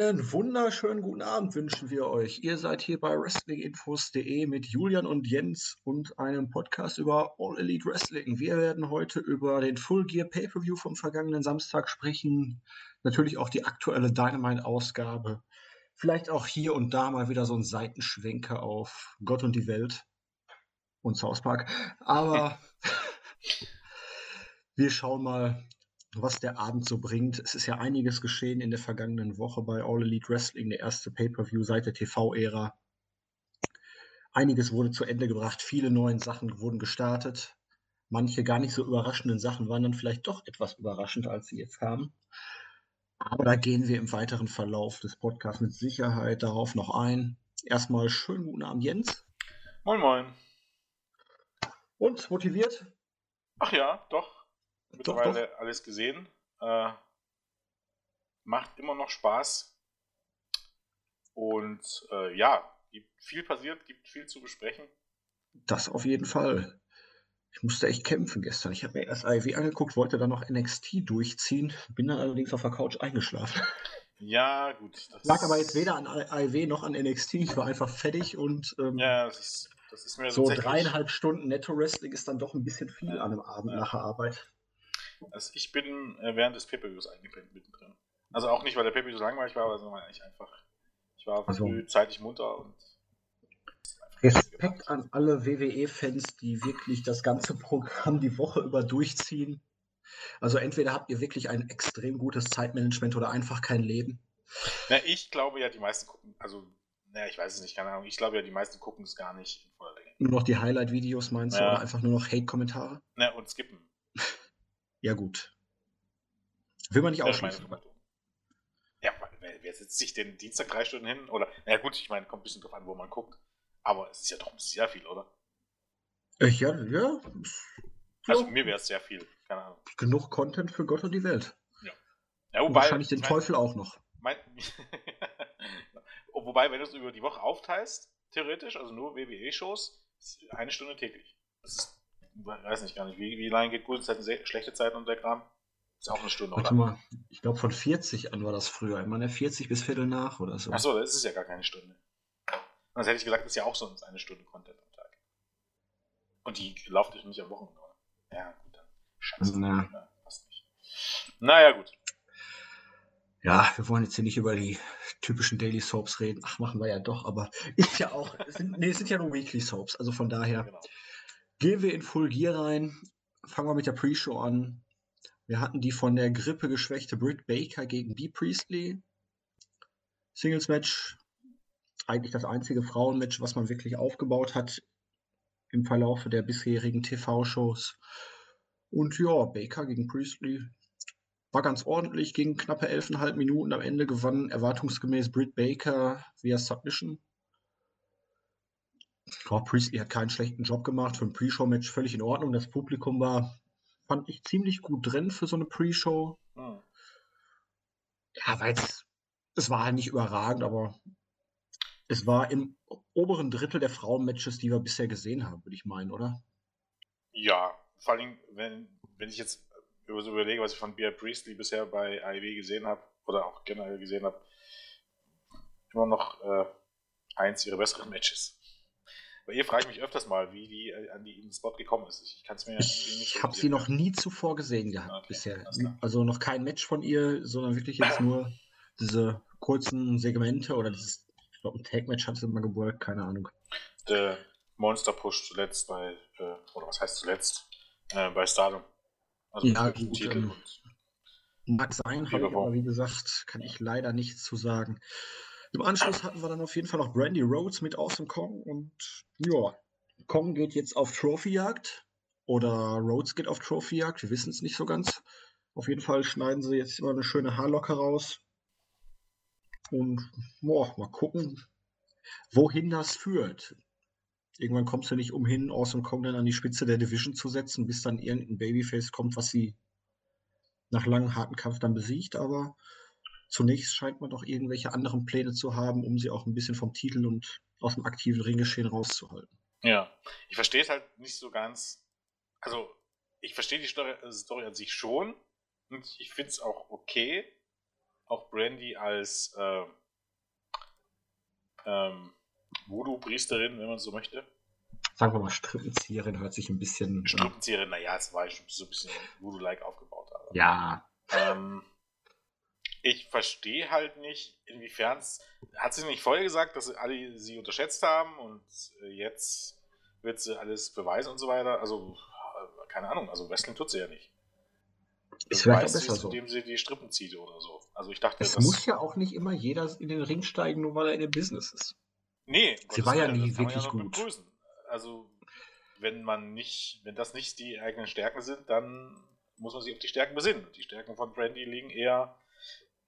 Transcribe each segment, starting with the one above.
Einen wunderschönen guten Abend wünschen wir euch. Ihr seid hier bei WrestlingInfos.de mit Julian und Jens und einem Podcast über All Elite Wrestling. Wir werden heute über den Full Gear Pay-Per-View vom vergangenen Samstag sprechen. Natürlich auch die aktuelle Dynamite-Ausgabe. Vielleicht auch hier und da mal wieder so ein Seitenschwenker auf Gott und die Welt und South Park. Aber wir schauen mal, was der Abend so bringt. Es ist ja einiges geschehen in der vergangenen Woche bei All Elite Wrestling, der erste Pay-per-View seit der TV-Ära. Einiges wurde zu Ende gebracht, viele neue Sachen wurden gestartet. Manche gar nicht so überraschenden Sachen waren dann vielleicht doch etwas überraschend, als sie jetzt kamen. Aber da gehen wir im weiteren Verlauf des Podcasts mit Sicherheit darauf noch ein. Erstmal schönen guten Abend, Jens. Moin, moin. Und motiviert? Ach ja, doch mittlerweile doch, doch. alles gesehen. Äh, macht immer noch Spaß. Und äh, ja, gibt viel passiert, gibt viel zu besprechen. Das auf jeden Fall. Ich musste echt kämpfen gestern. Ich habe mir erst AEW angeguckt, wollte dann noch NXT durchziehen, bin dann allerdings auf der Couch eingeschlafen. Ja, gut. Lag aber jetzt weder an AEW noch an NXT. Ich war einfach fertig und ähm, ja, das ist, das ist so dreieinhalb Stunden Netto-Wrestling ist dann doch ein bisschen viel ja, an einem Abend ja. nach der Arbeit. Also ich bin äh, während des Pay-Per-Views eingepennt mittendrin. Also auch nicht, weil der Pay-Per-View so langweilig war, sondern weil ich einfach, ich war also, frühzeitig munter und Respekt an alle WWE-Fans, die wirklich das ganze Programm die Woche über durchziehen. Also entweder habt ihr wirklich ein extrem gutes Zeitmanagement oder einfach kein Leben. Na, ich glaube ja, die meisten gucken, also, naja, ich weiß es nicht, keine Ahnung. Ich glaube ja, die meisten gucken es gar nicht in voller Länge. Nur noch die Highlight-Videos meinst ja. du oder einfach nur noch Hate-Kommentare? Na, und skippen. Ja, gut. Will man nicht ausschließen. Ja, wer, wer setzt sich den Dienstag drei Stunden hin? Oder, na gut, ich meine, kommt ein bisschen drauf an, wo man guckt. Aber es ist ja doch sehr viel, oder? Äh, ja, ja. Also ja. mir wäre es sehr viel, keine Ahnung. Genug Content für Gott und die Welt. Ja. ja wobei, wahrscheinlich den mein, Teufel auch noch. Mein, wobei, wenn du es über die Woche aufteilst, theoretisch, also nur WWE-Shows, eine Stunde täglich. Das ist weiß nicht gar nicht, wie, wie lange geht gute Zeiten, schlechte Zeiten und der Kram? Ist auch eine Stunde, Warte oder? mal, ich glaube von 40 an war das früher. Ich meine 40 bis Viertel nach oder so. Achso, das ist ja gar keine Stunde. Sonst hätte ich gesagt, das ist ja auch sonst eine Stunde Content am Tag. Und die lauft nicht am Wochenende. Ja, gut, dann scheiße. Na. Ja, passt nicht. Naja, gut. Ja, wir wollen jetzt hier nicht über die typischen Daily Soaps reden. Ach, machen wir ja doch, aber ist ja auch. Es sind, nee, es sind ja nur Weekly Soaps, also von daher. Genau. Gehen wir in Full Gear rein. Fangen wir mit der Pre-Show an. Wir hatten die von der Grippe geschwächte Britt Baker gegen B. Priestley. Singles Match. Eigentlich das einzige Frauenmatch, was man wirklich aufgebaut hat im Verlauf der bisherigen TV-Shows. Und ja, Baker gegen Priestley war ganz ordentlich, ging knappe 11,5 Minuten. Am Ende gewann erwartungsgemäß Britt Baker via Submission. Ja, Priestley hat keinen schlechten Job gemacht. Für ein Pre-Show-Match völlig in Ordnung. Das Publikum war, fand ich, ziemlich gut drin für so eine Pre-Show. Hm. Ja, weil es war halt nicht überragend, aber es war im oberen Drittel der Frauen-Matches, die wir bisher gesehen haben, würde ich meinen, oder? Ja, vor allem, wenn, wenn ich jetzt über so überlege, was ich von Bea Priestley bisher bei AEW gesehen habe, oder auch generell gesehen habe, immer noch äh, eins ihrer besseren Matches. Bei ihr frage ich mich öfters mal, wie die äh, an die in den Spot gekommen ist. Ich kann es mir nicht Ich habe sie noch nie zuvor gesehen gehabt okay, bisher. Also noch kein Match von ihr, sondern wirklich jetzt nur diese kurzen Segmente oder dieses, ich glaube, ein Tag-Match hat sie mal geworkt, keine Ahnung. Der Monster Push zuletzt bei, äh, oder was heißt zuletzt, äh, bei Stardom. Also ja, gut, Titel ähm, mag sein, aber wie gesagt, kann ich leider nichts zu sagen. Im Anschluss hatten wir dann auf jeden Fall noch Brandy Rhodes mit Awesome Kong und ja, Kong geht jetzt auf Trophyjagd oder Rhodes geht auf Trophyjagd, wir wissen es nicht so ganz. Auf jeden Fall schneiden sie jetzt immer eine schöne Haarlocke raus. Und boah, mal gucken, wohin das führt. Irgendwann kommst du nicht umhin, Awesome Kong dann an die Spitze der Division zu setzen, bis dann irgendein Babyface kommt, was sie nach langem harten Kampf dann besiegt. Aber zunächst scheint man doch irgendwelche anderen Pläne zu haben, um sie auch ein bisschen vom Titel und aus dem aktiven Ringgeschehen rauszuhalten. Ja, ich verstehe es halt nicht so ganz. Also, ich verstehe die Story, äh, Story an sich schon und ich finde es auch okay. auch Brandy als äh, ähm, Voodoo-Priesterin, wenn man so möchte. Sagen wir mal, Strippenzieherin hört sich ein bisschen. Strippenzieherin, naja, es war schon so ein bisschen Voodoo-like aufgebaut. Aber. Ja. Ähm, ich verstehe halt nicht, inwiefern es. Hat sie nicht vorher gesagt, dass alle sie unterschätzt haben und äh, jetzt wird sie alles beweisen und so weiter? Also, äh, keine Ahnung, also Wrestling tut sie ja nicht. Ist vielleicht auch besser so. Indem sie die Strippen zieht oder so. Also ich dachte, es muss ja auch nicht immer jeder in den Ring steigen, nur weil er in dem Business ist. Nee, sie war ja nie wirklich ja gut. Begrüßen. Also wenn man nicht, wenn das nicht die eigenen Stärken sind, dann muss man sich auf die Stärken besinnen. Die Stärken von Brandy liegen eher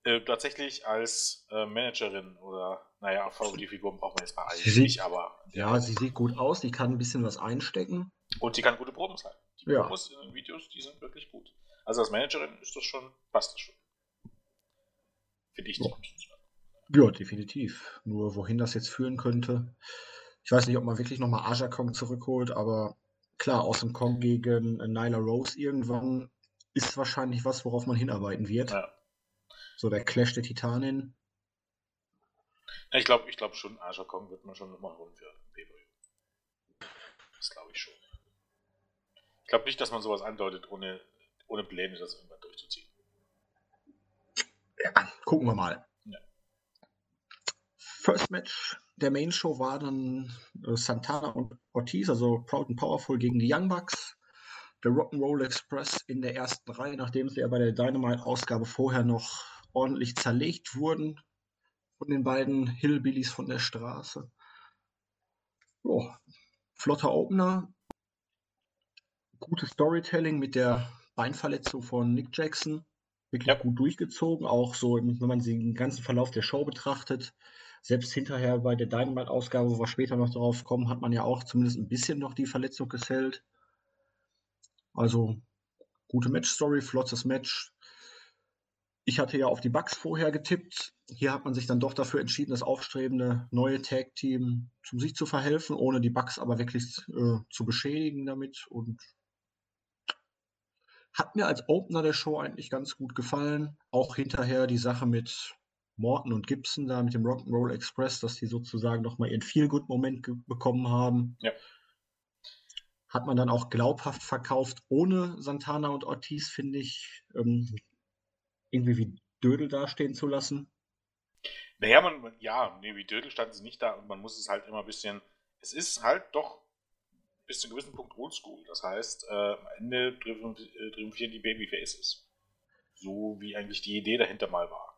äh, tatsächlich als äh, Managerin oder, naja, die Figur braucht man jetzt bei eigentlich nicht, aber. Ja, sie sieht gut aus, sie kann ein bisschen was einstecken. Und sie kann gute Proben zeigen. Die ja. Promos in den Videos, die sind wirklich gut. Also als Managerin ist das schon, passt das schon. Finde ich. Ja. ja, definitiv. Nur wohin das jetzt führen könnte. Ich weiß nicht, ob man wirklich nochmal Aja Kong zurückholt, aber klar, Awesome Kong gegen Nyla Rose irgendwann ist wahrscheinlich was, worauf man hinarbeiten wird. Ja. So der Clash der Titanen. Ich glaube ich glaub schon, Aja Kong wird man schon nochmal holen für pay Das glaube ich schon. Ich glaube nicht, dass man sowas andeutet, ohne, ohne Pläne das irgendwann durchzuziehen. Ja, gucken wir mal. Ja. First Match der Main Show war dann äh, Santana und Ortiz, also Proud and Powerful gegen die Young Bucks. Der Rock'n'Roll Express in der ersten Reihe, nachdem sie ja bei der Dynamite-Ausgabe vorher noch ordentlich zerlegt wurden von den beiden Hillbillies von der Straße. Oh, flotter Opener, gutes Storytelling mit der Beinverletzung von Nick Jackson. Wirklich ja. gut durchgezogen, auch so, wenn man den ganzen Verlauf der Show betrachtet. Selbst hinterher bei der Dynamite-Ausgabe, wo wir später noch drauf kommen, hat man ja auch zumindest ein bisschen noch die Verletzung gesellt. Also gute Match-Story, flottes Match. Ich hatte ja auf die Bugs vorher getippt. Hier hat man sich dann doch dafür entschieden, das aufstrebende neue Tag-Team zum Sieg zu verhelfen, ohne die Bugs aber wirklich äh, zu beschädigen damit. Und hat mir als Opener der Show eigentlich ganz gut gefallen. Auch hinterher die Sache mit Morton und Gibson da mit dem Rock'n'Roll Express, dass die sozusagen nochmal ihren Feel-Good-Moment bekommen haben. Ja. Hat man dann auch glaubhaft verkauft, ohne Santana und Ortiz, finde ich. Ähm, irgendwie wie Dödel dastehen zu lassen? Naja, man, ja, nee, wie Dödel standen sie nicht da und man muss es halt immer ein bisschen, es ist halt doch bis zu einem gewissen Punkt oldschool. Das heißt, äh, am Ende äh, triumphieren die Babyfaces. So wie eigentlich die Idee dahinter mal war.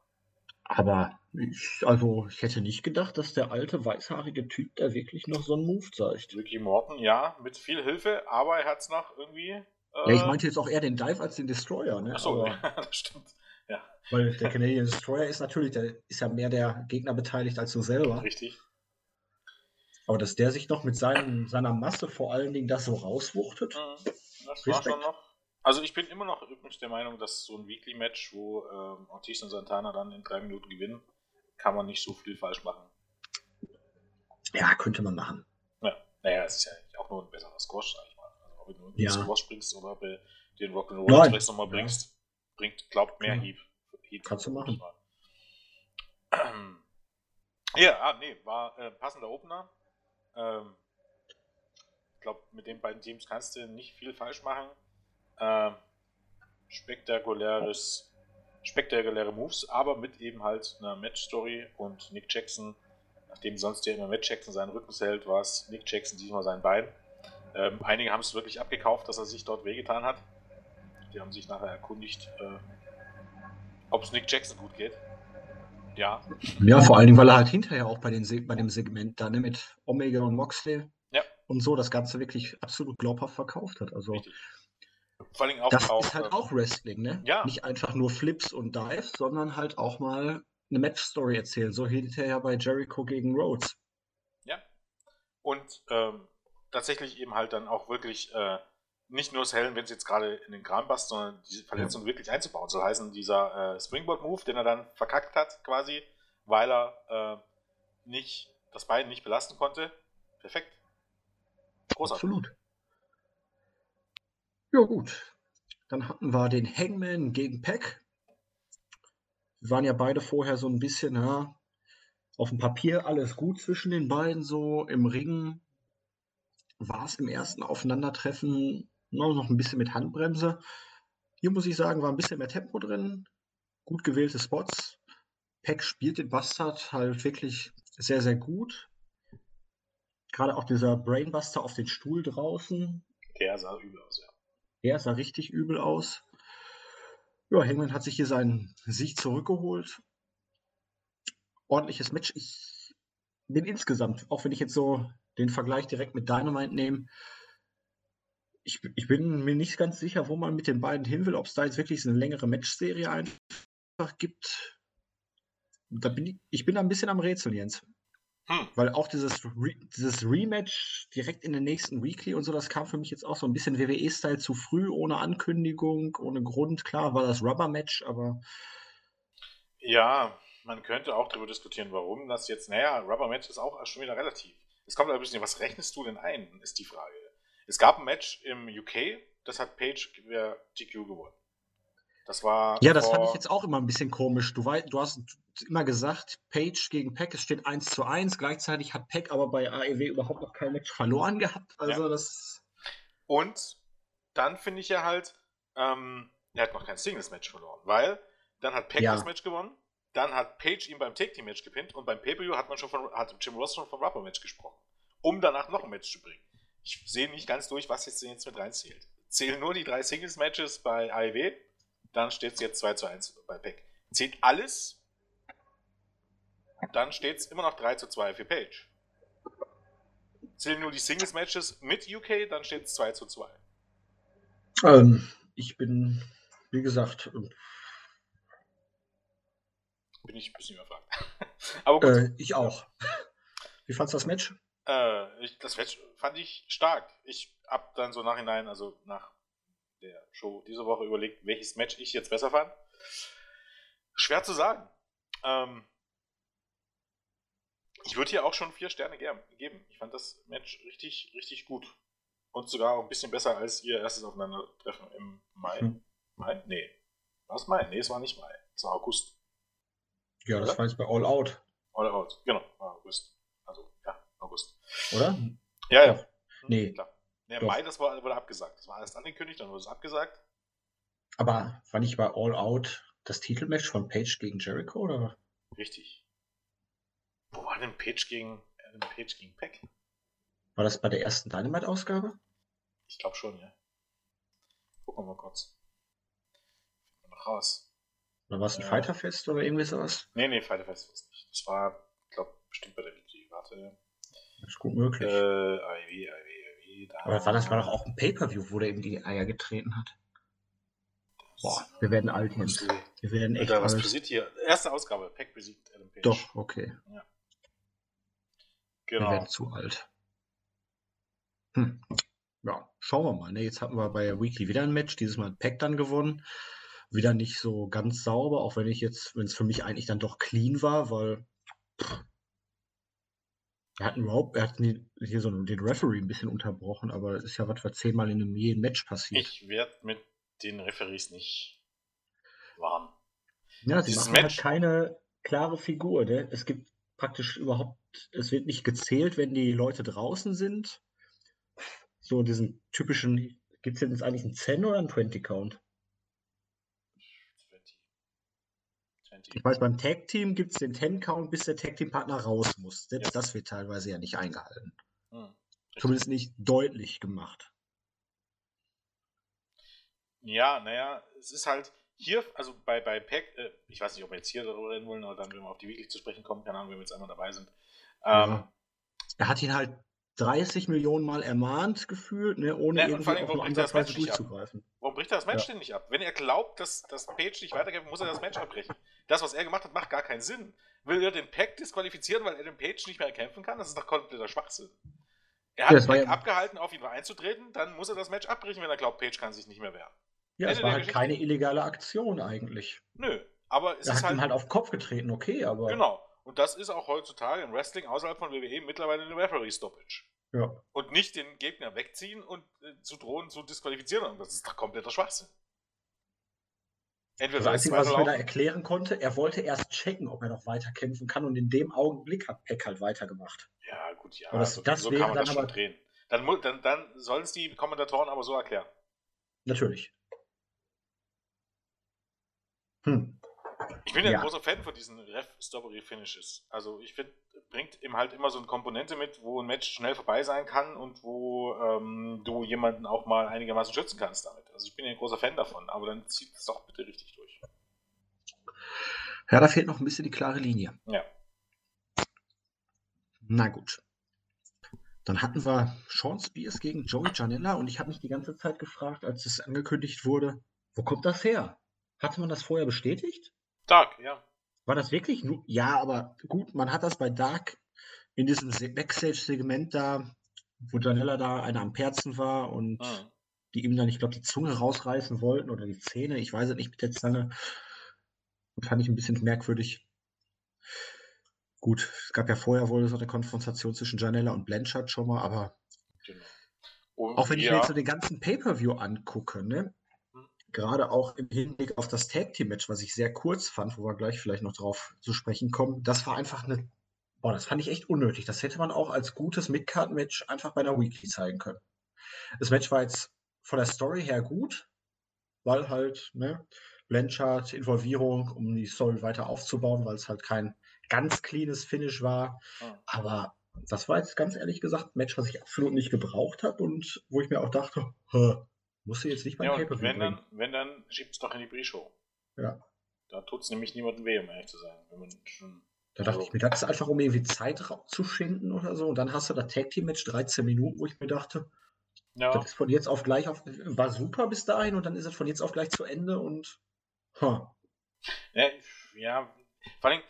Aber ich, also ich hätte nicht gedacht, dass der alte weißhaarige Typ da wirklich noch so einen Move zeigt. Ricky Morton, ja, mit viel Hilfe, aber er hat es noch irgendwie. Äh... Ja, ich meinte jetzt auch eher den Dive als den Destroyer, ne? Achso, ja, das stimmt. Ja. Weil der Canadian Destroyer ist natürlich, der ist ja mehr der Gegner beteiligt als du selber. Richtig. Aber dass der sich noch mit seinen, seiner Masse vor allen Dingen das so rauswuchtet. Mhm. Das war schon noch. Also ich bin immer noch übrigens der Meinung, dass so ein Weekly-Match, wo ähm, Ortiz und Santana dann in drei Minuten gewinnen, kann man nicht so viel falsch machen. Ja, könnte man machen. Ja, naja, es ist ja auch nur ein besserer Squash, sag ich mal. Also ob du ja. Squash bringst oder ob du den Rock'n'Roll vielleicht nochmal bringst. Bringt, glaubt mehr ja. Heat. Kannst du machen. Ja, ah, nee, war äh, passender Opener. Ähm, ich glaube, mit den beiden Teams kannst du nicht viel falsch machen. Ähm, spektakuläres, spektakuläre Moves, aber mit eben halt einer Match-Story und Nick Jackson, nachdem sonst ja immer Matt Jackson seinen Rücken hält, war es Nick Jackson diesmal sein Bein. Ähm, einige haben es wirklich abgekauft, dass er sich dort wehgetan hat. Die haben sich nachher erkundigt, äh, ob es Nick Jackson gut geht. Ja. Ja, vor allen Dingen, weil er halt hinterher auch bei, den, bei dem Segment da ne, mit Omega und Moxley ja. und so das Ganze wirklich absolut glaubhaft verkauft hat. Also Richtig. Vor allem auch, das auch, ist halt auch Wrestling, ne? Ja. Nicht einfach nur Flips und Dives, sondern halt auch mal eine Match-Story erzählen. So hinterher bei Jericho gegen Rhodes. Ja. Und ähm, tatsächlich eben halt dann auch wirklich äh, nicht nur das Hellen, wenn es jetzt gerade in den Kram passt, sondern diese Verletzung ja. wirklich einzubauen. So heißen dieser äh, Springboard-Move, den er dann verkackt hat, quasi, weil er äh, nicht das Bein nicht belasten konnte. Perfekt. Großartig. Absolut. Ja, gut. Dann hatten wir den Hangman gegen Peck. waren ja beide vorher so ein bisschen, ja, auf dem Papier alles gut zwischen den beiden, so im Ring war es im ersten Aufeinandertreffen noch ein bisschen mit Handbremse. Hier muss ich sagen, war ein bisschen mehr Tempo drin, gut gewählte Spots. Peck spielt den Bastard halt wirklich sehr, sehr gut. Gerade auch dieser Brainbuster auf den Stuhl draußen. Der sah übel aus, ja. Der sah richtig übel aus. Ja, Hangman hat sich hier seinen Sieg zurückgeholt. Ordentliches Match. Ich bin insgesamt, auch wenn ich jetzt so den Vergleich direkt mit Dynamite nehme, ich, ich bin mir nicht ganz sicher, wo man mit den beiden hin will, ob es da jetzt wirklich eine längere Matchserie einfach gibt. Da bin ich, ich bin da ein bisschen am Rätseln, Jens. Hm. Weil auch dieses, Re dieses Rematch direkt in den nächsten Weekly und so, das kam für mich jetzt auch so ein bisschen WWE-Style zu früh, ohne Ankündigung, ohne Grund. Klar war das Rubber-Match, aber. Ja, man könnte auch darüber diskutieren, warum das jetzt. Naja, Rubber-Match ist auch schon wieder relativ. Es kommt ein bisschen, was rechnest du denn ein, ist die Frage. Es gab ein Match im UK, das hat Page via GQ gewonnen. Das war. Ja, das fand ich jetzt auch immer ein bisschen komisch. Du, weißt, du hast immer gesagt, Page gegen Peck, es steht 1 zu 1. Gleichzeitig hat Peck aber bei AEW überhaupt noch kein Match verloren gehabt. Also ja. das. Und dann finde ich ja halt, ähm, er hat noch kein Singles-Match verloren, weil dann hat Peck ja. das Match gewonnen, dann hat Page ihn beim Take-Team-Match gepinnt und beim Pay-Per-View hat man schon von, hat Jim Ross schon vom Rubber-Match gesprochen, um danach noch ein Match zu bringen. Ich sehe nicht ganz durch, was jetzt, jetzt mit reinzählt. Zählen nur die drei Singles-Matches bei AEW, dann steht es jetzt 2 zu 1 bei Peck. Zählt alles, dann steht es immer noch 3 zu 2 für Page. Zählen nur die Singles-Matches mit UK, dann steht es 2 zu 2. Ähm, ich bin, wie gesagt, bin ich ein bisschen überfragt. Aber gut. Äh, ich auch. Wie fandest du das Match? Äh, ich, das Match fand ich stark. Ich hab dann so nachhinein, also nach der Show diese Woche überlegt, welches Match ich jetzt besser fand. Schwer zu sagen. Ähm, ich würde hier auch schon vier Sterne geben. Ich fand das Match richtig, richtig gut. Und sogar auch ein bisschen besser als ihr erstes Aufeinandertreffen im Mai. Hm. Mai? Nee. War es Mai? Nee, es war nicht Mai. Es war August. Ja, das Oder? war jetzt bei All Out. All Out, genau, war August. Also, ja, August. Oder? Ja, ja. Nee. Klar. Nee, Mai, das war, wurde abgesagt. Das war erst angekündigt, dann wurde es abgesagt. Aber war nicht bei All Out das Titelmatch von Page gegen Jericho, oder? Richtig. Wo war denn Page gegen, äh, Page gegen Peck? War das bei der ersten Dynamite-Ausgabe? Ich glaube schon, ja. Gucken wir mal kurz. Noch raus. Oder war es ein äh, Fighterfest oder irgendwie sowas? Nee, nee, Fighterfest war es nicht. Das war, ich glaube, bestimmt bei der WG. Warte. Das ist gut möglich. Äh, IW, IW, IW. Da Aber war das war doch auch ein Pay-Per-View, wo der eben die Eier getreten hat. Boah, wir werden alt jetzt. Wir werden echt alt. Was passiert hier? Erste Ausgabe, Pack besiegt Adam Page. Doch, okay. Ja. Genau. Wir werden zu alt. Hm. Ja, schauen wir mal. Ne? Jetzt hatten wir bei Weekly wieder ein Match. Dieses Mal hat Pack dann gewonnen. Wieder nicht so ganz sauber, auch wenn ich jetzt, wenn es für mich eigentlich dann doch clean war, weil pff, er hat überhaupt, er hat hier so den Referee ein bisschen unterbrochen, aber das ist ja was, was zehnmal in einem jeden Match passiert. Ich werde mit den Referees nicht warm. Ja, sie Dieses machen halt Match, halt keine klare Figur. Ne? Es gibt praktisch überhaupt, es wird nicht gezählt, wenn die Leute draußen sind. So diesen typischen, gibt es jetzt eigentlich einen 10 oder einen 20 Count? 20. 20. Ich weiß, beim Tag Team gibt es den 10 Count, bis der Tag Team Partner raus muss. Selbst ja. das wird teilweise ja nicht eingehalten. Hm, Zumindest nicht deutlich gemacht. Ja, naja, es ist halt hier, also bei, bei Pack, äh, ich weiß nicht, ob wir jetzt hier darüber reden wollen oder dann, wenn wir auf die Weekly zu sprechen kommen, keine Ahnung, wenn wir jetzt einmal dabei sind. Ähm, ja. Er hat ihn halt 30 Millionen Mal ermahnt gefühlt, ne, ohne ja, irgendwie allem, auf Ansatzweise durchzugreifen. Warum bricht er das Match ja. denn nicht ab? Wenn er glaubt, dass, dass Page nicht weitergeht, muss er das Match abbrechen. Das, was er gemacht hat, macht gar keinen Sinn. Will er den Pack disqualifizieren, weil er den Page nicht mehr kämpfen kann? Das ist doch kompletter Schwachsinn. Er hat ja, Pack ja abgehalten, auf ihn einzutreten, dann muss er das Match abbrechen, wenn er glaubt, Page kann sich nicht mehr wehren. Ja, Ende es war halt Geschichte. keine illegale Aktion eigentlich. Nö, aber es er ist hat halt, ihm halt auf den Kopf getreten, okay, aber. Genau. Und das ist auch heutzutage im Wrestling außerhalb von WWE mittlerweile eine Referee-Stoppage. Ja. Und nicht den Gegner wegziehen und äh, zu drohen, zu disqualifizieren. Und das ist doch kompletter Schwachsinn. Entweder das Einzige, was ich mir da erklären konnte, er wollte erst checken, ob er noch weiter kämpfen kann und in dem Augenblick hat Peck halt weitergemacht. Ja, gut, ja. Aber das, so, das so kann man das schon drehen. Dann, dann, dann sollen es die Kommentatoren aber so erklären. Natürlich. Hm. Ich bin ja, ja ein großer Fan von diesen Ref-Stoppery-Finishes. Also ich finde, bringt ihm halt immer so eine Komponente mit, wo ein Match schnell vorbei sein kann und wo ähm, du jemanden auch mal einigermaßen schützen kannst damit. Also ich bin ja ein großer Fan davon, aber dann zieht es doch bitte richtig durch. Ja, da fehlt noch ein bisschen die klare Linie. Ja. Na gut. Dann hatten wir Sean Spears gegen Joey Janella und ich habe mich die ganze Zeit gefragt, als es angekündigt wurde, wo kommt das her? Hatte man das vorher bestätigt? Dark, ja. War das wirklich? nur? Ja, aber gut, man hat das bei Dark in diesem Backstage-Segment da, wo Janella da einer am Perzen war und ah. die ihm dann, ich glaube, die Zunge rausreißen wollten oder die Zähne, ich weiß es nicht mit der Zange. Fand ich ein bisschen merkwürdig. Gut, es gab ja vorher wohl so eine Konfrontation zwischen Janella und Blanchard schon mal, aber genau. auch wenn ja. ich mir jetzt so den ganzen Pay-Per-View angucke, ne, gerade auch im Hinblick auf das Tag Team Match, was ich sehr kurz fand, wo wir gleich vielleicht noch drauf zu sprechen kommen, das war einfach eine, boah, das fand ich echt unnötig. Das hätte man auch als gutes Midcard Match einfach bei einer Weekly zeigen können. Das Match war jetzt von der Story her gut, weil halt, ne, Blanchard Involvierung, um die Story weiter aufzubauen, weil es halt kein ganz cleanes Finish war. Oh. Aber das war jetzt ganz ehrlich gesagt ein Match, was ich absolut nicht gebraucht habe und wo ich mir auch dachte, Hä, Musst du jetzt nicht beim ja, Paper wenn dann, wenn dann schiebt es doch in die Pre-Show. Ja. Da tut es nämlich niemandem weh, um ehrlich zu sein. Wenn man schon da dachte ich mir, das ist einfach, um irgendwie Zeit zu schinden oder so. Und dann hast du das Tag Team Match 13 Minuten, wo ich mir dachte, ja. das ist von jetzt auf gleich auf, war super bis dahin und dann ist es von jetzt auf gleich zu Ende und huh. ja, ja, vor allem,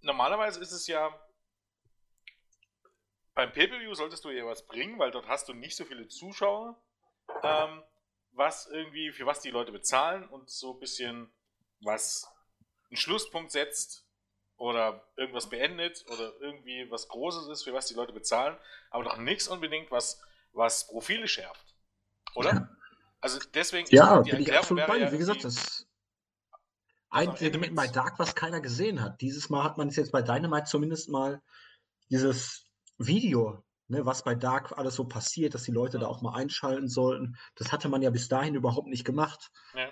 normalerweise ist es ja beim Pay-Per-View solltest du ja was bringen, weil dort hast du nicht so viele Zuschauer. Ähm, was irgendwie, für was die Leute bezahlen und so ein bisschen was einen Schlusspunkt setzt oder irgendwas beendet oder irgendwie was Großes ist, für was die Leute bezahlen, aber doch nichts unbedingt, was, was Profile schärft. Oder? Ja. Also deswegen ja, die bin ich absolut bei. Ja Wie gesagt, das ein Element bei Dark, was keiner gesehen hat. Dieses Mal hat man es jetzt bei Dynamite zumindest mal dieses Video ne, was bei Dark alles so passiert, dass die Leute da auch mal einschalten sollten. Das hatte man ja bis dahin überhaupt nicht gemacht. Ja.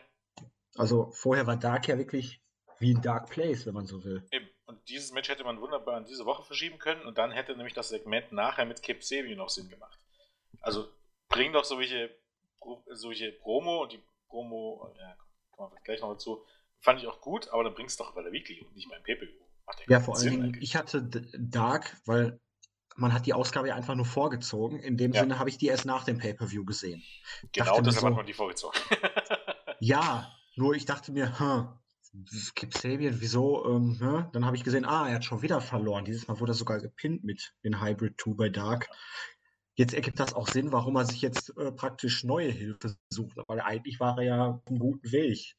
Also vorher war Dark ja wirklich wie ein Dark Place, wenn man so will. Eben. Und dieses Match hätte man wunderbar in diese Woche verschieben können und dann hätte nämlich das Segment nachher mit Kip Sabian noch Sinn gemacht. Also bring doch solche, solche Promo und die Promo, ja, kommen wir gleich noch dazu, fand ich auch gut, aber dann bringst du doch bei der Weekly und nicht beim PPU. Ja, vor allen Dingen, ich hatte Dark, weil man hat die Ausgabe ja einfach nur vorgezogen. In dem ja. Sinne habe ich die erst nach dem Pay-Per-View gesehen. Genau, deshalb so, hat man die vorgezogen. ja, nur ich dachte mir, hm, Skip Sabian, wieso? Ähm, ne? Dann habe ich gesehen, ah, er hat schon wieder verloren. Dieses Mal wurde er sogar gepinnt mit den Hybrid 2 bei Dark. Jetzt ergibt das auch Sinn, warum er sich jetzt äh, praktisch neue Hilfe sucht. Weil eigentlich war er ja auf einem guten Weg.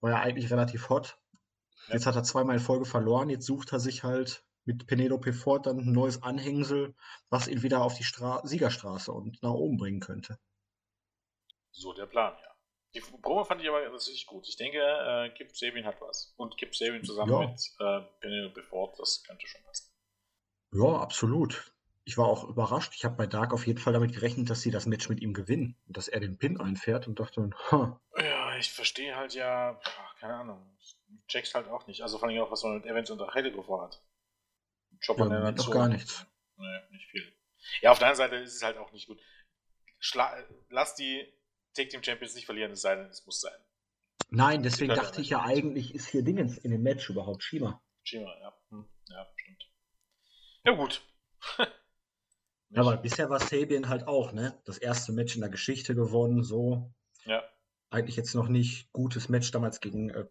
War ja eigentlich relativ hot. Ja. Jetzt hat er zweimal in Folge verloren. Jetzt sucht er sich halt mit Penelope Ford dann ein neues Anhängsel, was ihn wieder auf die Stra Siegerstraße und nach oben bringen könnte. So der Plan, ja. Die Promo fand ich aber richtig gut. Ich denke, äh, Kip Sabin hat was. Und Kip Sabin zusammen ja. mit äh, Penelope Ford, das könnte schon passen. Ja, absolut. Ich war auch überrascht. Ich habe bei Dark auf jeden Fall damit gerechnet, dass sie das Match mit ihm gewinnen und dass er den Pin einfährt und dachte, ha. Ja, ich verstehe halt ja, keine Ahnung. Ich check's halt auch nicht. Also vor allem auch, was man mit Evans und Heidelberg vorhat. Chopper ja, Doch gar nichts. Nee, nicht viel. Ja, auf der anderen Seite ist es halt auch nicht gut. Schla lass die Take Team Champions nicht verlieren, es sei denn, es muss sein. Nein, deswegen dachte ich ja eigentlich, ist hier Dingens in dem Match überhaupt Shima. Shima, ja. Hm, ja, stimmt. Ja, gut. ja, aber bisher war Sabian halt auch, ne? Das erste Match in der Geschichte gewonnen, so. Ja. Eigentlich jetzt noch nicht gutes Match damals gegen, äh,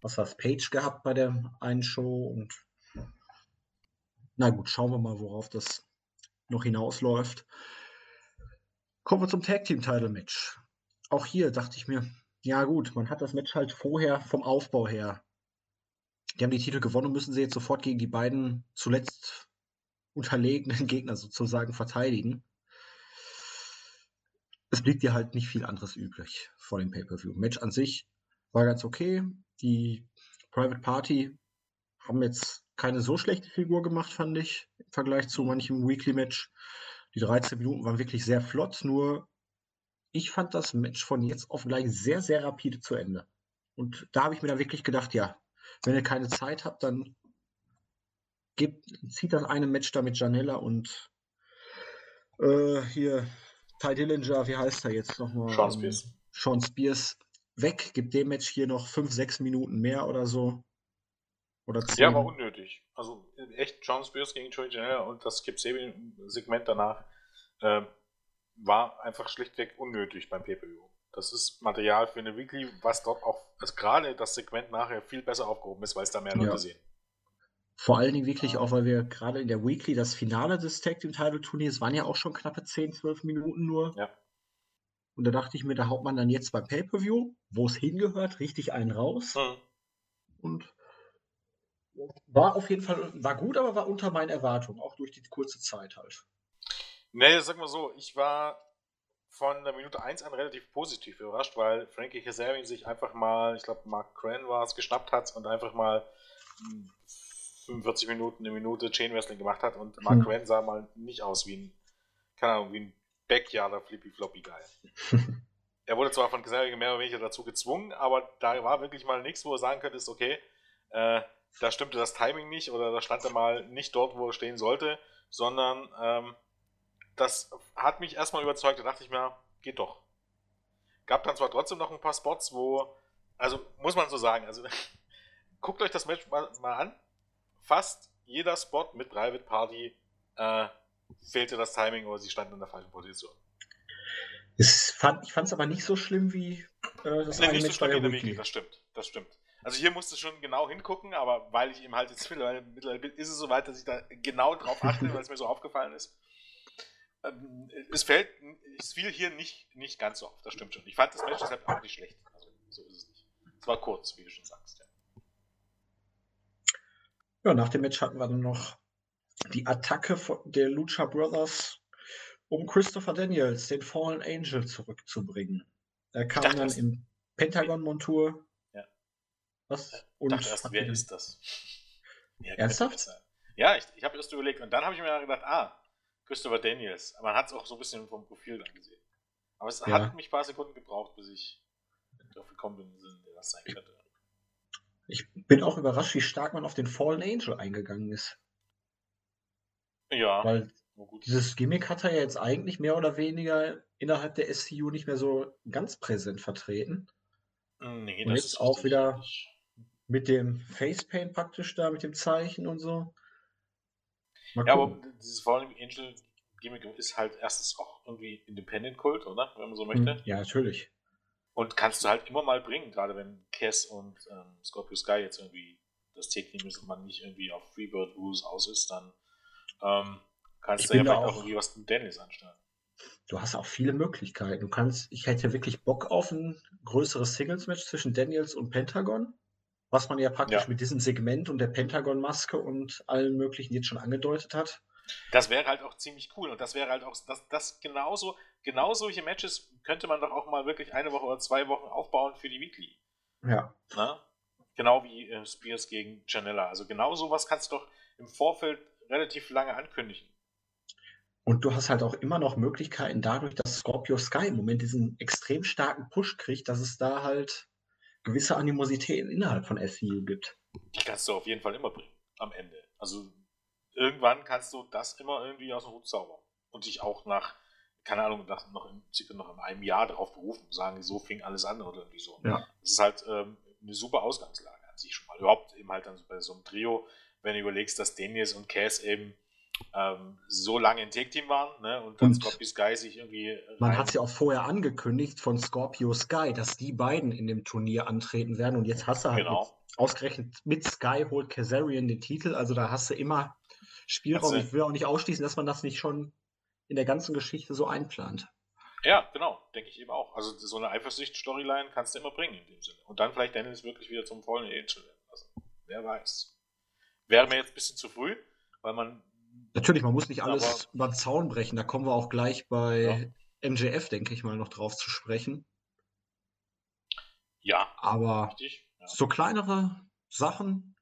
was war es, Page gehabt bei der einen Show und na gut, schauen wir mal, worauf das noch hinausläuft. Kommen wir zum Tag Team Title Match. Auch hier dachte ich mir, ja gut, man hat das Match halt vorher vom Aufbau her. Die haben die Titel gewonnen und müssen sie jetzt sofort gegen die beiden zuletzt unterlegenen Gegner sozusagen verteidigen. Es blieb dir halt nicht viel anderes übrig vor dem Pay-Per-View. Match an sich war ganz okay. Die Private Party haben jetzt keine so schlechte Figur gemacht, fand ich, im Vergleich zu manchem Weekly-Match. Die 13 Minuten waren wirklich sehr flott, nur ich fand das Match von jetzt auf gleich sehr, sehr rapide zu Ende. Und da habe ich mir dann wirklich gedacht, ja, wenn ihr keine Zeit habt, dann gebt, zieht das eine Match da mit Janella und äh, hier Ty Dillinger, wie heißt er jetzt nochmal? Sean Spears. Sean Spears weg, gibt dem Match hier noch 5, 6 Minuten mehr oder so. Oder 10. Ja, war unnötig. Also echt Sean Spears gegen Joey Janella und das Skip Sabin-Segment danach äh, war einfach schlichtweg unnötig beim PPU. Das ist Material für eine Weekly, was dort auch, also gerade das Segment nachher viel besser aufgehoben ist, weil es da mehr Leute ja. sehen. Vor allen Dingen wirklich auch, weil wir gerade in der Weekly das Finale des Tag Team Title Turniers waren ja auch schon knappe 10, 12 Minuten nur. Ja. Und da dachte ich mir, da haut man dann jetzt beim Pay-Per-View, wo es hingehört, richtig einen raus. Mhm. Und war auf jeden Fall, war gut, aber war unter meinen Erwartungen, auch durch die kurze Zeit halt. Nee, sag mal so, ich war von der Minute 1 an relativ positiv überrascht, weil Frankie Kazarian sich einfach mal, ich glaube Mark Cran war es, geschnappt hat und einfach mal 45 Minuten, eine Minute Chain Wrestling gemacht hat und Mark hm. Cran sah mal nicht aus wie ein, keine Ahnung, wie ein Backyarder Flippy Floppy Guy. er wurde zwar von Kazarian mehr oder weniger dazu gezwungen, aber da war wirklich mal nichts, wo er sagen könnte, ist okay, äh, da stimmte das Timing nicht oder da stand er mal nicht dort, wo er stehen sollte, sondern ähm, das hat mich erstmal überzeugt. Da dachte ich mir, geht doch. Gab dann zwar trotzdem noch ein paar Spots, wo, also muss man so sagen, also guckt euch das Match mal, mal an. Fast jeder Spot mit Private Party äh, fehlte das Timing oder sie standen in der falschen Position. Fand, ich fand es aber nicht so schlimm wie äh, das nee, eine nicht Match so schlimm bei der Weekly. Das stimmt, das stimmt. Also hier musste schon genau hingucken, aber weil ich eben halt jetzt mittlerweile, mittlerweile bin, ist es soweit, dass ich da genau drauf achte, weil es mir so aufgefallen ist. Ähm, es fällt, es fiel hier nicht, nicht ganz so auf, das stimmt schon. Ich fand das Match deshalb auch nicht schlecht. Also, so ist es nicht. Es war kurz, wie du schon sagst. Ja. ja, nach dem Match hatten wir dann noch die Attacke der Lucha Brothers, um Christopher Daniels, den Fallen Angel, zurückzubringen. Er kam dachte, dann im Pentagon-Montur. Was? Und dachte erst, wer ist das? Ja, Ernsthaft? Ja, ich, ich habe erst überlegt und dann habe ich mir gedacht, ah, Christopher Daniels. Man hat es auch so ein bisschen vom Profil dann gesehen. Aber es ja. hat mich ein paar Sekunden gebraucht, bis ich darauf gekommen bin, wer das sein könnte. Ich bin auch überrascht, wie stark man auf den Fallen Angel eingegangen ist. Ja. Weil dieses Gimmick hat er ja jetzt eigentlich mehr oder weniger innerhalb der SCU nicht mehr so ganz präsent vertreten. Nee, und das jetzt ist auch wieder mit dem Facepaint praktisch da, mit dem Zeichen und so. Mal ja, aber dieses Fallen Angel Gimmick ist halt erstens auch irgendwie Independent Kult, oder? Wenn man so möchte. Hm, ja, natürlich. Und kannst du halt immer mal bringen, gerade wenn Cass und ähm, Scorpio Sky jetzt irgendwie das Take ist und man nicht irgendwie auf Freebird Rules aus ist, dann ähm, kannst ich du ja vielleicht auch, irgendwie was mit Dennis anstellen. Du hast auch viele Möglichkeiten. Du kannst, ich hätte wirklich Bock auf ein größeres Singles-Match zwischen Daniels und Pentagon was man ja praktisch ja. mit diesem Segment und der Pentagon-Maske und allen möglichen jetzt schon angedeutet hat. Das wäre halt auch ziemlich cool und das wäre halt auch, das, das genauso, genau solche Matches könnte man doch auch mal wirklich eine Woche oder zwei Wochen aufbauen für die Weekly. Ja. Na? Genau wie äh, Spears gegen Janella. Also genau sowas kannst du doch im Vorfeld relativ lange ankündigen. Und du hast halt auch immer noch Möglichkeiten dadurch, dass Scorpio Sky im Moment diesen extrem starken Push kriegt, dass es da halt gewisse Animositäten innerhalb von SCU gibt. Die kannst du auf jeden Fall immer bringen, am Ende. Also irgendwann kannst du das immer irgendwie aus dem Hut zaubern. Und dich auch nach, keine Ahnung, nach, noch, in, noch in einem Jahr darauf berufen, sagen, so fing alles an oder irgendwie so. Ja. Das ist halt ähm, eine super Ausgangslage an sich schon mal. Überhaupt eben halt dann bei so einem Trio, wenn du überlegst, dass Daniels und Cass eben ähm, so lange im Tag-Team waren ne? und dann und Scorpio Sky sich irgendwie. Man hat es ja auch vorher angekündigt von Scorpio Sky, dass die beiden in dem Turnier antreten werden und jetzt hast du halt genau. mit, ausgerechnet mit Sky holt Kazarian den Titel, also da hast du immer Spielraum. Ich will auch nicht ausschließen, dass man das nicht schon in der ganzen Geschichte so einplant. Ja, genau, denke ich eben auch. Also so eine Eifersucht-Storyline kannst du immer bringen in dem Sinne. Und dann vielleicht Dennis wirklich wieder zum vollen Angel werden lassen. Wer weiß. Wäre mir jetzt ein bisschen zu früh, weil man Natürlich, man muss nicht alles aber, über den Zaun brechen. Da kommen wir auch gleich bei ja. MJF, denke ich mal, noch drauf zu sprechen. Ja. Aber richtig, ja. so kleinere Sachen,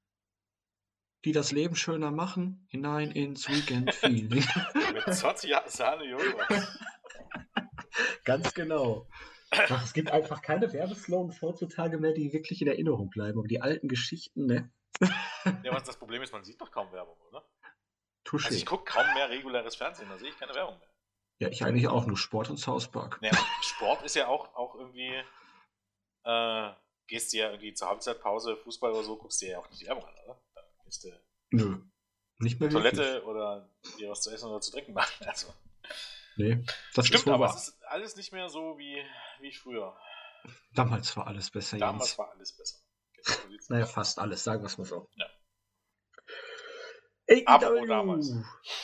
die das Leben schöner machen, hinein ins Weekend-Feeling. Mit Sotia Sahne. Ganz genau. Ach, es gibt einfach keine Werbeslogans heutzutage mehr, die wirklich in Erinnerung bleiben. Aber die alten Geschichten, ne? Ja, was das Problem ist, man sieht doch kaum Werbung, oder? Touché. Also ich gucke kaum mehr reguläres Fernsehen, da sehe ich keine Werbung mehr. Ja, ich eigentlich auch, nur Sport und South Park. Ja, Sport ist ja auch, auch irgendwie, äh, gehst du ja irgendwie zur Halbzeitpause, Fußball oder so, guckst du ja auch nicht die Werbung an, oder? Dann gehst du Nö, nicht mehr Toilette wirklich. oder dir was zu essen oder zu trinken machen. Also. Nee, das Stimmt, aber wahr. es ist alles nicht mehr so wie, wie früher. Damals war alles besser. Damals Jens. war alles besser. naja, fast alles, sagen wir es mal so. Ja. AEW. Apropos damals.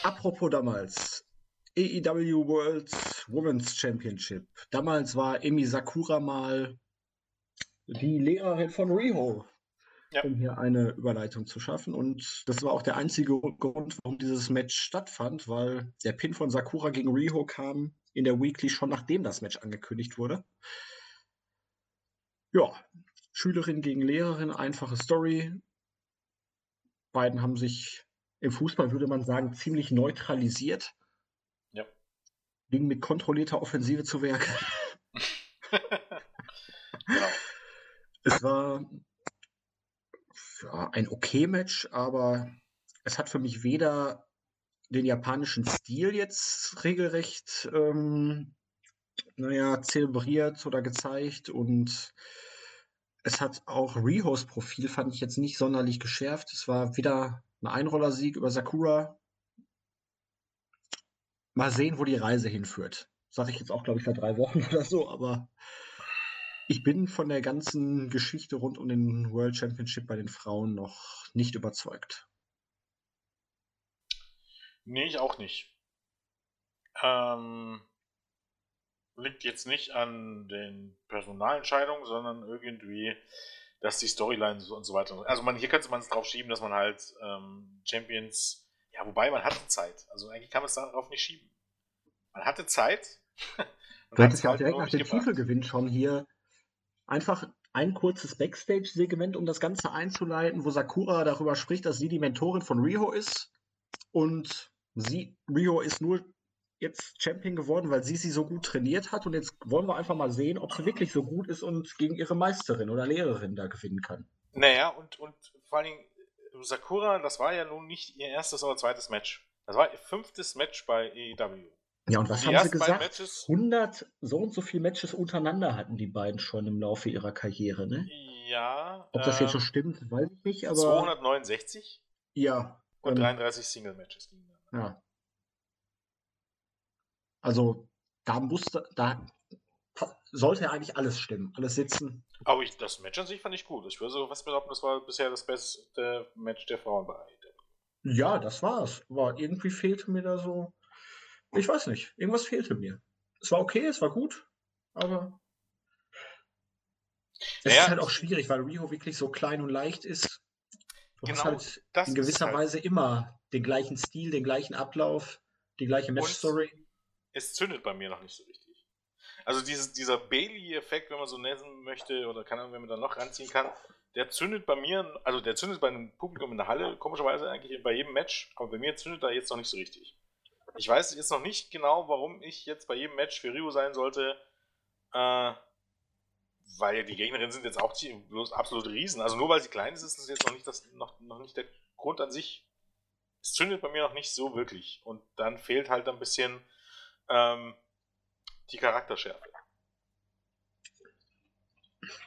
Apropos damals. AEW World Women's Championship. Damals war Emi Sakura mal die Lehrerin von Riho, ja. um hier eine Überleitung zu schaffen. Und das war auch der einzige Grund, warum dieses Match stattfand, weil der Pin von Sakura gegen Riho kam in der Weekly schon nachdem das Match angekündigt wurde. Ja, Schülerin gegen Lehrerin, einfache Story. Beiden haben sich im Fußball, würde man sagen, ziemlich neutralisiert. Ja. Ging mit kontrollierter Offensive zu Werk. genau. Es war ja, ein okay Match, aber es hat für mich weder den japanischen Stil jetzt regelrecht, ähm, naja, zelebriert oder gezeigt und es hat auch Rihos Profil, fand ich jetzt nicht sonderlich geschärft. Es war wieder ein Einrollersieg über Sakura. Mal sehen, wo die Reise hinführt. Sage ich jetzt auch, glaube ich, seit drei Wochen oder so, aber ich bin von der ganzen Geschichte rund um den World Championship bei den Frauen noch nicht überzeugt. Nee, ich auch nicht. Ähm, liegt jetzt nicht an den Personalentscheidungen, sondern irgendwie, dass die Storylines und so weiter. Also man, hier könnte man es drauf schieben, dass man halt ähm, Champions. Ja, wobei man hatte Zeit. Also eigentlich kann man es darauf nicht schieben. Man hatte Zeit. du hättest ja auch direkt nach dem Titelgewinn schon hier einfach ein kurzes Backstage-Segment, um das Ganze einzuleiten, wo Sakura darüber spricht, dass sie die Mentorin von Riho ist. Und sie, Riho ist nur jetzt Champion geworden, weil sie sie so gut trainiert hat. Und jetzt wollen wir einfach mal sehen, ob sie wirklich so gut ist und gegen ihre Meisterin oder Lehrerin da gewinnen kann. Naja, und, und vor allen Dingen, Sakura, das war ja nun nicht ihr erstes oder zweites Match. Das war ihr fünftes Match bei AEW. Ja, und was die haben sie gesagt? Matches, 100 so und so viele Matches untereinander hatten die beiden schon im Laufe ihrer Karriere, ne? Ja. Ob das jetzt so stimmt, weiß ich nicht, aber. 269? Ja. Und ähm, 33 Single-Matches. Ja. Also, da musste, da sollte ja eigentlich alles stimmen, alles sitzen. Aber ich, das Match an sich fand ich gut. Ich würde so was behaupten, das war bisher das beste Match der Frauen bei AEW. Ja, das war's. Aber irgendwie fehlte mir da so ich weiß nicht. Irgendwas fehlte mir. Es war okay, es war gut, aber es naja, ist halt auch schwierig, weil Riho wirklich so klein und leicht ist. Du genau, hast halt in gewisser halt. Weise immer den gleichen Stil, den gleichen Ablauf, die gleiche Match-Story. Es zündet bei mir noch nicht so richtig. Also dieses, dieser Bailey-Effekt, wenn man so nennen möchte, oder kann wenn man da noch ranziehen kann, der zündet bei mir, also der zündet bei einem Publikum in der Halle, komischerweise eigentlich bei jedem Match, aber bei mir zündet er jetzt noch nicht so richtig. Ich weiß jetzt noch nicht genau, warum ich jetzt bei jedem Match für Rio sein sollte. Äh, weil die Gegnerinnen sind jetzt auch die, bloß absolute Riesen. Also nur weil sie klein ist, ist das jetzt noch nicht, das, noch, noch nicht der Grund an sich. Es zündet bei mir noch nicht so wirklich. Und dann fehlt halt ein bisschen ähm, die Charakterschärfe.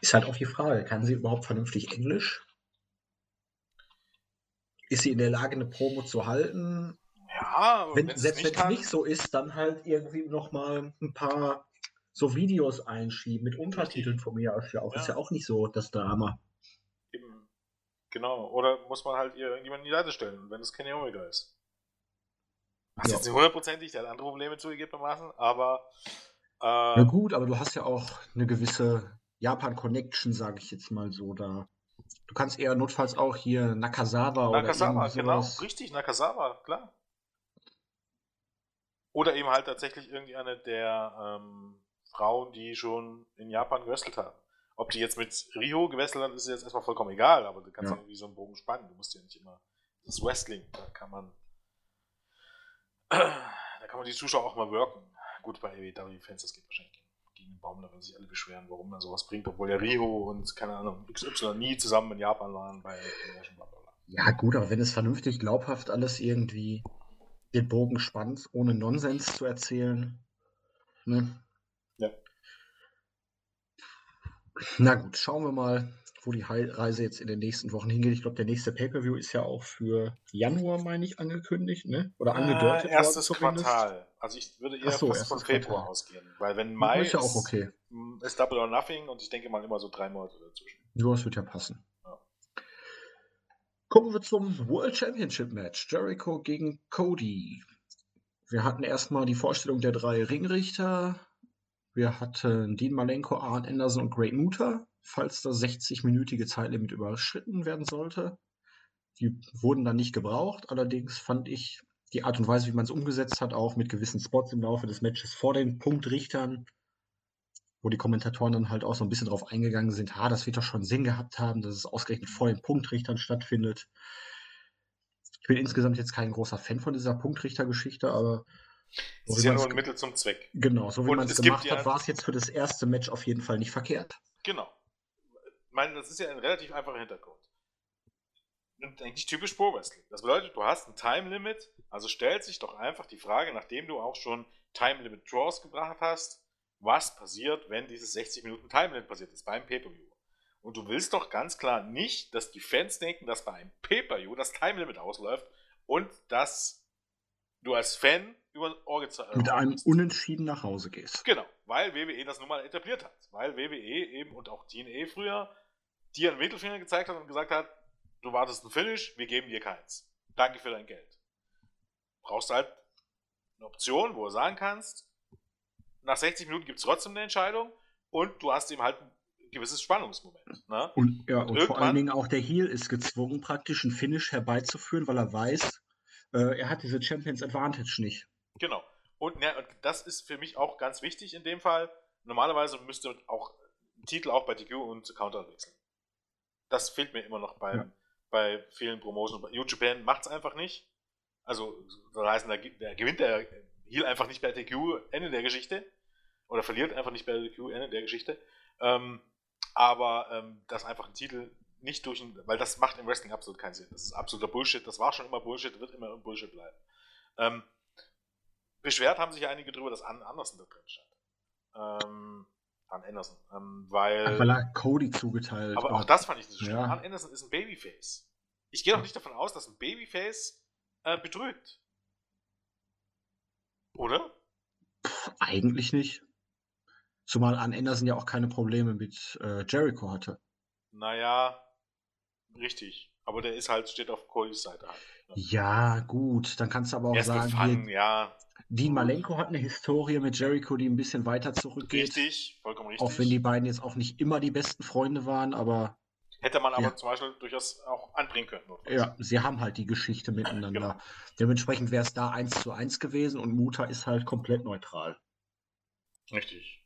Ist halt auch die Frage, kann sie überhaupt vernünftig Englisch? Ist sie in der Lage, eine Promo zu halten? Ja, wenn, selbst wenn es nicht so ist, dann halt irgendwie nochmal ein paar so Videos einschieben mit Untertiteln von mir aus. Ja, auch. Ja. Ist ja auch nicht so das Drama. Eben. Genau. Oder muss man halt irgendjemanden in die Seite stellen, wenn es keine Omega ist. Was ja. jetzt nicht hundertprozentig, der hat andere Probleme zugegebenermaßen, aber. Äh, Na gut, aber du hast ja auch eine gewisse Japan-Connection, sage ich jetzt mal so, da. Du kannst eher notfalls auch hier Nakazawa, Nakazawa oder genau, richtig, Nakazawa, klar. Oder eben halt tatsächlich irgendwie eine der ähm, Frauen, die schon in Japan gewrestelt haben. Ob die jetzt mit Rio gewechselt hat, ist jetzt erstmal vollkommen egal, aber du kannst ja. irgendwie so einen Bogen spannen. Du musst ja nicht immer. Das ist Wrestling, da kann man. Da kann man die Zuschauer auch mal worken. Gut, bei AEW-Fans, das geht wahrscheinlich gegen den Baum, da werden sich alle beschweren, warum man sowas bringt, obwohl der Rio und keine Ahnung, XY nie zusammen in Japan waren bei. Ja, gut, aber wenn es vernünftig glaubhaft alles irgendwie den Bogen spannt, ohne Nonsens zu erzählen. Ne? Ja. Na gut, schauen wir mal, wo die Reise jetzt in den nächsten Wochen hingeht. Ich glaube, der nächste Pay-Per-View ist ja auch für Januar, meine ich, angekündigt, ne? Oder angedeutet. Äh, erstes Quartal. Also ich würde eher so, fast von Februar Quartal. ausgehen. Weil wenn Mai ist, ja auch okay. ist Double or Nothing und ich denke mal immer so drei Monate dazwischen. Ja, das wird ja passen. Ja. Kommen wir zum World Championship Match. Jericho gegen Cody. Wir hatten erstmal die Vorstellung der drei Ringrichter. Wir hatten Dean Malenko, Arn Anderson und Great Muta falls das 60-minütige Zeitlimit überschritten werden sollte. Die wurden dann nicht gebraucht. Allerdings fand ich die Art und Weise, wie man es umgesetzt hat, auch mit gewissen Spots im Laufe des Matches vor den Punktrichtern, wo die Kommentatoren dann halt auch so ein bisschen drauf eingegangen sind, ha, das wird doch schon Sinn gehabt haben, dass es ausgerechnet vor den Punktrichtern stattfindet. Ich bin insgesamt jetzt kein großer Fan von dieser Punktrichtergeschichte, aber es ist ja nur ein Mittel zum Zweck. Genau, so wie man es gemacht hat, war es jetzt für das erste Match auf jeden Fall nicht verkehrt. Genau meine, das ist ja ein relativ einfacher Hintergrund. Und eigentlich typisch Pro Wrestling. Das bedeutet, du hast ein Time Limit, also stellt sich doch einfach die Frage, nachdem du auch schon Time Limit Draws gebracht hast, was passiert, wenn dieses 60 Minuten Time Limit passiert ist beim Pay-Per-View. Und du willst doch ganz klar nicht, dass die Fans denken, dass bei einem Pay-Per-View das Time Limit ausläuft und dass du als Fan über ein Ohr Mit einem Unentschieden nach Hause gehst. Genau, weil WWE das nun mal etabliert hat. Weil WWE eben und auch TNA früher dir einen Mittelfinger gezeigt hat und gesagt hat, du wartest ein Finish, wir geben dir keins. Danke für dein Geld. Brauchst du halt eine Option, wo du sagen kannst, nach 60 Minuten gibt es trotzdem eine Entscheidung und du hast eben halt ein gewisses Spannungsmoment. Ne? Und, ja, und, und vor allen Dingen auch der Heel ist gezwungen, praktisch einen Finish herbeizuführen, weil er weiß, äh, er hat diese Champions Advantage nicht. Genau. Und, ja, und das ist für mich auch ganz wichtig in dem Fall. Normalerweise müsste auch ein Titel auch bei DQ und Counter wechseln. Das fehlt mir immer noch bei, ja. bei vielen Promotions. Japan macht es einfach nicht. Also, das heißt, da, da gewinnt der Heal einfach nicht bei TQ Ende der Geschichte. Oder verliert einfach nicht bei TQ Ende der Geschichte. Ähm, aber ähm, das einfach ein Titel nicht durch ein, weil das macht im Wrestling absolut keinen Sinn. Das ist absoluter Bullshit. Das war schon immer Bullshit, wird immer Bullshit bleiben. Ähm, beschwert haben sich einige darüber, dass Anderson da drin stand. Ähm, an Anderson. Ähm, weil, Ach, weil er Cody zugeteilt Aber auch das fand ich nicht so schlimm. Ja. An Anderson ist ein Babyface. Ich gehe doch nicht davon aus, dass ein Babyface äh, betrügt. Oder? Puh, eigentlich nicht. Zumal An Anderson ja auch keine Probleme mit äh, Jericho hatte. Naja, richtig. Aber der ist halt, steht auf Codys Seite halt. Ne? Ja, gut. Dann kannst du aber auch er ist sagen, gefangen, hier, ja. Dean Malenko hat eine Historie mit Jericho, die ein bisschen weiter zurückgeht. Richtig, vollkommen richtig. Auch wenn die beiden jetzt auch nicht immer die besten Freunde waren, aber. Hätte man aber ja. zum Beispiel durchaus auch anbringen können. Ja, sie haben halt die Geschichte miteinander. genau. Dementsprechend wäre es da eins zu eins gewesen und Muta ist halt komplett neutral. Richtig.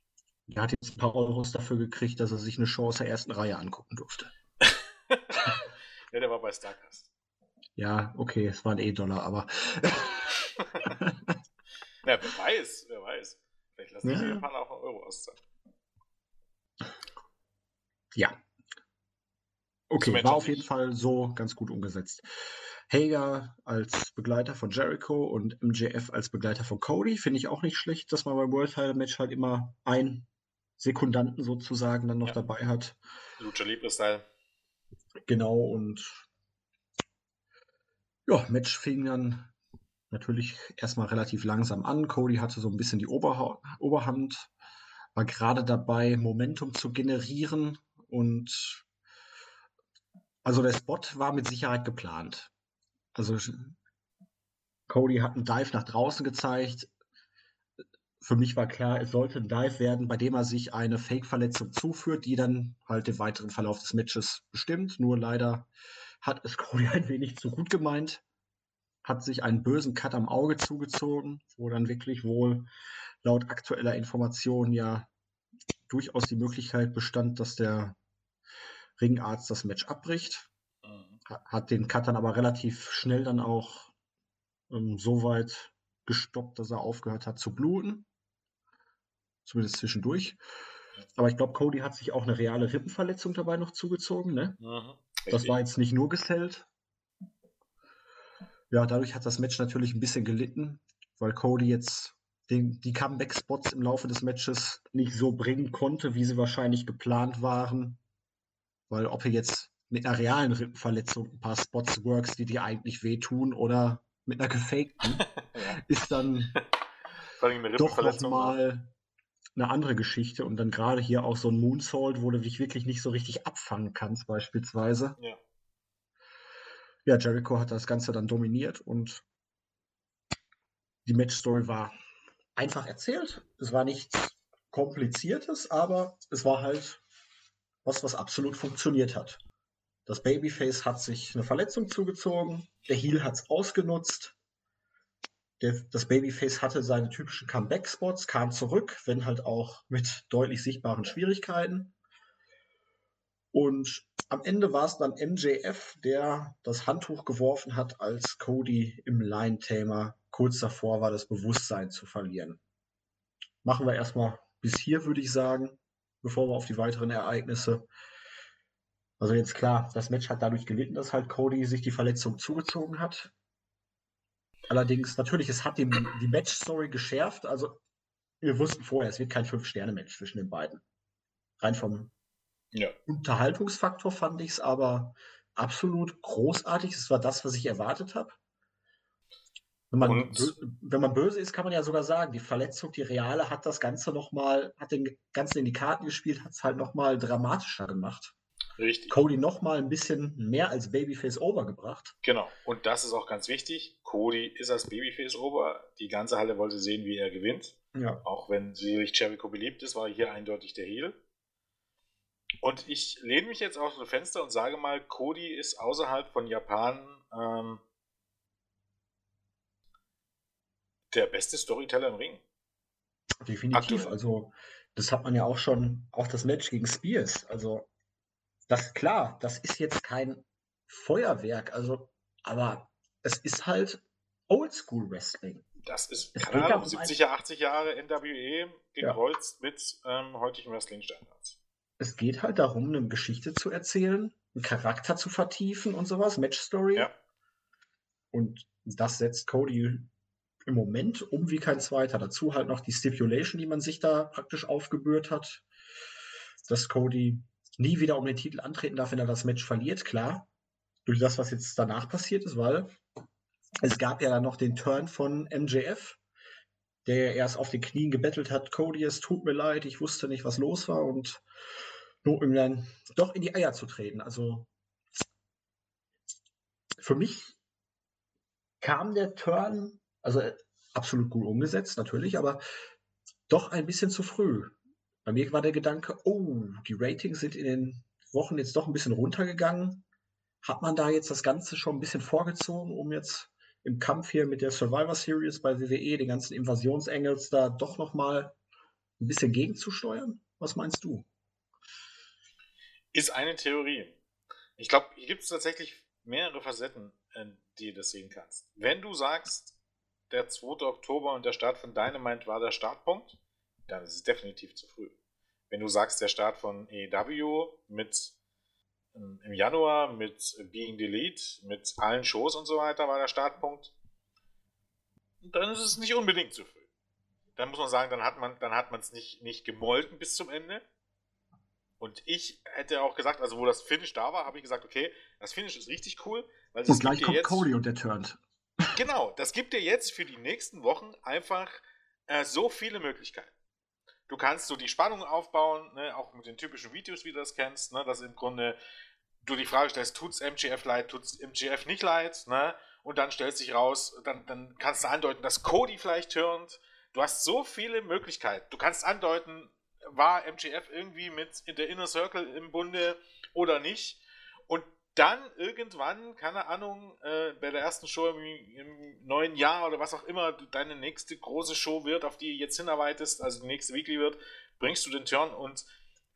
Er hat jetzt ein paar Euros dafür gekriegt, dass er sich eine aus der ersten Reihe angucken durfte. ja, der war bei Starcast. Ja, okay, es waren eh Dollar, aber. Ja, wer weiß, wer weiß. Vielleicht lassen ja. die Japaner auch einen Euro auszahlen. Ja. Okay, war auf jeden Fall so ganz gut umgesetzt. Hager als Begleiter von Jericho und MJF als Begleiter von Cody finde ich auch nicht schlecht, dass man beim World Title Match halt immer einen Sekundanten sozusagen dann noch ja. dabei hat. Lucha Libre Style. Genau und ja, Match fing dann natürlich erstmal relativ langsam an. Cody hatte so ein bisschen die Oberha Oberhand, war gerade dabei, Momentum zu generieren und also der Spot war mit Sicherheit geplant. Also Cody hat einen Dive nach draußen gezeigt. Für mich war klar, es sollte ein Dive werden, bei dem er sich eine Fake-Verletzung zuführt, die dann halt den weiteren Verlauf des Matches bestimmt. Nur leider hat es Cody ein wenig zu gut gemeint hat sich einen bösen Cut am Auge zugezogen, wo dann wirklich wohl laut aktueller Information ja durchaus die Möglichkeit bestand, dass der Ringarzt das Match abbricht. Mhm. Hat den Cut dann aber relativ schnell dann auch ähm, so weit gestoppt, dass er aufgehört hat zu bluten. Zumindest zwischendurch. Aber ich glaube, Cody hat sich auch eine reale Rippenverletzung dabei noch zugezogen. Ne? Mhm, das war jetzt nicht nur gesellt. Ja, dadurch hat das Match natürlich ein bisschen gelitten, weil Cody jetzt den, die Comeback-Spots im Laufe des Matches nicht so bringen konnte, wie sie wahrscheinlich geplant waren. Weil ob er jetzt mit einer realen Rippenverletzung ein paar Spots works, die dir eigentlich wehtun, oder mit einer gefakten, ja. ist dann doch nochmal eine andere Geschichte. Und dann gerade hier auch so ein Moonsault, wo du dich wirklich nicht so richtig abfangen kannst, beispielsweise. Ja. Ja, Jericho hat das Ganze dann dominiert und die Matchstory war einfach erzählt. Es war nichts Kompliziertes, aber es war halt was, was absolut funktioniert hat. Das Babyface hat sich eine Verletzung zugezogen, der Heel hat es ausgenutzt. Der, das Babyface hatte seine typischen Comeback-Spots, kam zurück, wenn halt auch mit deutlich sichtbaren Schwierigkeiten. Und am Ende war es dann MJF, der das Handtuch geworfen hat, als Cody im Line-Thema kurz davor war, das Bewusstsein zu verlieren. Machen wir erstmal bis hier, würde ich sagen, bevor wir auf die weiteren Ereignisse. Also jetzt klar, das Match hat dadurch gelitten, dass halt Cody sich die Verletzung zugezogen hat. Allerdings, natürlich, es hat die, die Match-Story geschärft. Also wir wussten vorher, es wird kein Fünf-Sterne-Match zwischen den beiden. Rein vom ja. Unterhaltungsfaktor fand ich es aber absolut großartig. Es war das, was ich erwartet habe. Wenn man, wenn man böse ist, kann man ja sogar sagen, die Verletzung, die reale, hat das Ganze nochmal, hat den Ganzen in die Karten gespielt, hat es halt nochmal dramatischer gemacht. Richtig. Cody nochmal ein bisschen mehr als Babyface over gebracht. Genau. Und das ist auch ganz wichtig. Cody ist als Babyface over. Die ganze Halle wollte sehen, wie er gewinnt. Ja. Auch wenn sicherlich Jericho beliebt ist, war hier eindeutig der Heel. Und ich lehne mich jetzt aus dem Fenster und sage mal, Cody ist außerhalb von Japan ähm, der beste Storyteller im Ring. Definitiv. Aktuell. Also, das hat man ja auch schon, auch das Match gegen Spears. Also, das klar, das ist jetzt kein Feuerwerk, also, aber es ist halt Oldschool Wrestling. Das ist, keine Ahnung, 70er, 80 Jahre NWE gekreuzt ja. mit ähm, heutigen Wrestling-Standards. Es geht halt darum, eine Geschichte zu erzählen, einen Charakter zu vertiefen und sowas, Match-Story. Ja. Und das setzt Cody im Moment um wie kein zweiter. Dazu halt noch die Stipulation, die man sich da praktisch aufgebührt hat, dass Cody nie wieder um den Titel antreten darf, wenn er das Match verliert, klar. Durch das, was jetzt danach passiert ist, weil es gab ja dann noch den Turn von MJF, der erst auf den Knien gebettelt hat, Cody, es tut mir leid, ich wusste nicht, was los war und nur um dann doch in die Eier zu treten. Also für mich kam der Turn also äh, absolut gut umgesetzt, natürlich, aber doch ein bisschen zu früh. Bei mir war der Gedanke, oh, die Ratings sind in den Wochen jetzt doch ein bisschen runtergegangen. Hat man da jetzt das Ganze schon ein bisschen vorgezogen, um jetzt im Kampf hier mit der Survivor Series bei WWE, den ganzen Invasionsengels, da doch nochmal ein bisschen gegenzusteuern? Was meinst du? Ist eine Theorie. Ich glaube, hier gibt es tatsächlich mehrere Facetten, in die du das sehen kannst. Wenn du sagst, der 2. Oktober und der Start von Dynamite war der Startpunkt, dann ist es definitiv zu früh. Wenn du sagst, der Start von EW mit im Januar mit Being Delete, mit allen Shows und so weiter war der Startpunkt, dann ist es nicht unbedingt zu früh. Dann muss man sagen, dann hat man dann hat man es nicht, nicht gemolken bis zum Ende. Und ich hätte auch gesagt, also wo das Finish da war, habe ich gesagt, okay, das Finish ist richtig cool. Weil und gleich kommt jetzt, Cody und der turnt. Genau, das gibt dir jetzt für die nächsten Wochen einfach äh, so viele Möglichkeiten. Du kannst so die Spannung aufbauen, ne, auch mit den typischen Videos, wie du das kennst, ne, dass im Grunde du die Frage stellst, tut's MGF leid, tut's MGF nicht leid, ne? Und dann stellt sich raus, dann, dann kannst du andeuten, dass Cody vielleicht turnt. Du hast so viele Möglichkeiten. Du kannst andeuten, war MGF irgendwie mit in der Inner Circle im Bunde oder nicht. Und dann irgendwann, keine Ahnung, äh, bei der ersten Show im, im, neuen Jahr oder was auch immer deine nächste große Show wird, auf die du jetzt hinarbeitest, also die nächste Weekly wird, bringst du den Turn und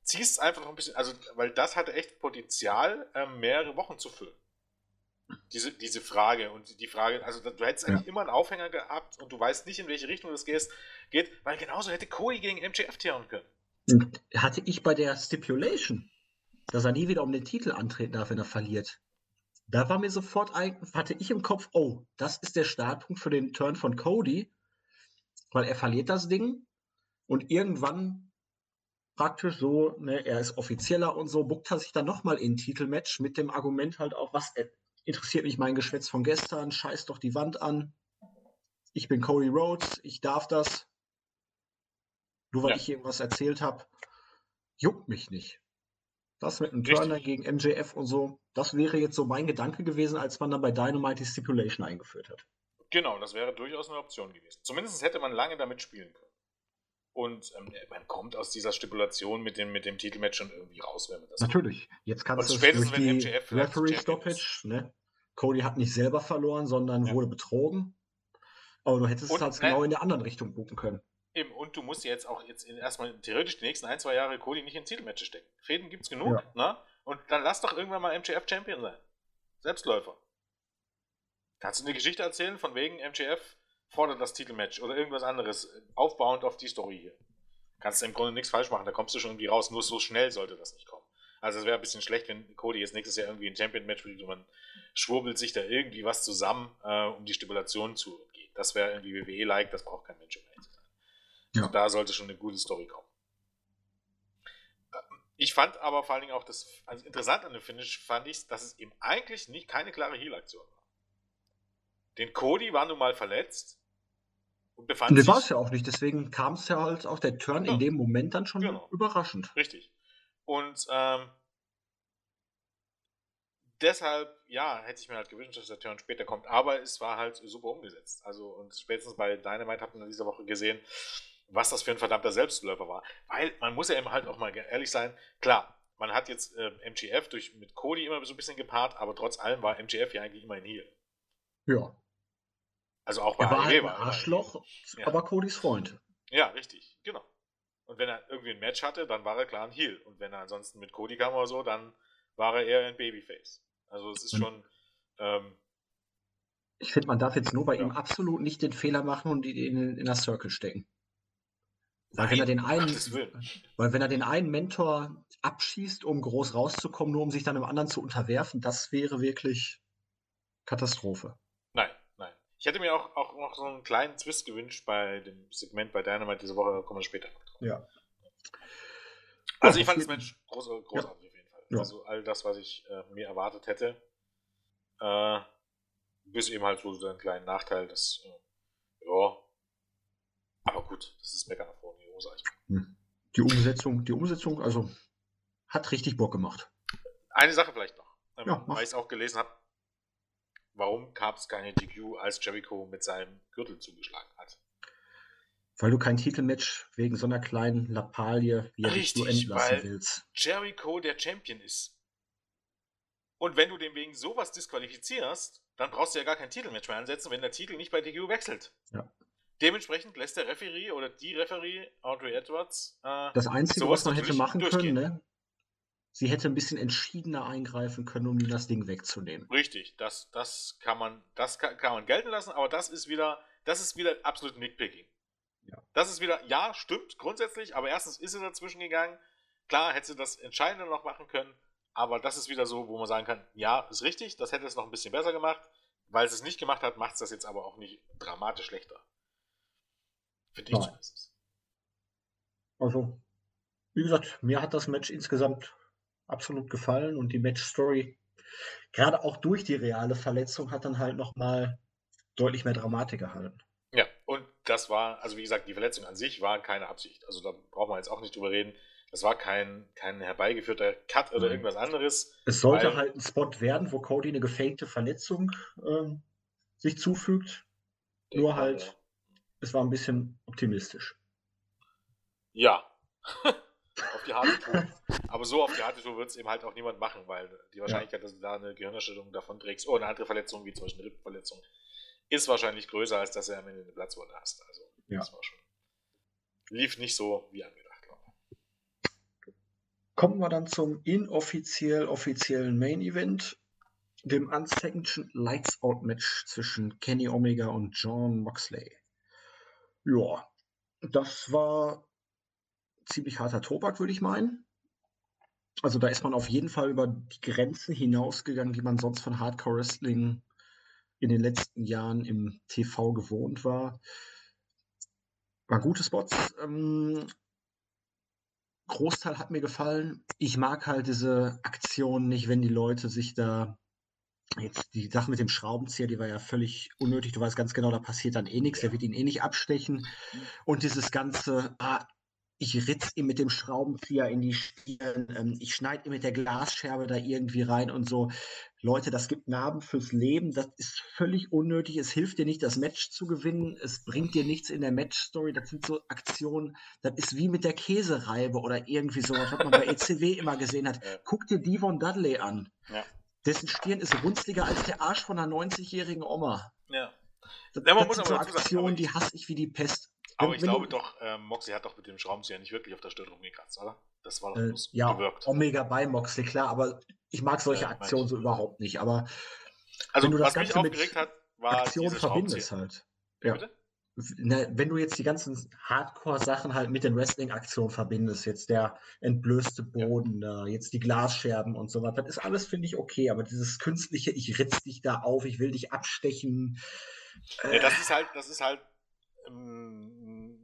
ziehst einfach noch ein bisschen, also, weil das hatte echt Potenzial, äh, mehrere Wochen zu füllen. Diese, diese Frage und die Frage, also du hättest eigentlich ja. immer einen Aufhänger gehabt und du weißt nicht, in welche Richtung das geht, geht weil genauso hätte Cody gegen MJF tieren können. Hatte ich bei der Stipulation dass er nie wieder um den Titel antreten darf, wenn er verliert. Da war mir sofort ein, hatte ich im Kopf, oh, das ist der Startpunkt für den Turn von Cody, weil er verliert das Ding und irgendwann praktisch so, ne, er ist offizieller und so, buckt er sich dann nochmal in Titelmatch mit dem Argument halt auch, was äh, interessiert mich mein Geschwätz von gestern, scheiß doch die Wand an. Ich bin Cody Rhodes, ich darf das. Nur weil ja. ich irgendwas erzählt habe, juckt mich nicht. Das mit einem Turner gegen MJF und so, das wäre jetzt so mein Gedanke gewesen, als man dann bei Dynamite die Stipulation eingeführt hat. Genau, das wäre durchaus eine Option gewesen. Zumindest hätte man lange damit spielen können. Und ähm, man kommt aus dieser Stipulation mit dem, mit dem Titelmatch schon irgendwie raus, wenn man das Natürlich. Jetzt kannst du spätestens durch die Referee Stoppage, ne? Cody hat nicht selber verloren, sondern ja. wurde betrogen. Aber du hättest und, es halt ne, genau in der anderen Richtung buchen können. Eben, und du musst jetzt auch jetzt erstmal theoretisch die nächsten ein, zwei Jahre Cody nicht in Titelmatches stecken. Fäden gibt's genug, ja. ne? Und dann lass doch irgendwann mal MJF Champion sein. Selbstläufer. Kannst du eine Geschichte erzählen, von wegen MJF fordert das Titelmatch oder irgendwas anderes, aufbauend auf die Story hier. Kannst du im Grunde nichts falsch machen, da kommst du schon irgendwie raus, nur so schnell sollte das nicht kommen. Also es wäre ein bisschen schlecht, wenn Cody jetzt nächstes Jahr irgendwie ein Champion-Match spielt und man schwurbelt sich da irgendwie was zusammen, äh, um die Stipulation zu entgehen. Das wäre irgendwie WWE-like, das braucht kein Mensch um zu sein. Ja. Also da sollte schon eine gute Story kommen. Ich fand aber vor allen Dingen auch das, also interessant an dem Finish fand ich, dass es eben eigentlich nicht keine klare Heal-Aktion war. Den Cody war nun mal verletzt und befand sich. war es ja auch nicht, deswegen kam es ja halt auch der Turn ja. in dem Moment dann schon genau. überraschend. Richtig. Und ähm, deshalb, ja, hätte ich mir halt gewünscht, dass der Turn später kommt, aber es war halt super umgesetzt. Also, und spätstens bei Dynamite hat man in dieser Woche gesehen, was das für ein verdammter Selbstläufer war. Weil man muss ja eben halt auch mal ehrlich sein, klar, man hat jetzt äh, MGF durch, mit Cody immer so ein bisschen gepaart, aber trotz allem war MGF ja eigentlich immer ein Heal. Ja. Also auch bei er war halt ein Arschloch, ja. aber Codys Freund. Ja, richtig, genau. Und wenn er irgendwie ein Match hatte, dann war er klar ein Heal. Und wenn er ansonsten mit Cody kam oder so, dann war er eher ein Babyface. Also es ist schon. Ähm, ich finde, man darf jetzt nur bei ja. ihm absolut nicht den Fehler machen und ihn in, in der Circle stecken. Weil wenn er den einen, weil wenn er den einen Mentor abschießt, um groß rauszukommen, nur um sich dann dem anderen zu unterwerfen, das wäre wirklich Katastrophe. Ich hätte mir auch, auch noch so einen kleinen Twist gewünscht bei dem Segment bei Dynamite diese Woche, da kommen wir später noch drauf. Ja. Also ich fand das Match groß, großartig ja. auf jeden Fall. Ja. Also all das, was ich äh, mir erwartet hätte. Äh, bis eben halt so einen kleinen Nachteil, dass äh, ja, aber gut, das ist mega nach vorne. Hm. Die Umsetzung, die Umsetzung, also hat richtig Bock gemacht. Eine Sache vielleicht noch, ähm, ja, weil ich es auch gelesen habe. Warum gab es keine DQ, als Jericho mit seinem Gürtel zugeschlagen hat? Weil du kein Titelmatch wegen so einer kleinen Lappalie wie Richtig, du entlassen willst. Jericho der Champion ist. Und wenn du den wegen sowas disqualifizierst, dann brauchst du ja gar kein Titelmatch mehr ansetzen, wenn der Titel nicht bei DQ wechselt. Ja. Dementsprechend lässt der Referee oder die Referee, Audrey Edwards, äh, das Einzige, was man hätte machen können, ne? Sie hätte ein bisschen entschiedener eingreifen können, um ihm das Ding wegzunehmen. Richtig, das, das kann man, das kann, kann man gelten lassen, aber das ist wieder, das ist wieder absolut Nickpicking. Ja. Das ist wieder, ja, stimmt, grundsätzlich, aber erstens ist sie dazwischen gegangen. Klar, hätte sie das Entscheidende noch machen können, aber das ist wieder so, wo man sagen kann, ja, ist richtig, das hätte es noch ein bisschen besser gemacht. Weil es es nicht gemacht hat, macht es das jetzt aber auch nicht dramatisch schlechter. Finde ich zumindest. Also, wie gesagt, mir hat das Match insgesamt absolut gefallen und die Match-Story, gerade auch durch die reale Verletzung, hat dann halt nochmal deutlich mehr Dramatik erhalten. Ja, und das war, also wie gesagt, die Verletzung an sich war keine Absicht. Also da braucht man jetzt auch nicht drüber reden. Das war kein, kein herbeigeführter Cut oder Nein. irgendwas anderes. Es sollte halt ein Spot werden, wo Cody eine gefakte Verletzung ähm, sich zufügt. Nur halt es war ein bisschen optimistisch. Ja. auf die harte Tour. Aber so auf die harte Tour wird es eben halt auch niemand machen, weil die Wahrscheinlichkeit, ja. dass du da eine Gehirnerschütterung davon trägst oder eine andere Verletzung, wie zum Beispiel eine Rippenverletzung, ist wahrscheinlich größer, als dass du am Ende eine Platzwunde hast. Also, ja. das war schon. Lief nicht so wie angedacht, glaube ich. Kommen wir dann zum inoffiziell offiziellen Main Event, dem Unsanctioned Lights Out Match zwischen Kenny Omega und John Moxley. Ja, das war ziemlich harter Tobak, würde ich meinen. Also da ist man auf jeden Fall über die Grenzen hinausgegangen, die man sonst von Hardcore Wrestling in den letzten Jahren im TV gewohnt war. War gute Spots. Ähm, Großteil hat mir gefallen. Ich mag halt diese Aktion nicht, wenn die Leute sich da jetzt die Sache mit dem Schraubenzieher, die war ja völlig unnötig. Du weißt ganz genau, da passiert dann eh nichts. Der wird ihn eh nicht abstechen. Und dieses ganze, ah, ich ritz ihm mit dem Schraubenzieher in die Stirn, ähm, ich schneide ihm mit der Glasscherbe da irgendwie rein und so. Leute, das gibt Narben fürs Leben, das ist völlig unnötig, es hilft dir nicht, das Match zu gewinnen, es bringt dir nichts in der Matchstory, das sind so Aktionen, das ist wie mit der Käsereibe oder irgendwie sowas, was man bei ECW immer gesehen hat. Guck dir Devon Dudley an. Ja. Dessen Stirn ist runzliger als der Arsch von einer 90-jährigen Oma. Ja. Das, ja, das sind so Aktionen, die hasse ich wie die Pest. Aber ich glaube doch, äh, Moxley hat doch mit dem Schraubenzieher nicht wirklich auf der Stirn rumgekratzt, oder? Das war doch äh, ja, gewirkt. Omega bei Moxley, klar, aber ich mag solche ja, Aktionen so überhaupt nicht. Aber also, wenn du das Ganze mit hat, Aktion verbindest halt. Ja. Bitte? Na, wenn du jetzt die ganzen Hardcore-Sachen halt mit den Wrestling-Aktionen verbindest, jetzt der entblößte Boden, ja. jetzt die Glasscherben und so weiter, das ist alles, finde ich, okay. Aber dieses künstliche, ich ritz dich da auf, ich will dich abstechen. Äh, ja, das ist halt, das ist halt ähm,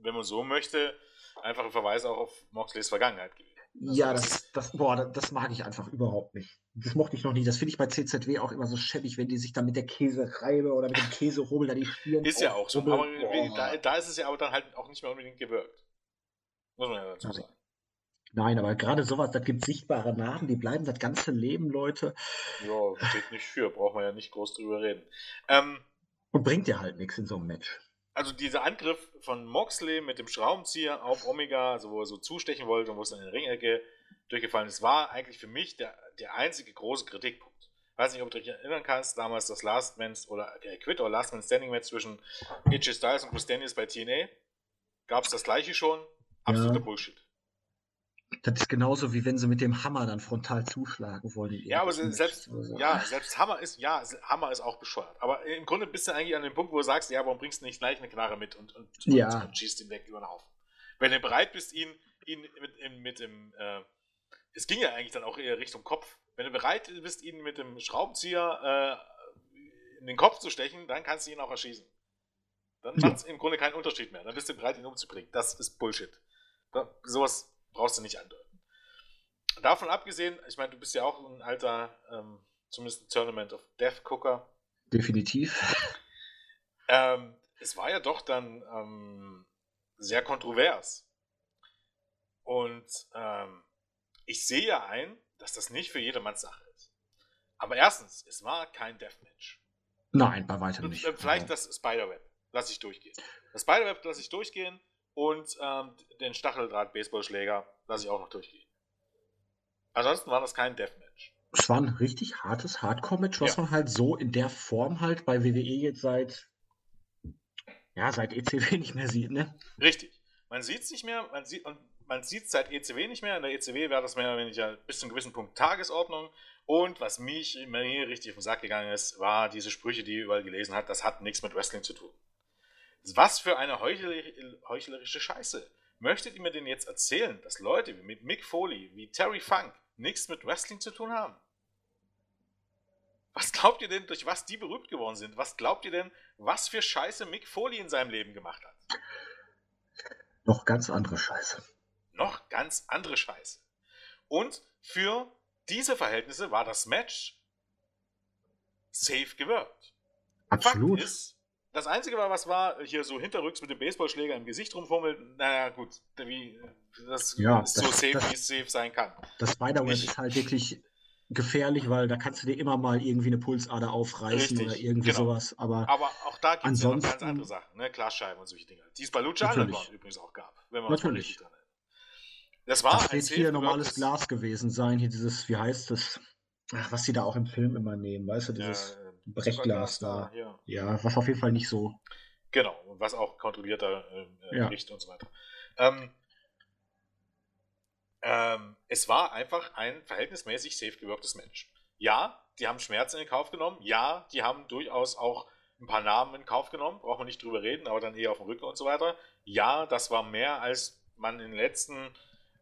wenn man so möchte, einfach ein Verweis auch auf Moxleys Vergangenheit gewesen. Also ja, das, das, boah, das mag ich einfach überhaupt nicht. Das mochte ich noch nie. Das finde ich bei CZW auch immer so schäbig, wenn die sich dann mit der Käsereibe oder mit dem Käserubbel da die Stirn Ist ja auch so. Aber da, da, ist es ja aber dann halt auch nicht mehr unbedingt gewirkt. Muss man ja dazu sagen. Nein, aber gerade sowas, das gibt sichtbare Narben, die bleiben das ganze Leben, Leute. Ja, steht nicht für, braucht man ja nicht groß drüber reden. Ähm, Und bringt ja halt nichts in so einem Match also dieser Angriff von Moxley mit dem Schraubenzieher auf Omega, also wo er so zustechen wollte und wo es dann in die Ringecke durchgefallen ist, war eigentlich für mich der, der einzige große Kritikpunkt. Ich weiß nicht, ob du dich erinnern kannst, damals das Last Man oder der Quit oder Last Man Standing Match zwischen AJ Styles und Chris Daniels bei TNA. Gab es das gleiche schon? Absoluter ja. Bullshit. Das ist genauso wie wenn sie mit dem Hammer dann frontal zuschlagen wollen. Ja, aber selbst, so. ja, selbst Hammer ist, ja, Hammer ist auch bescheuert. Aber im Grunde bist du eigentlich an dem Punkt, wo du sagst, ja, warum bringst du nicht gleich eine Knarre mit und, und, ja. und, schießt ihn weg über den Haufen? Wenn du bereit bist, ihn, ihn mit, mit dem, äh, es ging ja eigentlich dann auch eher Richtung Kopf. Wenn du bereit bist, ihn mit dem Schraubenzieher äh, in den Kopf zu stechen, dann kannst du ihn auch erschießen. Dann macht es im Grunde keinen Unterschied mehr. Dann bist du bereit, ihn umzubringen. Das ist Bullshit. Da, sowas brauchst du nicht andeuten. Davon abgesehen, ich meine, du bist ja auch ein alter, ähm, zumindest ein Tournament of Death Gucker. Definitiv. Ähm, es war ja doch dann ähm, sehr kontrovers. Und ähm, ich sehe ja ein, dass das nicht für jedermanns Sache ist. Aber erstens, es war kein Deathmatch. Nein, bei weitem nicht. Vielleicht das Spiderweb lasse ich durchgehen. Das Spiderweb lasse ich durchgehen. Und ähm, den Stacheldraht-Baseballschläger lasse ich auch noch durchgehen. Ansonsten war das kein Deathmatch. Es war ein richtig hartes Hardcore-Match, was ja. man halt so in der Form halt bei WWE jetzt seit ja, seit ECW nicht mehr sieht, ne? Richtig. Man sieht es nicht mehr, man sieht und man sieht seit ECW nicht mehr. In der ECW wäre das mehr oder weniger bis zu einem gewissen Punkt Tagesordnung. Und was mich mir richtig auf den Sack gegangen ist, war diese Sprüche, die ihr überall gelesen hat, das hat nichts mit Wrestling zu tun. Was für eine heuchlerische Scheiße. Möchtet ihr mir denn jetzt erzählen, dass Leute wie mit Mick Foley, wie Terry Funk nichts mit Wrestling zu tun haben? Was glaubt ihr denn, durch was die berühmt geworden sind? Was glaubt ihr denn, was für Scheiße Mick Foley in seinem Leben gemacht hat? Noch ganz andere Scheiße. Noch ganz andere Scheiße. Und für diese Verhältnisse war das Match safe gewirkt. Absolut. Fakt ist, das Einzige war, was war, hier so hinterrücks mit dem Baseballschläger im Gesicht rumfummeln. Naja, gut, wie, das ja, ist das, so safe, wie es safe sein kann. Das Spider-Man ist halt wirklich gefährlich, weil da kannst du dir immer mal irgendwie eine Pulsader aufreißen Richtig, oder irgendwie genau. sowas. Aber, aber auch da gibt es ja noch ganz andere Sachen, ne? Glasscheiben und solche Dinge. Die es bei Lucha Underground übrigens auch gab, wenn man Natürlich. dran Das war das wird hier normales Glas gewesen sein. Hier dieses, wie heißt das? Ach, was sie da auch im Film immer nehmen, weißt du, dieses ja, Brechglas da. Ja. ja. was auf jeden Fall nicht so. Genau, was auch kontrollierter äh, äh ja. Licht und so weiter. Ähm, ähm, es war einfach ein verhältnismäßig safe gewirktes Match. Ja, die haben Schmerzen in Kauf genommen. Ja, die haben durchaus auch ein paar Namen in Kauf genommen. Braucht man nicht drüber reden, aber dann eher auf dem Rücken und so weiter. Ja, das war mehr, als man in den letzten,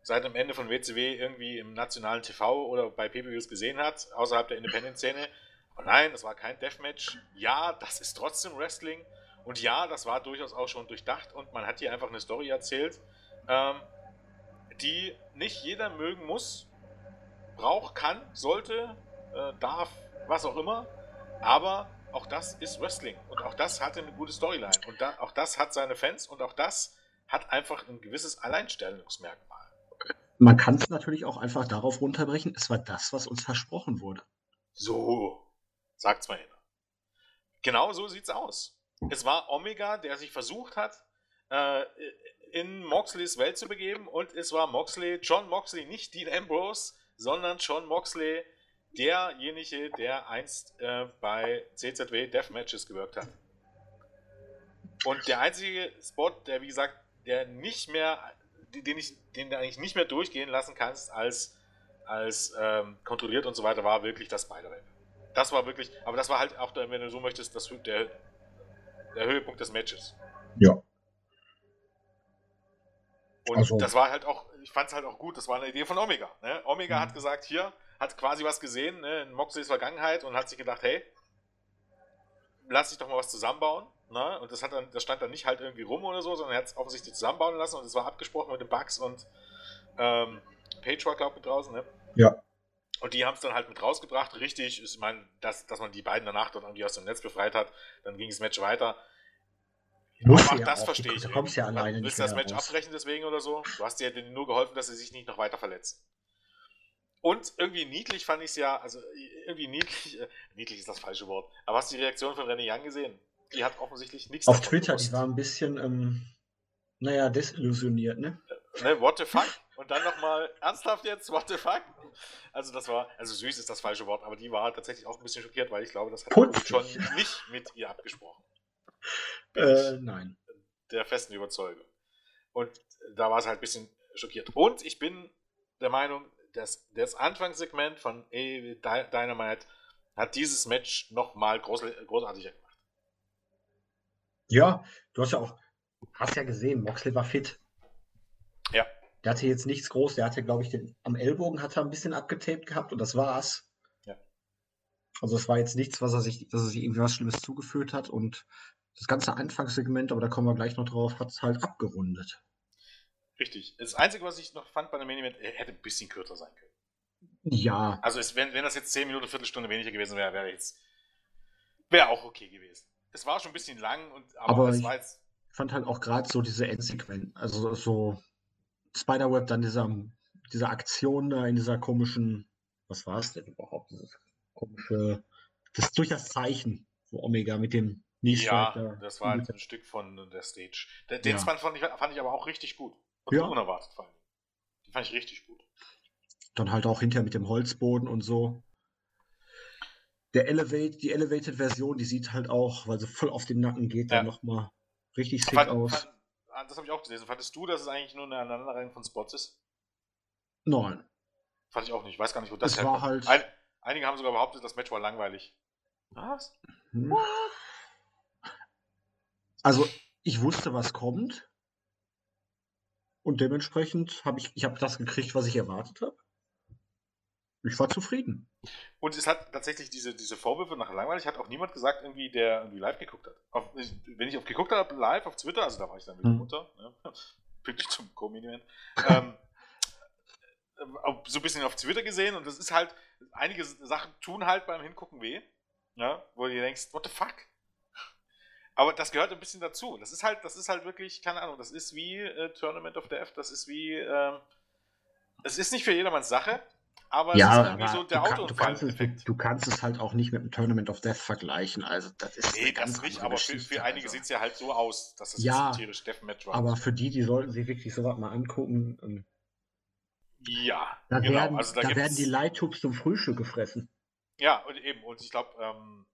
seit dem Ende von WCW irgendwie im nationalen TV oder bei PPVs gesehen hat, außerhalb der Independent-Szene. Aber nein, das war kein Deathmatch. Ja, das ist trotzdem Wrestling. Und ja, das war durchaus auch schon durchdacht und man hat hier einfach eine Story erzählt, ähm, die nicht jeder mögen muss, braucht, kann, sollte, äh, darf, was auch immer. Aber auch das ist Wrestling und auch das hatte eine gute Storyline und da, auch das hat seine Fans und auch das hat einfach ein gewisses Alleinstellungsmerkmal. Man kann es natürlich auch einfach darauf runterbrechen, es war das, was uns versprochen wurde. So, sagt's mal hin. Genau so sieht's aus. Es war Omega, der sich versucht hat, äh, in Moxleys Welt zu begeben und es war Moxley, John Moxley, nicht Dean Ambrose, sondern John Moxley, derjenige, der einst äh, bei CZW Deathmatches gewirkt hat. Und der einzige Spot, der wie gesagt, der nicht mehr, den, ich, den du eigentlich nicht mehr durchgehen lassen kannst als, als ähm, kontrolliert und so weiter, war wirklich das Spider-Web. Das war wirklich, aber das war halt auch, wenn du so möchtest, das, der, der Höhepunkt des Matches. Ja. Und also. das war halt auch, ich fand es halt auch gut, das war eine Idee von Omega. Ne? Omega mhm. hat gesagt, hier, hat quasi was gesehen ne, in Moxleys Vergangenheit und hat sich gedacht, hey, lass dich doch mal was zusammenbauen. Ne? Und das, hat dann, das stand dann nicht halt irgendwie rum oder so, sondern er hat es offensichtlich zusammenbauen lassen und es war abgesprochen mit den Bugs und ähm, Page war, glaube ich, mit draußen. Ne? Ja. Und die haben es dann halt mit rausgebracht, richtig. Ich meine, dass, dass man die beiden danach dann irgendwie aus dem Netz befreit hat, dann ging das Match weiter. Muss aber ja das verstehe ich. Du kommst ja alleine Willst du das Match raus. abbrechen deswegen oder so? Du hast dir nur geholfen, dass sie sich nicht noch weiter verletzt. Und irgendwie niedlich fand ich es ja, also irgendwie niedlich, äh, niedlich ist das falsche Wort, aber hast du die Reaktion von René Young gesehen? Die hat offensichtlich nichts Auf Twitter, gewusst. die war ein bisschen, ähm, naja, desillusioniert, ne? Ne, what the fuck? Und dann nochmal, ernsthaft jetzt, what the fuck? Also das war, also süß ist das falsche Wort, aber die war tatsächlich auch ein bisschen schockiert, weil ich glaube, das hat Putzig. schon nicht mit ihr abgesprochen. Äh, nein. Der festen Überzeugung. Und da war es halt ein bisschen schockiert. Und ich bin der Meinung, dass das Anfangssegment von Dynamite hat dieses Match nochmal groß, großartiger gemacht. Ja, du hast ja auch, hast ja gesehen, Moxley war fit. Ja. Der hatte jetzt nichts groß, der hatte, glaube ich, den, am Ellbogen hat er ein bisschen abgetaped gehabt und das war's. Ja. Also es war jetzt nichts, was er sich, dass er sich irgendwie was Schlimmes zugeführt hat und das ganze Anfangssegment, aber da kommen wir gleich noch drauf, hat es halt abgerundet. Richtig. Das Einzige, was ich noch fand bei dem Main Event, er hätte ein bisschen kürzer sein können. Ja. Also es, wenn, wenn das jetzt 10 Minuten, Viertelstunde weniger gewesen wäre, wäre jetzt wäre auch okay gewesen. Es war schon ein bisschen lang, und, aber, aber es war jetzt. Ich fand halt auch gerade so diese Endsequenz, also so Spiderweb, dann dieser, diese Aktion da in dieser komischen, was war es denn überhaupt, dieses komische, das durch das Zeichen, so Omega mit dem ja, das war halt ein Stück von der Stage. Den ja. fand, ich, fand ich aber auch richtig gut. Und ja. unerwartet vor allem. Die fand ich richtig gut. Dann halt auch hinterher mit dem Holzboden und so. Der Elevate, die Elevated-Version, die sieht halt auch, weil sie voll auf den Nacken geht, ja. dann nochmal richtig sick fand, aus. Fand, das habe ich auch gelesen. Fandest du, dass es eigentlich nur eine Aneinanderreihung von Spots ist? Nein. Fand ich auch nicht. Ich weiß gar nicht, wo das es war halt. Ein, einige haben sogar behauptet, das Match war langweilig. Was? Hm. Also, ich wusste, was kommt. Und dementsprechend habe ich, ich habe das gekriegt, was ich erwartet habe. Ich war zufrieden. Und es hat tatsächlich diese, diese Vorwürfe nach langweilig, hat auch niemand gesagt, irgendwie, der irgendwie live geguckt hat. Auf, wenn ich auf geguckt habe, live auf Twitter, also da war ich dann wieder hm. runter, ne? pünktlich zum Co-Minion, ähm, so ein bisschen auf Twitter gesehen und das ist halt, einige Sachen tun halt beim Hingucken weh, ja? wo du dir denkst, what the fuck? Aber das gehört ein bisschen dazu. Das ist halt, das ist halt wirklich, keine Ahnung, das ist wie äh, Tournament of Death, das ist wie, ähm, es ist nicht für jedermanns Sache, aber ja, es ist irgendwie so der Autounfall-Effekt. Du, du, kannst es halt auch nicht mit dem Tournament of Death vergleichen. Also das ist nee, das nicht, aber für, für einige also. sieht es ja halt so aus, dass es ja, ein tierisch Deathmatch war. Aber für die, die sollten sich wirklich sowas mal angucken. Ähm, Ja, da, genau. werden, also da, da werden die Light-Tubes zum Frühstück gefressen. Ja, und eben, und ich glaube, ähm,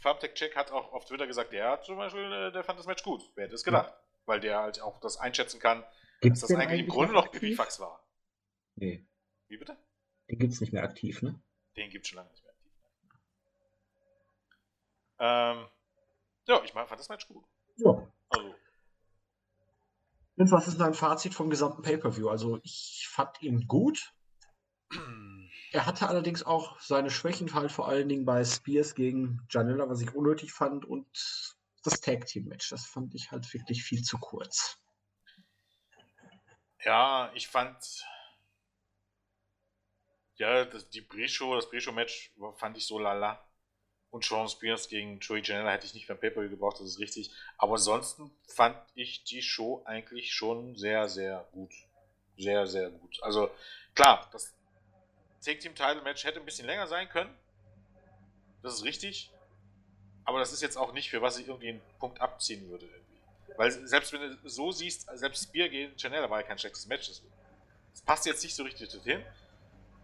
Farmtech Check hat auch auf Twitter gesagt, der zum Beispiel, äh, der fand das Match gut. Wer hätte es gedacht? Ja. Weil der halt auch das einschätzen kann, Gibt's dass das eigentlich, im Grunde noch Pipifax war. Nee. Wie bitte? Den gibt es nicht mehr aktiv, ne? Den gibt es schon lange nicht mehr aktiv. Ähm, ja, ich fand das Match gut. Ja. Also. Und was ist dein Fazit vom gesamten Pay-Per-View? Also, ich fand ihn gut. Er hatte allerdings auch seine Schwächen, halt vor allen Dingen bei Spears gegen Janella, was ich unnötig fand, und das Tag Team Match. Das fand ich halt wirklich viel zu kurz. Ja, ich fand. Ja, das, die Pre-Show, das Pre-Show-Match fand ich so lala. Und Sean Spears gegen Joey Janela hätte ich nicht beim Paper gebraucht, das ist richtig. Aber ansonsten fand ich die Show eigentlich schon sehr, sehr gut. Sehr, sehr gut. Also klar, das Take Team Title Match hätte ein bisschen länger sein können. Das ist richtig. Aber das ist jetzt auch nicht, für was ich irgendwie einen Punkt abziehen würde. Irgendwie. Weil selbst wenn du so siehst, selbst Spear gegen Chanel war ja kein schlechtes Match. Das passt jetzt nicht so richtig dorthin.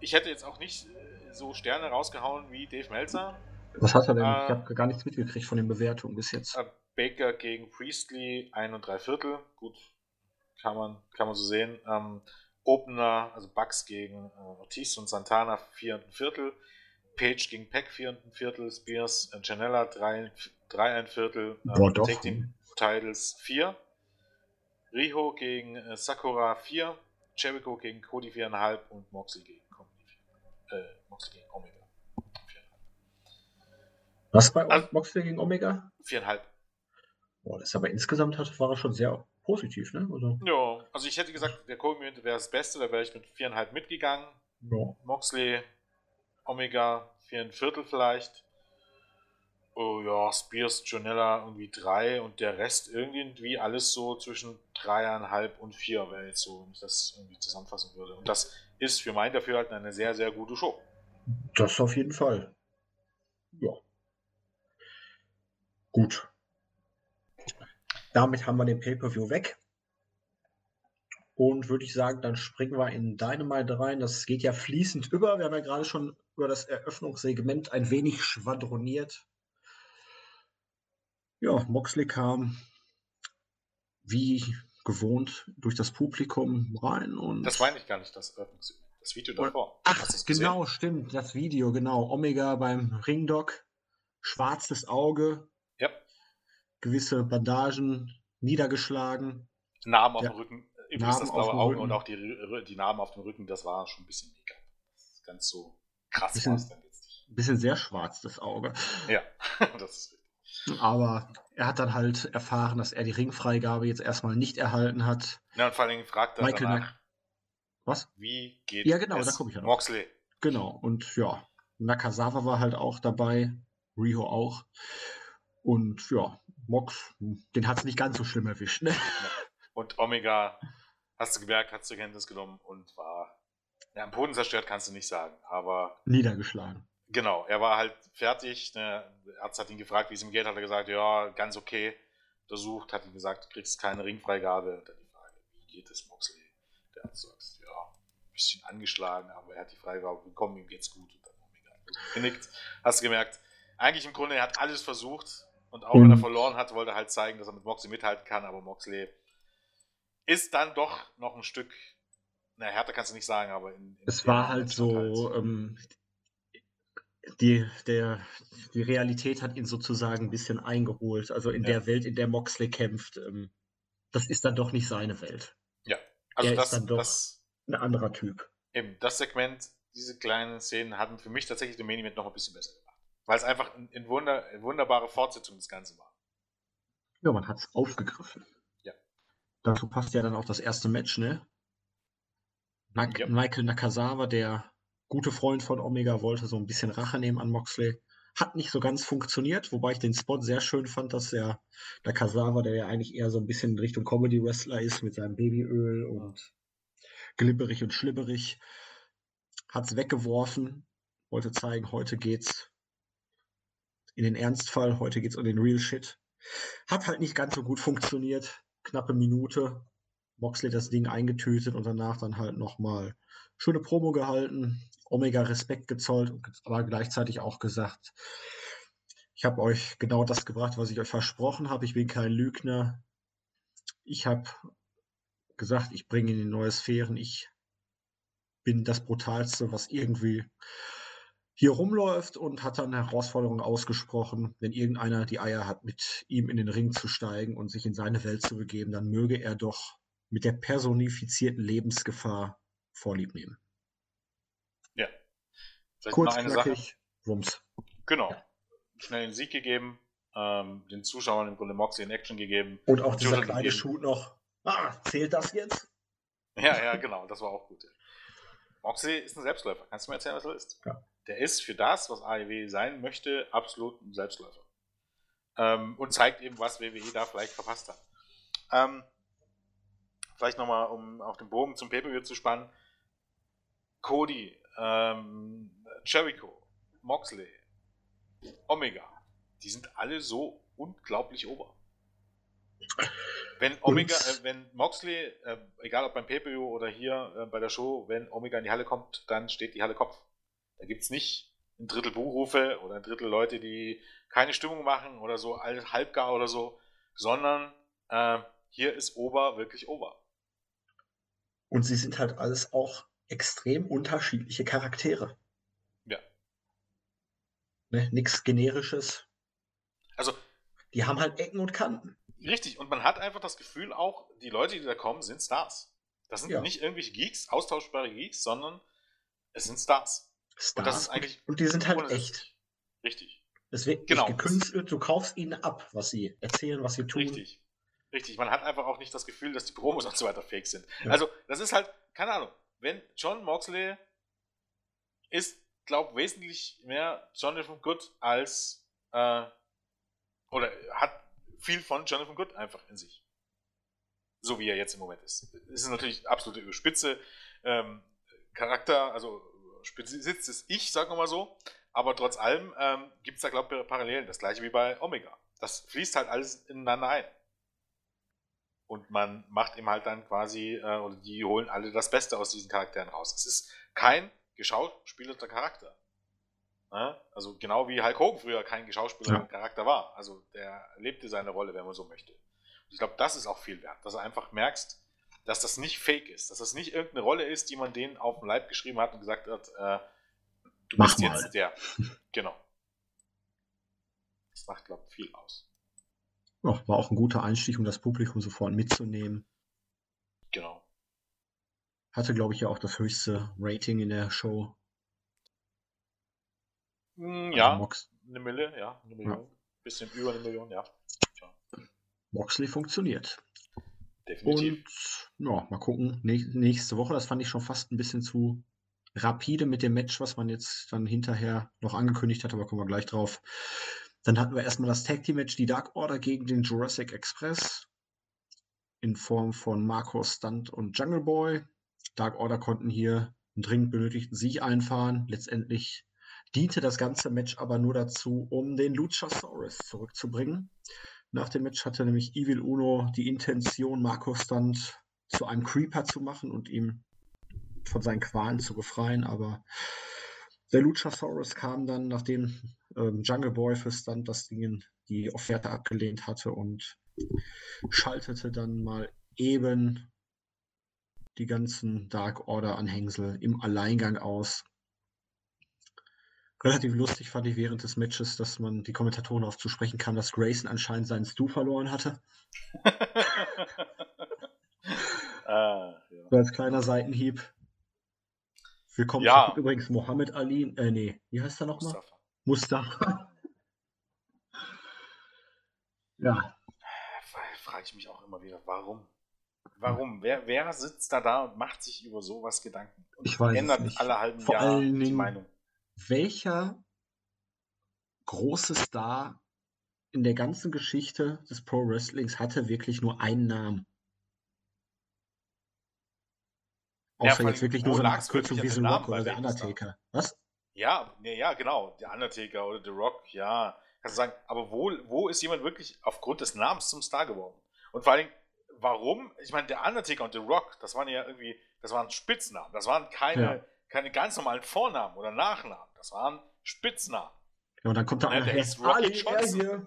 Ich hätte jetzt auch nicht äh, so Sterne rausgehauen wie Dave Meltzer. Was hat er denn? Äh, ich habe gar nichts mitgekriegt von den Bewertungen bis jetzt. Äh, Baker gegen Priestley, ein und drei Viertel. Gut, kann man, kann man so sehen. Ähm, Opener, also Bucks gegen äh, Ortiz und Santana, vier und ein Viertel. Page gegen Peck, vier und ein Viertel. Spears und Janella, drei, drei ein Viertel. Ähm, Boah, doch. Take Team Titles, vier. Riho gegen äh, Sakura, vier. Jericho gegen Cody, viereinhalb. Und Moxley gegen, äh, Moxley gegen Omega. Was bei also, Moxley gegen Omega? Viereinhalb. Boah, das aber insgesamt hat, war er schon sehr positiv, ne? Also, ja, also ich hätte gesagt, der Kobe wäre das Beste, da wäre ich mit viereinhalb mitgegangen. Ja. Moxley, Omega, vier ein Viertel vielleicht. Oh ja, Spears, Jonella irgendwie drei und der Rest irgendwie alles so zwischen dreieinhalb und vier wäre jetzt so, wenn ich das irgendwie zusammenfassen würde. Und das ist für mein Dafürhalten eine sehr, sehr gute Show. Das auf jeden Fall. Ja. Gut. Damit haben wir den Pay-Per-View weg. Und würde ich sagen, dann springen wir in Dynamite rein. Das geht ja fließend über. Wir haben ja gerade schon über das Eröffnungssegment ein wenig schwadroniert. Ja, Moxley kam wie gewohnt durch das Publikum rein und. Das meine ich gar nicht, das Eröffnungssegment. Das Video davor. Ach, genau, stimmt. Das Video, genau. Omega beim Ringdock. Schwarzes Auge. Ja gewisse Bandagen niedergeschlagen. Narben auf dem Rücken, übrigens Narben das blaue Auge und auch die, die Narben auf dem Rücken, das war schon ein bisschen mega. Ganz so krass bisschen, war es dann jetzt nicht. Ein bisschen sehr schwarz, das Auge. Ja, das ist. Aber er hat dann halt erfahren, dass er die Ringfreigabe jetzt erstmal nicht erhalten hat. Ja, und vor allem fragt er Michael danach, was? Wie geht ja, genau, es da komme ich ja noch. Moxley. Genau, und ja, Nakazawa war halt auch dabei, Riho auch. Und ja, Mox, den hat es nicht ganz so schlimm erwischt. Ne? Und Omega, hast du gemerkt, hat zur Kenntnis genommen und war ja, am Boden zerstört, kannst du nicht sagen, aber. Niedergeschlagen. Genau, er war halt fertig. Ne? Der Arzt hat ihn gefragt, wie es ihm geht, hat er gesagt, ja, ganz okay. Untersucht, hat ihm gesagt, du kriegst keine Ringfreigabe. Und dann die Frage, wie geht es Moxley? Der Arzt sagt, ja, ein bisschen angeschlagen, aber er hat die Freigabe bekommen, ihm geht's gut. Und dann Omega genickt. Hast du gemerkt, eigentlich im Grunde, er hat alles versucht, und auch wenn er verloren hat, wollte er halt zeigen, dass er mit Moxley mithalten kann, aber Moxley ist dann doch noch ein Stück, na, härter kannst du nicht sagen, aber in, in es war halt so, halt. Ähm, die, der, die Realität hat ihn sozusagen ein bisschen eingeholt. Also in ja. der Welt, in der Moxley kämpft, ähm, das ist dann doch nicht seine Welt. Ja, also er das, ist dann doch das, ein anderer Typ. Eben, das Segment, diese kleinen Szenen hatten für mich tatsächlich den Main Event noch ein bisschen besser gemacht. Weil es einfach eine Wunder, wunderbare Fortsetzung des Ganzen war. Ja, man hat es aufgegriffen. Ja. Dazu passt ja dann auch das erste Match, ne? Na ja. Michael Nakazawa, der gute Freund von Omega, wollte so ein bisschen Rache nehmen an Moxley. Hat nicht so ganz funktioniert, wobei ich den Spot sehr schön fand, dass der Nakazawa, der ja eigentlich eher so ein bisschen in Richtung Comedy-Wrestler ist, mit seinem Babyöl und glibberig und schlibberig, hat es weggeworfen, wollte zeigen, heute geht's in den Ernstfall. Heute geht es um den Real Shit. Hat halt nicht ganz so gut funktioniert. Knappe Minute. Moxley das Ding eingetütet und danach dann halt nochmal schöne Promo gehalten, Omega Respekt gezollt, aber gleichzeitig auch gesagt, ich habe euch genau das gebracht, was ich euch versprochen habe. Ich bin kein Lügner. Ich habe gesagt, ich bringe in neue Sphären. Ich bin das Brutalste, was irgendwie hier rumläuft und hat dann Herausforderungen ausgesprochen, wenn irgendeiner die Eier hat, mit ihm in den Ring zu steigen und sich in seine Welt zu begeben, dann möge er doch mit der personifizierten Lebensgefahr Vorlieb nehmen. Vielleicht Kurz, eine knackig, Sache. Wumms. Genau. Schnell den Sieg gegeben, ähm, den Zuschauern im Grunde Moxie in Action gegeben. Und auch dieser kleine gegeben. Shoot noch. Ah, zählt das jetzt? Ja, ja, genau, das war auch gut. Moxley ist ein Selbstläufer. Kannst du mir erzählen, was er ist? Ja. Der ist für das, was AEW sein möchte, absolut ein Selbstläufer. Ähm, und zeigt eben, was WWE da vielleicht verpasst hat. Ähm, vielleicht nochmal, um auf den Bogen zum pay zu spannen. Cody, ähm, Jericho, Moxley, Omega, die sind alle so unglaublich ober. Wenn Omega, äh, wenn Moxley, äh, egal ob beim pay oder hier äh, bei der Show, wenn Omega in die Halle kommt, dann steht die Halle Kopf. Da gibt es nicht ein Drittel Buchrufe oder ein Drittel Leute, die keine Stimmung machen oder so, halbgar oder so, sondern äh, hier ist Ober wirklich Ober. Und sie sind halt alles auch extrem unterschiedliche Charaktere. Ne, nix generisches. Also. Die haben halt Ecken und Kanten. Richtig, und man hat einfach das Gefühl auch, die Leute, die da kommen, sind Stars. Das sind ja. nicht irgendwelche Geeks, austauschbare Geeks, sondern es sind Stars. Stars und, das ist eigentlich und die sind halt echt. Richtig. Es wird genau. gekünstelt, du kaufst ihnen ab, was sie erzählen, was sie tun. Richtig. Richtig, man hat einfach auch nicht das Gefühl, dass die Promos und so weiter fake sind. Ja. Also, das ist halt, keine Ahnung, wenn John Moxley ist, glaube wesentlich mehr Jonathan Good als, äh, oder hat viel von Jonathan Good einfach in sich. So wie er jetzt im Moment ist. Es ist natürlich absolute Überspitze. Ähm, Charakter, also sitzt es Ich, sagen wir mal so. Aber trotz allem ähm, gibt es da, glaube ich, Parallelen. Das gleiche wie bei Omega. Das fließt halt alles ineinander ein. Und man macht ihm halt dann quasi, äh, oder die holen alle das Beste aus diesen Charakteren raus. Es ist kein geschauspielerter Charakter. Also genau wie Hulk Hogan früher kein geschauspielerter ja. Charakter war. Also der lebte seine Rolle, wenn man so möchte. Und ich glaube, das ist auch viel wert, dass du einfach merkst, dass das nicht fake ist, dass das nicht irgendeine Rolle ist, die man denen auf dem Leib geschrieben hat und gesagt hat, äh, du Mach bist mal. jetzt der. genau. Das macht, glaube ich, viel aus. Ja, war auch ein guter Einstieg, um das Publikum sofort mitzunehmen. Genau. Hatte, glaube ich, ja auch das höchste Rating in der Show. Hm, ja, also eine Mille, ja, eine Million. Ja. Bisschen über eine Million, ja. ja. Moxley funktioniert. Definitiv. Und ja, mal gucken. Nächste Woche, das fand ich schon fast ein bisschen zu rapide mit dem Match, was man jetzt dann hinterher noch angekündigt hat, aber kommen wir gleich drauf. Dann hatten wir erstmal das Tag Team Match, die Dark Order gegen den Jurassic Express in Form von Marco Stunt und Jungle Boy. Dark Order konnten hier einen dringend benötigten Sieg einfahren. Letztendlich diente das ganze Match aber nur dazu, um den Luchasaurus zurückzubringen. Nach dem Match hatte nämlich Evil Uno die Intention, Marco Stunt zu einem Creeper zu machen und ihm von seinen Qualen zu befreien, aber der Luchasaurus kam dann, nachdem ähm, Jungle Boy für Stunt das Ding die Offerte abgelehnt hatte und schaltete dann mal eben die ganzen Dark Order Anhängsel im Alleingang aus relativ lustig fand ich während des Matches, dass man die Kommentatoren darauf zu sprechen kam, dass Grayson anscheinend seinen Stu verloren hatte. ah, ja. So als kleiner Seitenhieb. Willkommen ja. zurück übrigens Mohammed Ali. Äh, nee, wie heißt er nochmal? Mustafa. Mustafa. ja. Frage ich mich auch immer wieder, warum? Warum? Wer, wer sitzt da da und macht sich über sowas Gedanken? Und ich weiß ändert nicht. alle halben Vor Jahre die Meinung welcher große Star in der ganzen Geschichte des Pro Wrestlings hatte wirklich nur einen Namen? Außer ja, jetzt wirklich nur so eine Abkürzung wie The Rock oder der Undertaker. Was? Ja, ja, ja, genau. Der Undertaker oder The Rock, ja. Kannst du sagen, aber wo, wo ist jemand wirklich aufgrund des Namens zum Star geworden? Und vor allem, warum? Ich meine, der Undertaker und The Rock, das waren ja irgendwie, das waren Spitznamen. Das waren keine, ja. keine ganz normalen Vornamen oder Nachnamen. Das waren Spitznamen. Ja, und dann kommt da einer, der hieß Rocky Ali, Johnson.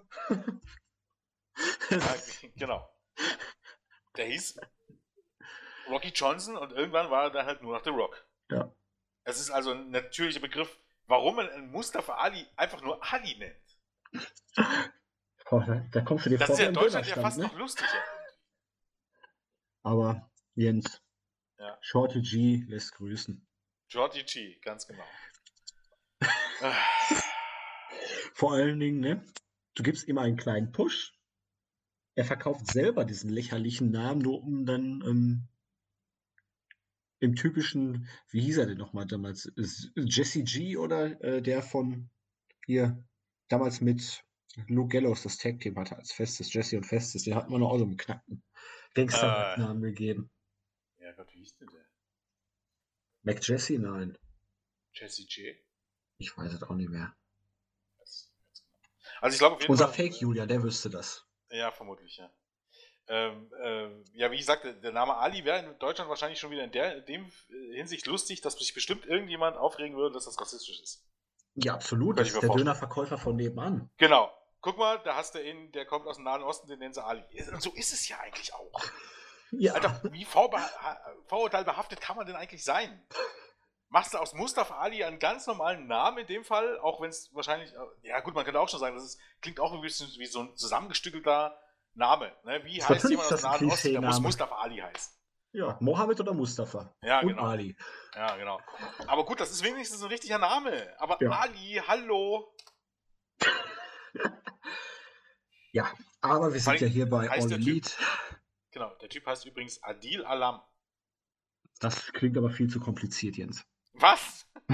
ja, genau. Der hieß Rocky Johnson und irgendwann war er dann halt nur noch The Rock. Ja. Es ist also ein natürlicher Begriff, warum man Mustafa Ali einfach nur Ali nennt. Boah, da kommst du dir das vor. Ist ja in Deutschland ja fast ne? noch lustiger. Aber Jens, ja. Shorty G lässt grüßen. Shorty G, ganz genau. Vor allen Dingen, ne? Du gibst ihm einen kleinen Push. Er verkauft selber diesen lächerlichen Namen, nur um dann ähm, im typischen, wie hieß er denn nochmal damals? Jesse G oder äh, der von hier damals mit Luke Gallows das Tag Team hatte als Festes, Jesse und Festes, den hatten wir noch auch so einen knacken Gangster-Namen äh, gegeben. Ja Gott, wie hieß denn der? Mac Jesse? Nein. Jesse J? Ich weiß es auch nicht mehr. Also ich glaube Unser Fall, Fake Julia, der wüsste das. Ja, vermutlich, ja. Ähm, ähm, ja, wie gesagt, der Name Ali wäre in Deutschland wahrscheinlich schon wieder in der in dem Hinsicht lustig, dass sich bestimmt irgendjemand aufregen würde, dass das rassistisch ist. Ja, absolut. das ist der Dönerverkäufer von nebenan. Genau. Guck mal, da hast du ihn, der kommt aus dem Nahen Osten, den nennen sie Ali. Und so ist es ja eigentlich auch. Ja. Alter, wie vorurteilbehaftet kann man denn eigentlich sein? Machst du aus Mustafa Ali einen ganz normalen Namen in dem Fall, auch wenn es wahrscheinlich, äh, ja gut, man könnte auch schon sagen, das ist, klingt auch ein bisschen wie so ein zusammengestückelter Name. Ne? Wie das heißt jemand aus dem Nahen Osten? Der muss Mustafa Ali heißen. Ja, Mohammed oder Mustafa. Ja, Und genau. Ali. Ja, genau. Aber gut, das ist wenigstens ein richtiger Name. Aber ja. Ali, hallo. Ja, aber wir sind ja hier bei All Elite. Genau, der Typ heißt übrigens Adil Alam. Das klingt aber viel zu kompliziert, Jens. Was?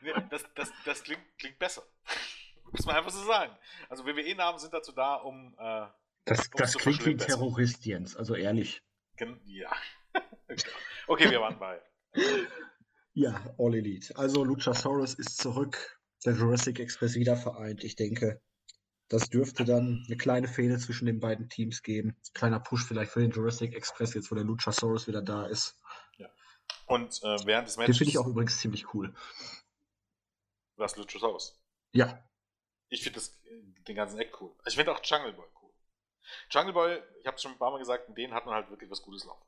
nee, das das, das klingt, klingt besser. Muss man einfach so sagen. Also WWE-Namen sind dazu da, um. Äh, das, das klingt wie ein Terrorist, Jens, also ehrlich. Ja. okay, wir waren bei. Ja, All Elite. Also Luchasaurus ist zurück. Der Jurassic Express wieder vereint. Ich denke, das dürfte dann eine kleine Fehde zwischen den beiden Teams geben. Kleiner Push vielleicht für den Jurassic Express, jetzt wo der Luchasaurus wieder da ist. Ja. Und äh, während des Matches. Den finde ich auch übrigens ziemlich cool. Was Luchasaurus? Ja. Ich finde den ganzen Eck cool. Ich finde auch Jungle Boy cool. Jungle Boy, ich habe es schon ein paar Mal gesagt, den hat man halt wirklich was Gutes laufen.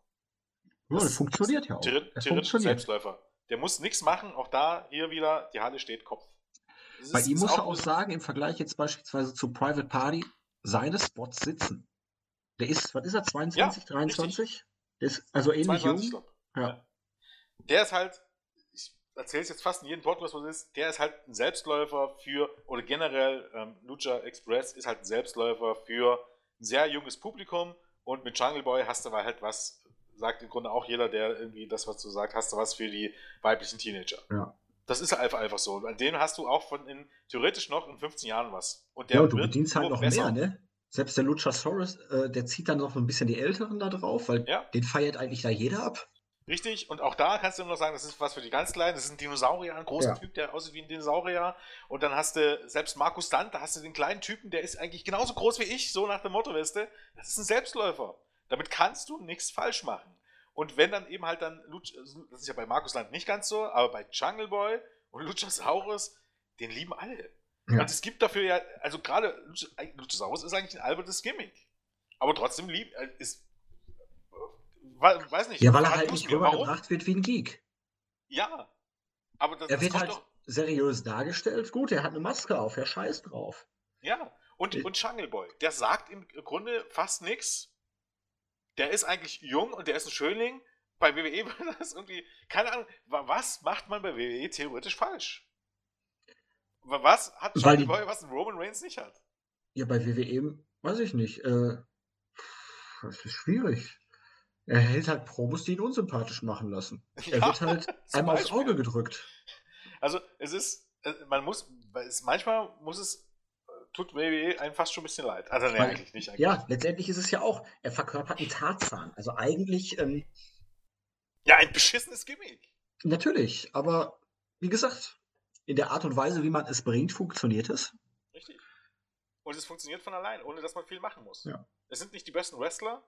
Ja, das funktioniert ja auch. Theoretisch Selbstläufer. Der muss nichts machen, auch da hier wieder, die Halle steht Kopf. Bei ihm muss er auch sagen, im Vergleich jetzt beispielsweise zu Private Party, seine Spots sitzen. Der ist, was ist er, 22, ja, 23? Der ist also ähnlich 22, jung. Ja. ja. Der ist halt, ich erzähle es jetzt fast in jedem Podcast, was es ist, der ist halt ein Selbstläufer für, oder generell ähm, Lucha Express ist halt ein Selbstläufer für ein sehr junges Publikum und mit Jungle Boy hast du halt was, sagt im Grunde auch jeder, der irgendwie das, was du sagst, hast du was für die weiblichen Teenager. Ja. Das ist einfach, einfach so. An dem hast du auch von in, theoretisch noch in 15 Jahren was. Und der ja, und du bedienst halt noch besser. mehr, ne? Selbst der Luchasaurus, äh, der zieht dann noch ein bisschen die Älteren da drauf, weil ja. den feiert eigentlich da jeder ab. Richtig, und auch da kannst du nur noch sagen, das ist was für die ganz Kleinen. Das ist ein Dinosaurier, ein großer ja. Typ, der aussieht wie ein Dinosaurier. Und dann hast du selbst Markus Dant, da hast du den kleinen Typen, der ist eigentlich genauso groß wie ich, so nach dem Motto, weißt du? Das ist ein Selbstläufer. Damit kannst du nichts falsch machen. Und wenn dann eben halt dann, das ist ja bei Markus Land nicht ganz so, aber bei Jungle Boy und Luchasaurus, den lieben alle. Ja. Und es gibt dafür ja, also gerade Luchasaurus ist eigentlich ein albernes Gimmick. Aber trotzdem lieb, äh, ist, weiß nicht. Ja, weil er halt nicht rübergebracht wird wie ein Geek. Ja. Aber das, er wird halt doch... seriös dargestellt. Gut, er hat eine Maske auf, er scheißt drauf. Ja, und, und Jungle Boy, der sagt im Grunde fast nichts. Der ist eigentlich jung und der ist ein Schönling. Bei WWE war das irgendwie, keine Ahnung, was macht man bei WWE theoretisch falsch? Was hat die... Boy, was Roman Reigns nicht hat? Ja, bei WWE weiß ich nicht. Äh, das ist schwierig. Er hält halt Promos, die ihn unsympathisch machen lassen. Er ja, wird halt einmal Beispiel. aufs Auge gedrückt. Also es ist, äh, man muss, es, manchmal muss es, tut WWE einem fast schon ein bisschen leid. Also nee, Weil, eigentlich nicht. Eigentlich. Ja, letztendlich ist es ja auch, er verkörpert einen Tarzan. Also eigentlich... Ähm, ja, ein beschissenes Gimmick. Natürlich, aber wie gesagt, in der Art und Weise, wie man es bringt, funktioniert es. Richtig. Und es funktioniert von allein, ohne dass man viel machen muss. Ja. Es sind nicht die besten Wrestler,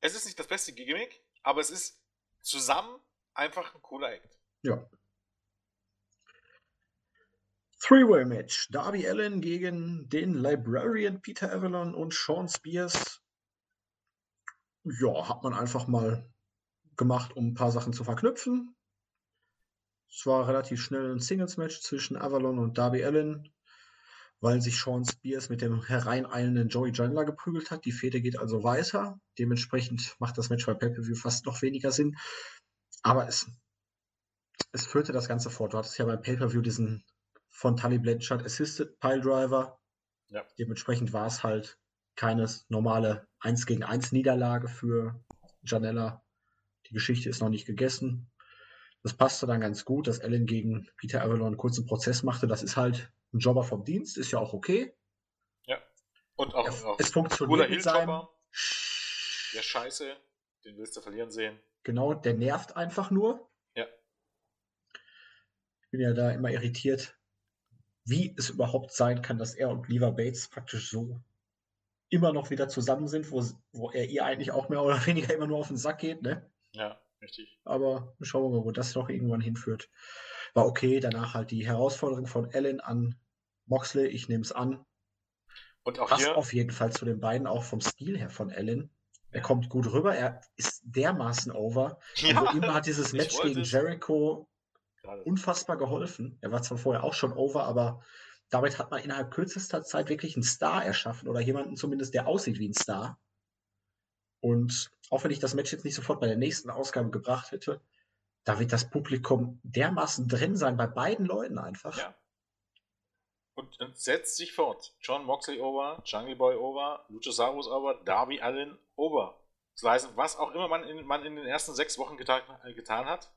es ist nicht das beste Gimmick, aber es ist zusammen einfach ein cooler Act. Ja. Three-Way-Match. Darby Allen gegen den Librarian Peter Avalon und Sean Spears. Ja, hat man einfach mal gemacht, um ein paar Sachen zu verknüpfen. Es war relativ schnell ein Singles-Match zwischen Avalon und Darby Allen, weil sich Sean Spears mit dem hereineilenden Joey Chandler geprügelt hat. Die Fehde geht also weiter. Dementsprechend macht das Match bei Pay-Per-View fast noch weniger Sinn. Aber es, es führte das Ganze fort. Du hattest ja beim Pay-Per-View diesen von Tully Blanchard Assisted Piledriver. Ja. Dementsprechend war es halt keine normale 1 gegen 1 Niederlage für Janella. Die Geschichte ist noch nicht gegessen. Das passte dann ganz gut, dass Allen gegen Peter Avalon einen kurzen Prozess machte. Das ist halt ein Jobber vom Dienst, ist ja auch okay. Ja. Und auch, ja, auch es funktioniert mit seinem... Der Scheiße, den willst du verlieren sehen. Genau, der nervt einfach nur. Ja. Ich bin ja da immer irritiert, wie es überhaupt sein kann, dass er und Lever Bates praktisch so immer noch wieder zusammen sind, wo, wo er ihr eigentlich auch mehr oder weniger immer nur auf den Sack geht, ne? Ja, richtig. Aber schauen wir mal, wo das noch irgendwann hinführt. War okay, danach halt die Herausforderung von Ellen an Moxley, ich nehme es an. Und auch Passt hier auf jeden Fall zu den beiden, auch vom Stil her von Ellen. Er kommt gut rüber, er ist dermaßen over. Ja, also ihm hat dieses Match gegen Jericho. Unfassbar geholfen. Er war zwar vorher auch schon over, aber damit hat man innerhalb kürzester Zeit wirklich einen Star erschaffen oder jemanden zumindest, der aussieht wie ein Star. Und auch wenn ich das Match jetzt nicht sofort bei der nächsten Ausgabe gebracht hätte, da wird das Publikum dermaßen drin sein bei beiden Leuten einfach. Ja. Und, und setzt sich fort. John Moxley over, Jungle Boy over, Luchasaurus over, Darby Allen over. Das heißt, was auch immer man in, man in den ersten sechs Wochen getan, getan hat,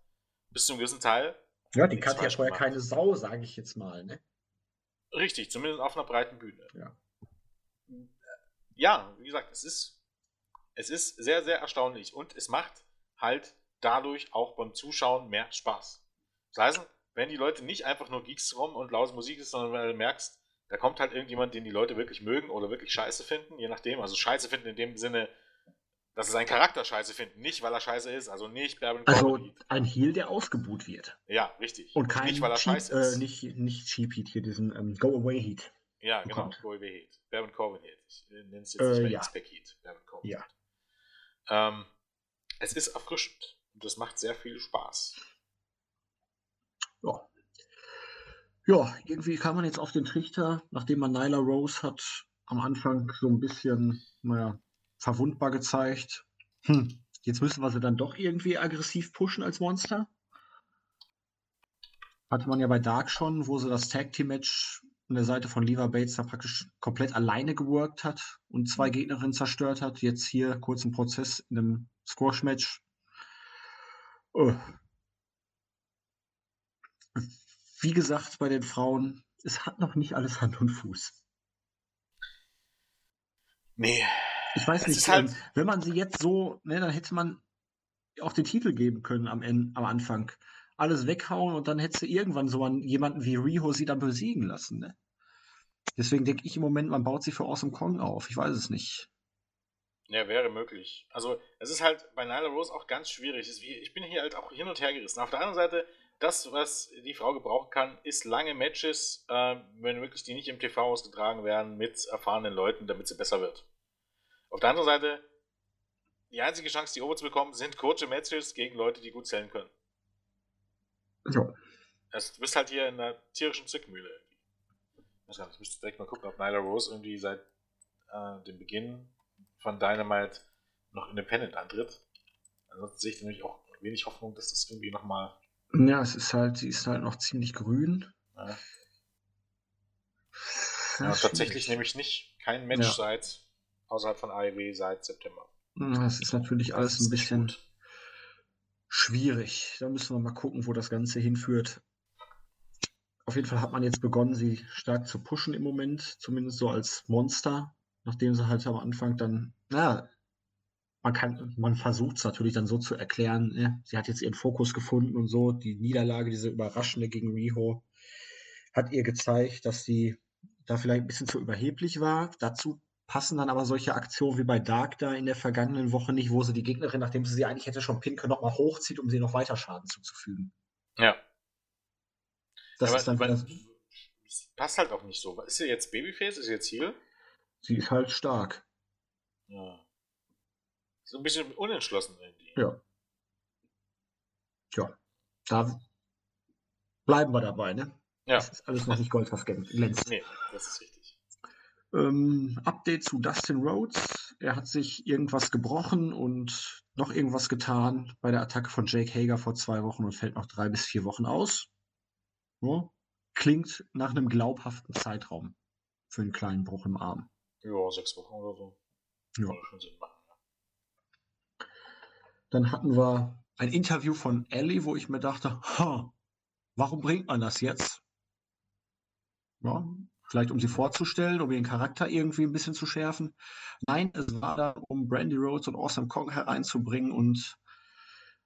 bis zum gewissen Teil, ja, die kannte ja vorher keine Sau, sage ich jetzt mal. Ne? Richtig, zumindest auf einer breiten Bühne. Ja. ja, wie gesagt, es ist, es ist sehr, sehr erstaunlich und es macht halt dadurch auch beim Zuschauen mehr Spaß. Das heißt, wenn die Leute nicht einfach nur Geeks rum und laute Musik ist, sondern wenn du merkst, da kommt halt irgendjemand, den die Leute wirklich mögen oder wirklich scheiße finden, je nachdem. Also scheiße finden in dem Sinne, dass sie seinen Charakter scheiße finden. Nicht, weil er scheiße ist. Also nicht Baron Also ein Heal, der ausgebuht wird. Ja, richtig. Und kein nicht, weil er Cheap, scheiße ist. Äh, nicht, nicht Cheap Heat hier, diesen ähm, Go-Away-Heat. Ja, genau. Go-Away-Heat. Baron Corbin Heat. Ich nenne es jetzt äh, nicht mehr ja. Heat. Baron Corbin. Ja. Ähm, es ist erfrischend. Und das macht sehr viel Spaß. Ja. Ja, irgendwie kam man jetzt auf den Trichter, nachdem man Nyla Rose hat am Anfang so ein bisschen, naja, verwundbar gezeigt. Hm, jetzt müssen wir sie dann doch irgendwie aggressiv pushen als Monster. Hatte man ja bei Dark schon, wo sie das Tag Team Match an der Seite von Lever Bates da praktisch komplett alleine geworkt hat und zwei mhm. Gegnerinnen zerstört hat. Jetzt hier kurz im Prozess in einem Squash Match. Oh. Wie gesagt, bei den Frauen, es hat noch nicht alles Hand und Fuß. Nee, ich weiß nicht, halt ähm, wenn man sie jetzt so, ne, dann hätte man auch den Titel geben können am, Ende, am Anfang. Alles weghauen und dann hätte sie irgendwann so einen, jemanden wie Riho sie dann besiegen lassen. Ne? Deswegen denke ich im Moment, man baut sie für Awesome Kong auf. Ich weiß es nicht. Ja, wäre möglich. Also, es ist halt bei Nyla Rose auch ganz schwierig. Ich bin hier halt auch hin und her gerissen. Auf der anderen Seite, das, was die Frau gebrauchen kann, ist lange Matches, äh, wenn wirklich die nicht im TV ausgetragen werden, mit erfahrenen Leuten, damit sie besser wird. Auf der anderen Seite, die einzige Chance, die Over zu bekommen, sind kurze Matches gegen Leute, die gut zählen können. Ja. Also, du bist halt hier in einer tierischen Zwickmühle. Ich weiß ich müsste direkt mal gucken, ob Nyla Rose irgendwie seit äh, dem Beginn von Dynamite noch Independent antritt. Ansonsten sehe ich nämlich auch wenig Hoffnung, dass das irgendwie nochmal. Ja, es ist halt, sie ist halt noch ziemlich grün. Ja. Ja, tatsächlich nämlich nicht kein Match ja. seit außerhalb von AEW seit September. Das ist natürlich alles ein bisschen gut. schwierig. Da müssen wir mal gucken, wo das Ganze hinführt. Auf jeden Fall hat man jetzt begonnen, sie stark zu pushen im Moment, zumindest so als Monster, nachdem sie halt am Anfang dann, na, man kann, man versucht es natürlich dann so zu erklären, ne? sie hat jetzt ihren Fokus gefunden und so, die Niederlage, diese überraschende gegen Riho, hat ihr gezeigt, dass sie da vielleicht ein bisschen zu überheblich war. Dazu passen dann aber solche Aktionen wie bei Dark da in der vergangenen Woche nicht, wo sie die Gegnerin, nachdem sie sie eigentlich hätte schon pinnen können, nochmal hochzieht, um sie noch weiter Schaden zuzufügen. Ja. Das aber ist dann man, passt halt auch nicht so. Ist sie jetzt Babyface? Ist sie jetzt Heal? Sie ist halt stark. Ja. So ein bisschen unentschlossen irgendwie. Ja. Tja, da bleiben wir dabei, ne? Ja. Das ist alles noch nicht goldhaft glänzt. Nee, das ist richtig. Ähm, Update zu Dustin Rhodes. Er hat sich irgendwas gebrochen und noch irgendwas getan bei der Attacke von Jake Hager vor zwei Wochen und fällt noch drei bis vier Wochen aus. Ja. Klingt nach einem glaubhaften Zeitraum für einen kleinen Bruch im Arm. Ja, sechs Wochen oder so. Ja. Dann hatten wir ein Interview von Ellie, wo ich mir dachte, ha, warum bringt man das jetzt? Ja, vielleicht um sie vorzustellen, um ihren Charakter irgendwie ein bisschen zu schärfen. Nein, es war da, um Brandy Rhodes und Awesome Kong hereinzubringen und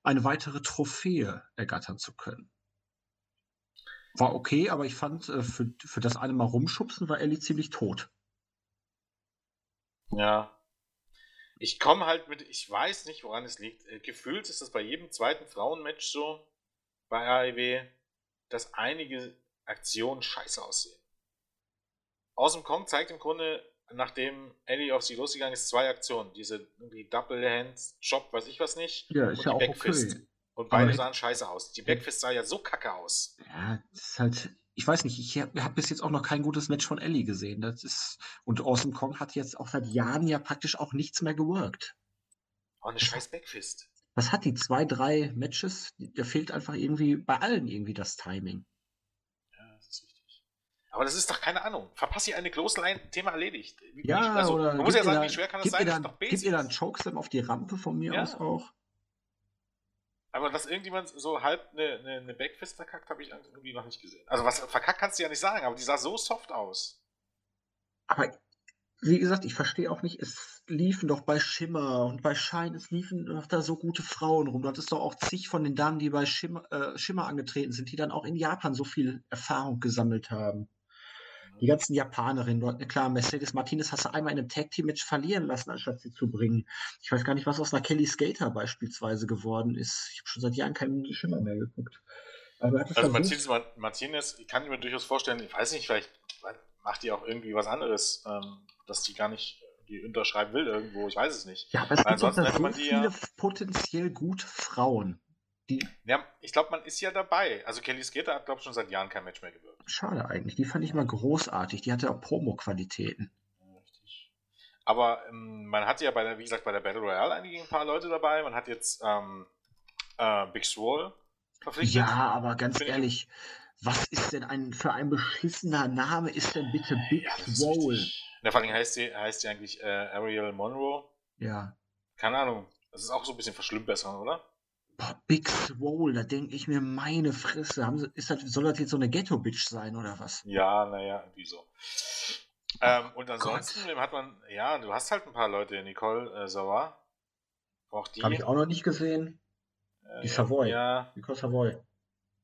eine weitere Trophäe ergattern zu können. War okay, aber ich fand, äh, für, für das eine Mal rumschubsen war Ellie ziemlich tot. Ja. Ich komme halt mit, ich weiß nicht, woran es liegt. Äh, gefühlt ist das bei jedem zweiten Frauenmatch so, bei AEW, dass einige Aktionen scheiße aussehen. Awesome Kong zeigt im Grunde, nachdem Ellie auf sie losgegangen ist, zwei Aktionen. Diese irgendwie Double Hand, Chop, weiß ich was nicht. Ja, ist und ja die auch Backfist. okay. Und beide Aber- sahen scheiße aus. Die Backfist sah ja so kacke aus. Ja, das ist halt, ich weiß nicht, ich habe hab bis jetzt auch noch kein gutes Match von Ellie gesehen. Das ist, und Awesome Kong hat jetzt auch seit Jahren ja praktisch auch nichts mehr geworkt. Oh, eine scheiß Backfist. Was hat die? Zwei, drei Matches? Da fehlt einfach irgendwie bei allen irgendwie das Timing. Ja, das ist richtig. Aber das ist doch keine Ahnung. Verpasse ich eine Close Line, Thema erledigt. Wie- Ja, also, oder man muss gib ja sagen, da- wie schwer kann das gib sein? Ihr Das dann, ist doch gib Basics. ihr dann Chokeslam auf die Rampe von mir Ja. aus auch. Aber dass irgendjemand so halb eine, eine, eine Backfist verkackt, habe ich irgendwie noch nicht gesehen. Also was verkackt kannst du ja nicht sagen, aber die sah so soft aus. Aber wie gesagt, ich verstehe auch nicht, es liefen doch bei Schimmer und bei Shine, es liefen doch da so gute Frauen rum. Du hattest doch auch zig von den Damen, die bei Schimmer, äh, Schimmer angetreten sind, die dann auch in Japan so viel Erfahrung gesammelt haben. Die ganzen Japanerinnen dort, ne, klar, Mercedes Martinez hast du einmal in einem Tag-Team-Match verlieren lassen, anstatt sie zu bringen. Ich weiß gar nicht, was aus einer Kelly Skater beispielsweise geworden ist. Ich habe schon seit Jahren keinen Schimmer mehr geguckt. Aber Also Martinez, Ma- Martinez, ich kann mir durchaus vorstellen, ich weiß nicht, vielleicht macht die auch irgendwie was anderes, ähm, dass die gar nicht die unterschreiben will irgendwo, ich weiß es nicht. ja, aber es gibt ansonsten so man die viele ja- potenziell gute Frauen. Die, Ja, ich glaube, man ist ja dabei. Also Kelly Skater hat, glaube ich, schon seit Jahren kein Match mehr gewirkt. Schade eigentlich. Die fand ich mal großartig. Die hatte auch Promo-Qualitäten. Richtig. Aber ähm, man hat ja bei der, wie gesagt, bei der Battle Royale einige ein paar Leute dabei. Man hat jetzt ähm, äh, Big Swole verpflichtet. Ja, aber ganz ich- ehrlich, was ist denn ein für ein beschissener Name ist denn bitte Big Ja, Swole? Ja, vor allem heißt sie, heißt eigentlich äh, Ariel Monroe. Ja. Keine Ahnung. Das ist auch so ein bisschen verschlimmbessern, oder? Boah, Big Swole, da denke ich mir, meine Fresse. Haben sie, ist das, soll das jetzt so eine Ghetto-Bitch sein oder was? Ja, naja, irgendwie so. Ähm, und ansonsten hat man, ja, du hast halt ein paar Leute, Nicole äh, Sauer. Auch die. Habe ich auch noch nicht gesehen. äh, die Savoy. Ja, Nicole Savoy.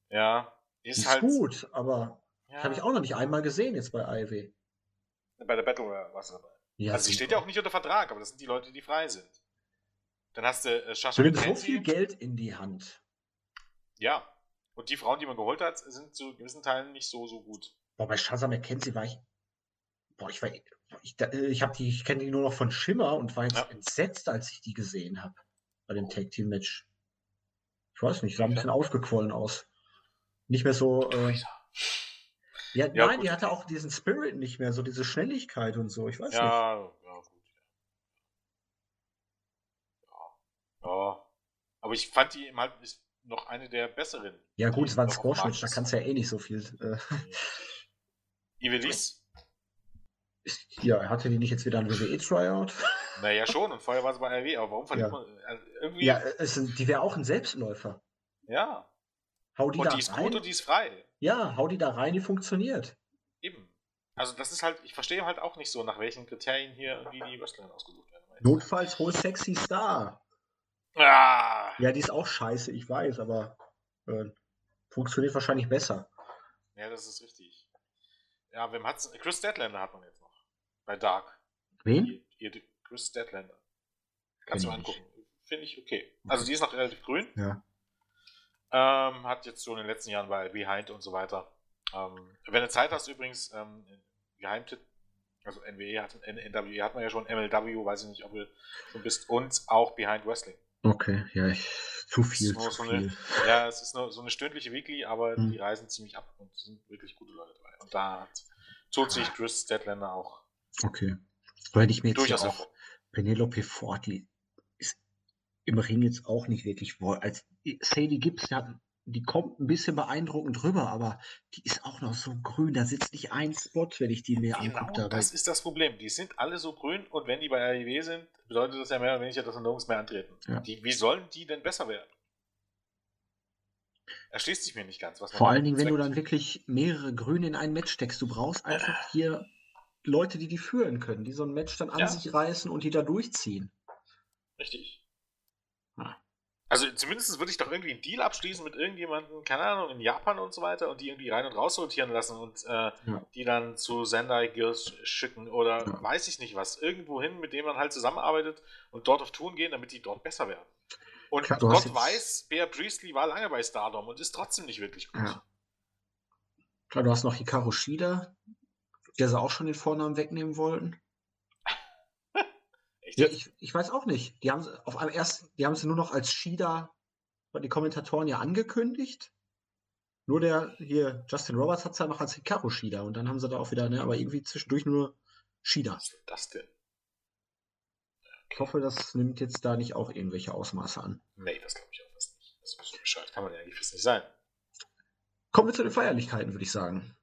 ja. Die Ist, ist halt. gut, aber Ja, habe ich auch noch nicht einmal gesehen jetzt bei IW. Bei der Battle Royale warst du dabei. Ja, also sie steht ja auch nicht unter Vertrag, aber das sind die Leute, die frei sind. Dann hast du äh, Sascha nimmt so viel Geld in die Hand. Ja. Und die Frauen, die man geholt hat, sind zu gewissen Teilen nicht so, so gut. Boah, bei Shazam McKenzie war ich. Boah, ich war. Ich, da- ich, die, ich kenne die nur noch von Schimmer und war jetzt Ja. entsetzt, als ich die gesehen habe. Bei dem Tag Team Match. Ich weiß nicht, sah ein bisschen ausgequollen aus. Nicht mehr so. Äh, ja, Ja, nein, gut. die hatte auch diesen Spirit nicht mehr, so diese Schnelligkeit und so. Ich weiß nicht. Ja, ja, gut. Ja. ja. Aber ich fand die eben halt ist noch eine der besseren. Ja, gut, es war ein Squash-Match, da kannst du ja eh nicht so viel. Äh, Ivelis? ja, hatte die nicht jetzt wieder ein WWE-Tryout? Naja, schon. Und vorher war sie bei RW. Aber warum verliert Ja. man. Also irgendwie. Ja, es sind, die wäre auch ein Selbstläufer. ja. Hau die Und da die ist rein. gut und die ist frei. Ja, hau die da rein, die funktioniert. Eben. Also, das ist halt. Ich verstehe halt auch nicht so, nach welchen Kriterien hier irgendwie die Wrestlerinnen ausgesucht werden. Notfalls hol Sexy Star. Ah! Ja, die ist auch scheiße, ich weiß, aber äh, funktioniert wahrscheinlich besser. Ja, das ist richtig. Ja, wem hat's? Chris Deadlander hat man jetzt noch. Bei Dark. Wen? Ihr, ihr Chris Statlander. Kannst du mal angucken. Finde ich okay. Also die ist noch relativ grün. Ja. Ähm, hat jetzt so in den letzten Jahren bei Behind und so weiter. Ähm, wenn du Zeit hast übrigens, ähm, Geheimtipp, also NWE hat, NWE hat man ja schon, MLW, weiß ich nicht, ob du schon bist, und auch Behind Wrestling. Okay, ja, ich, zu viel. Zu so viel. Eine, ja, es ist nur so eine stündliche Weekly, aber hm. die reisen ziemlich ab und sind wirklich gute Leute dabei. Und da tut sich Chris Statlander auch. Okay. Weil ich mir jetzt Durchaus auch Penelope Ford ist im Ring jetzt auch nicht wirklich als Sadie Gibbs, die, hat, die kommt ein bisschen beeindruckend rüber, aber die ist auch noch so grün. Da sitzt nicht ein Spot, wenn ich die mir genau, angucke. Das ist das Problem. Die sind alle so grün und wenn die bei AIW sind, bedeutet das ja mehr oder weniger, dass sie nirgends mehr antreten. Ja. Die, wie sollen die denn besser werden? Erschließt sich mir nicht ganz. Vor allen Dingen, wenn du dann wirklich mehrere Grüne in ein Match steckst. Du brauchst einfach hier Leute, die die führen können, die so ein Match dann an ja. sich reißen und die da durchziehen. Richtig. Also zumindest würde ich doch irgendwie einen Deal abschließen mit irgendjemandem, keine Ahnung, in Japan und so weiter und die irgendwie rein und raus sortieren lassen und äh, ja. die dann zu Sendai Girls schicken oder ja. weiß ich nicht was, irgendwo hin, mit dem man halt zusammenarbeitet und dort auf Touren gehen, damit die dort besser werden. Und Klar, Gott weiß, Bear Priestley war lange bei Stardom und ist trotzdem nicht wirklich gut. Ja. Klar, du hast noch Hikaru Shida, der sie auch schon den Vornamen wegnehmen wollten. Ja, ich, ich weiß auch nicht. Die haben auf einem ersten, die haben sie nur noch als Shida, die Kommentatoren ja angekündigt. Nur der hier, Justin Roberts hat es ja noch als Hikaru Shida und dann haben sie da auch wieder, ne, aber irgendwie zwischendurch nur Shida. Was ist das denn? Ich hoffe, das nimmt jetzt da nicht auch irgendwelche Ausmaße an. Nee, das glaube ich auch fast nicht. Das ist so bescheuert kann man ja eigentlich fast nicht sein. Kommen wir zu den Feierlichkeiten, würde ich sagen.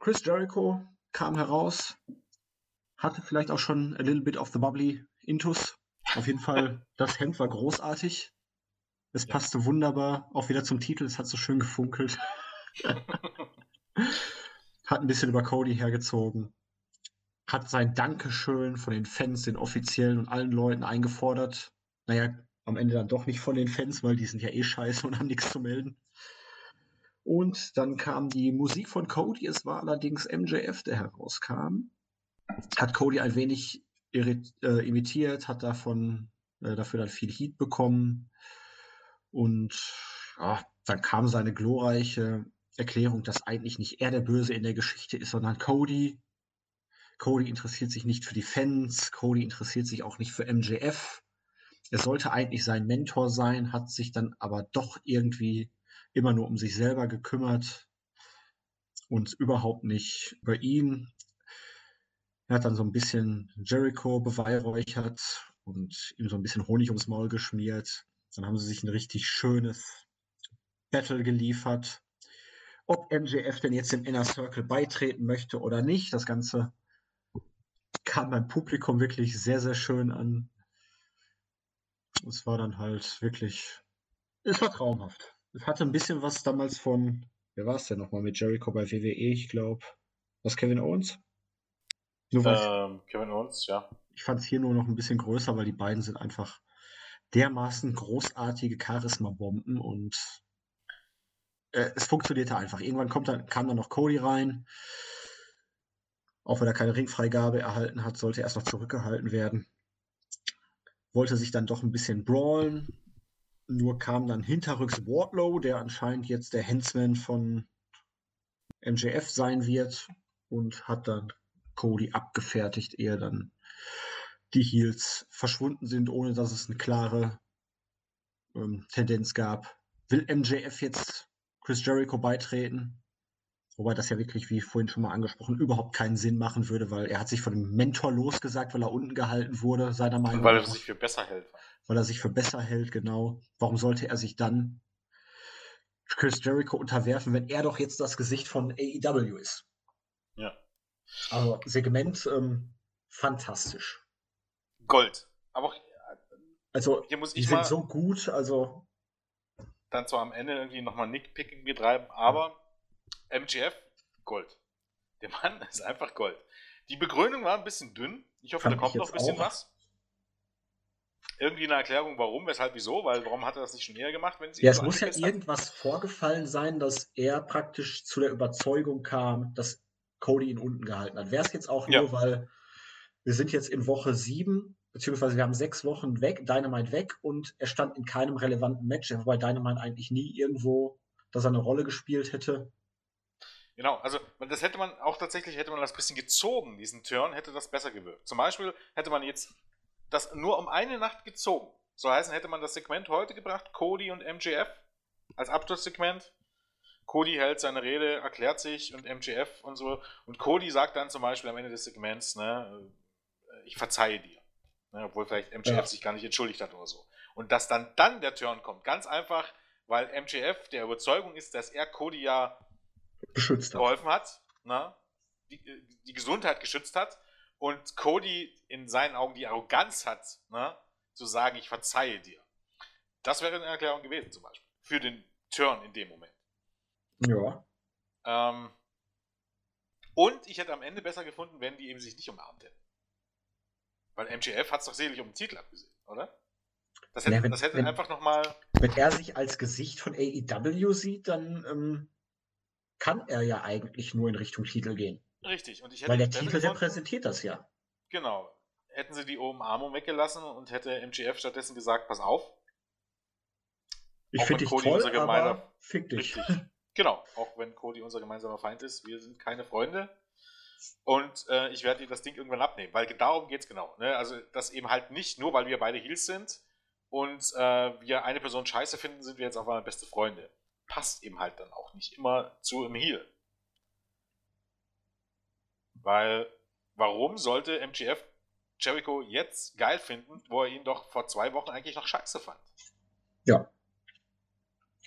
Chris Jericho kam heraus, hatte vielleicht auch schon a little bit of the bubbly intus. Auf jeden Fall, das Hemd war großartig. Es ja. passte wunderbar auch wieder zum Titel. Es hat so schön gefunkelt. hat ein bisschen über Cody hergezogen. Hat sein Dankeschön von den Fans, den Offiziellen und allen Leuten eingefordert. Naja, am Ende dann doch nicht von den Fans, weil die sind ja eh scheiße und haben nichts zu melden. Und dann kam die Musik von Cody. Es war allerdings MJF, der herauskam. Hat Cody ein wenig äh, imitiert, hat davon äh, dafür dann viel Heat bekommen. Und ja, dann kam seine glorreiche Erklärung, dass eigentlich nicht er der Böse in der Geschichte ist, sondern Cody. Cody interessiert sich nicht für die Fans, Cody interessiert sich auch nicht für MJF. Er sollte eigentlich sein Mentor sein, hat sich dann aber doch irgendwie immer nur um sich selber gekümmert und überhaupt nicht über ihn. Er hat dann so ein bisschen Jericho beweihräuchert und ihm so ein bisschen Honig ums Maul geschmiert. Dann haben sie sich ein richtig schönes Battle geliefert. Ob MJF denn jetzt dem Inner Circle beitreten möchte oder nicht, das Ganze kam beim Publikum wirklich sehr, sehr schön an. Es war dann halt wirklich, es war traumhaft. Es hatte ein bisschen was damals von, wer war es denn nochmal mit Jericho bei WWE, ich glaube. Was Kevin Owens? Nur ähm, Kevin Owens, ja. Ich fand es hier nur noch ein bisschen größer, weil die beiden sind einfach dermaßen großartige Charisma-Bomben und äh, es funktionierte einfach. Irgendwann kommt dann, kam dann noch Cody rein. Auch wenn er keine Ringfreigabe erhalten hat, sollte er erst noch zurückgehalten werden. Wollte sich dann doch ein bisschen brawlen. Nur kam dann hinterrücks Wardlow, der anscheinend jetzt der Hensman von MJF sein wird und hat dann Cody abgefertigt, ehe dann die Heels verschwunden sind, ohne dass es eine klare ähm, Tendenz gab. Will MJF jetzt Chris Jericho beitreten? Wobei das ja wirklich, wie vorhin schon mal angesprochen, überhaupt keinen Sinn machen würde, weil er hat sich von dem Mentor losgesagt, weil er unten gehalten wurde, seiner Meinung nach. Weil er sich für besser hält weil er sich für besser hält, genau. Warum sollte er sich dann Chris Jericho unterwerfen, wenn er doch jetzt das Gesicht von AEW ist? Also Segment ähm, fantastisch. Gold. Aber also hier muss ich die sind so gut, also dann zwar am Ende irgendwie nochmal Nickpicking betreiben, aber MGF Gold. Der Mann ist einfach Gold. Die Begründung war ein bisschen dünn. Ich hoffe, Fand da kommt noch ein bisschen auch. was irgendwie eine Erklärung, warum, weshalb, wieso? Weil warum hat er das nicht schon eher gemacht? Wenn sie ja, es muss ja irgendwas vorgefallen sein, dass er praktisch zu der Überzeugung kam, dass Cody ihn unten gehalten hat. Wäre es jetzt auch ja. nur, weil wir sind jetzt in Woche sieben, beziehungsweise wir haben sechs Wochen weg, Dynamite weg und er stand in keinem relevanten Match, wobei Dynamite eigentlich nie irgendwo, dass er eine Rolle gespielt hätte. Genau, also das hätte man auch tatsächlich, hätte man das bisschen gezogen, diesen Turn, hätte das besser gewirkt. Zum Beispiel hätte man jetzt das nur um eine Nacht gezogen. So heißen, hätte man das Segment heute gebracht, Cody und MJF als Abschlusssegment. Cody hält seine Rede, erklärt sich und MJF und so. Und Cody sagt dann zum Beispiel am Ende des Segments, ne, ich verzeihe dir. Ne, obwohl vielleicht MJF ja. sich gar nicht entschuldigt hat oder so. Und dass dann dann der Turn kommt, ganz einfach, weil MJF der Überzeugung ist, dass er Cody ja beschützt hat. geholfen hat, ne? die, die, Gesundheit geschützt hat und Cody in seinen Augen die Arroganz hat, ne? zu sagen, ich verzeihe dir. Das wäre eine Erklärung gewesen zum Beispiel. Für den Turn in dem Moment. Ja. Ähm, und ich hätte am Ende besser gefunden, wenn die eben sich nicht umarmt hätten. Weil MJF hat es doch selig um den Titel abgesehen, oder? Das hätte, ja, wenn, das hätte wenn, einfach nochmal. Wenn er sich als Gesicht von AEW sieht, dann ähm, kann er ja eigentlich nur in Richtung Titel gehen. Richtig. Und ich hätte Weil der Titel repräsentiert das ja. Genau. Hätten sie die Umarmung weggelassen und hätte MGF stattdessen gesagt, pass auf. Ich finde dich toll, aber fick dich. Richtig. genau. Auch wenn Cody unser gemeinsamer Feind ist, wir sind keine Freunde. Und äh, ich werde dir das Ding irgendwann abnehmen, weil darum geht es genau. Ne? Also, dass eben halt nicht nur, weil wir beide Heels sind und äh, wir eine Person scheiße finden, sind wir jetzt auf einmal beste Freunde passt eben halt dann auch nicht immer zu im Heal. Weil, warum sollte MGF Jericho jetzt geil finden, wo er ihn doch vor zwei Wochen eigentlich noch scheiße fand? Ja.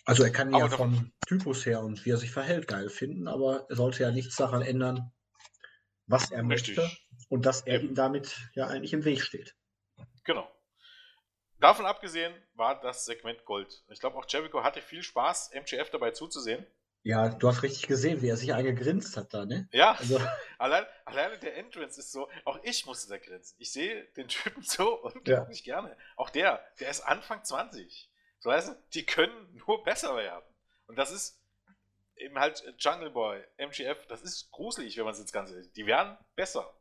Also er kann aber ja vom Typus her und wie er sich verhält geil finden, aber er sollte ja nichts daran ändern, was er Richtig. möchte und dass er ihm damit ja eigentlich im Weg steht. Genau. Davon abgesehen war das Segment Gold. Ich glaube, auch Jericho hatte viel Spaß, MJF dabei zuzusehen. Ja, du hast richtig gesehen, wie er sich eingegrinst hat da, ne? Ja, also. allein, alleine der Entrance ist so, auch ich musste da grinsen. Ich sehe den Typen so unglaublich ja. gerne. Auch der, der ist Anfang 20. So heißt die können nur besser werden. Und das ist eben halt Jungle Boy, MGF, das ist gruselig, wenn man es jetzt ganz ehrlich. Die werden besser.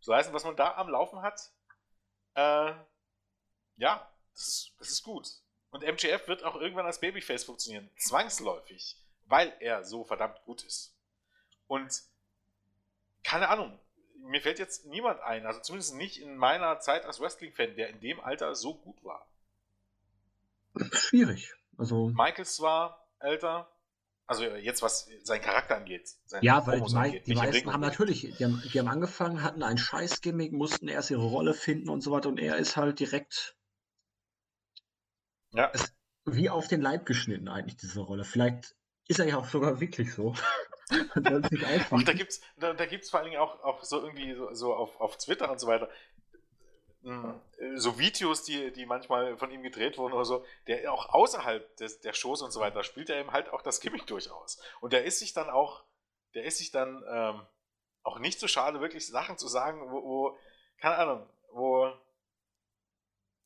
So heißt, was man da am Laufen hat, äh, ja, das ist, das ist gut. Und MJF wird auch irgendwann als Babyface funktionieren. Zwangsläufig. Weil er so verdammt gut ist. Und keine Ahnung. Mir fällt jetzt niemand ein, also zumindest nicht in meiner Zeit als Wrestling-Fan, der in dem Alter so gut war. Schwierig. Also Michaels war älter, also jetzt was seinen Charakter angeht. Ja, weil die, angeht, die meisten haben natürlich, die haben, die haben angefangen, hatten ein Scheiß-Gimmick, mussten erst ihre Rolle finden und so weiter und er ist halt direkt ja. Es, wie auf den Leib geschnitten eigentlich, diese Rolle. Vielleicht ist er ja auch sogar wirklich so. Ach, da gibt es da, da gibt's vor allen Dingen auch, auch so irgendwie so, so auf, auf Twitter und so weiter so Videos, die, die manchmal von ihm gedreht wurden oder so, der auch außerhalb des, der Shows und so weiter spielt er eben halt auch das Gimmick durchaus. Und der ist sich dann auch, der ist sich dann ähm, auch nicht so schade, wirklich Sachen zu sagen, wo, wo keine Ahnung, wo,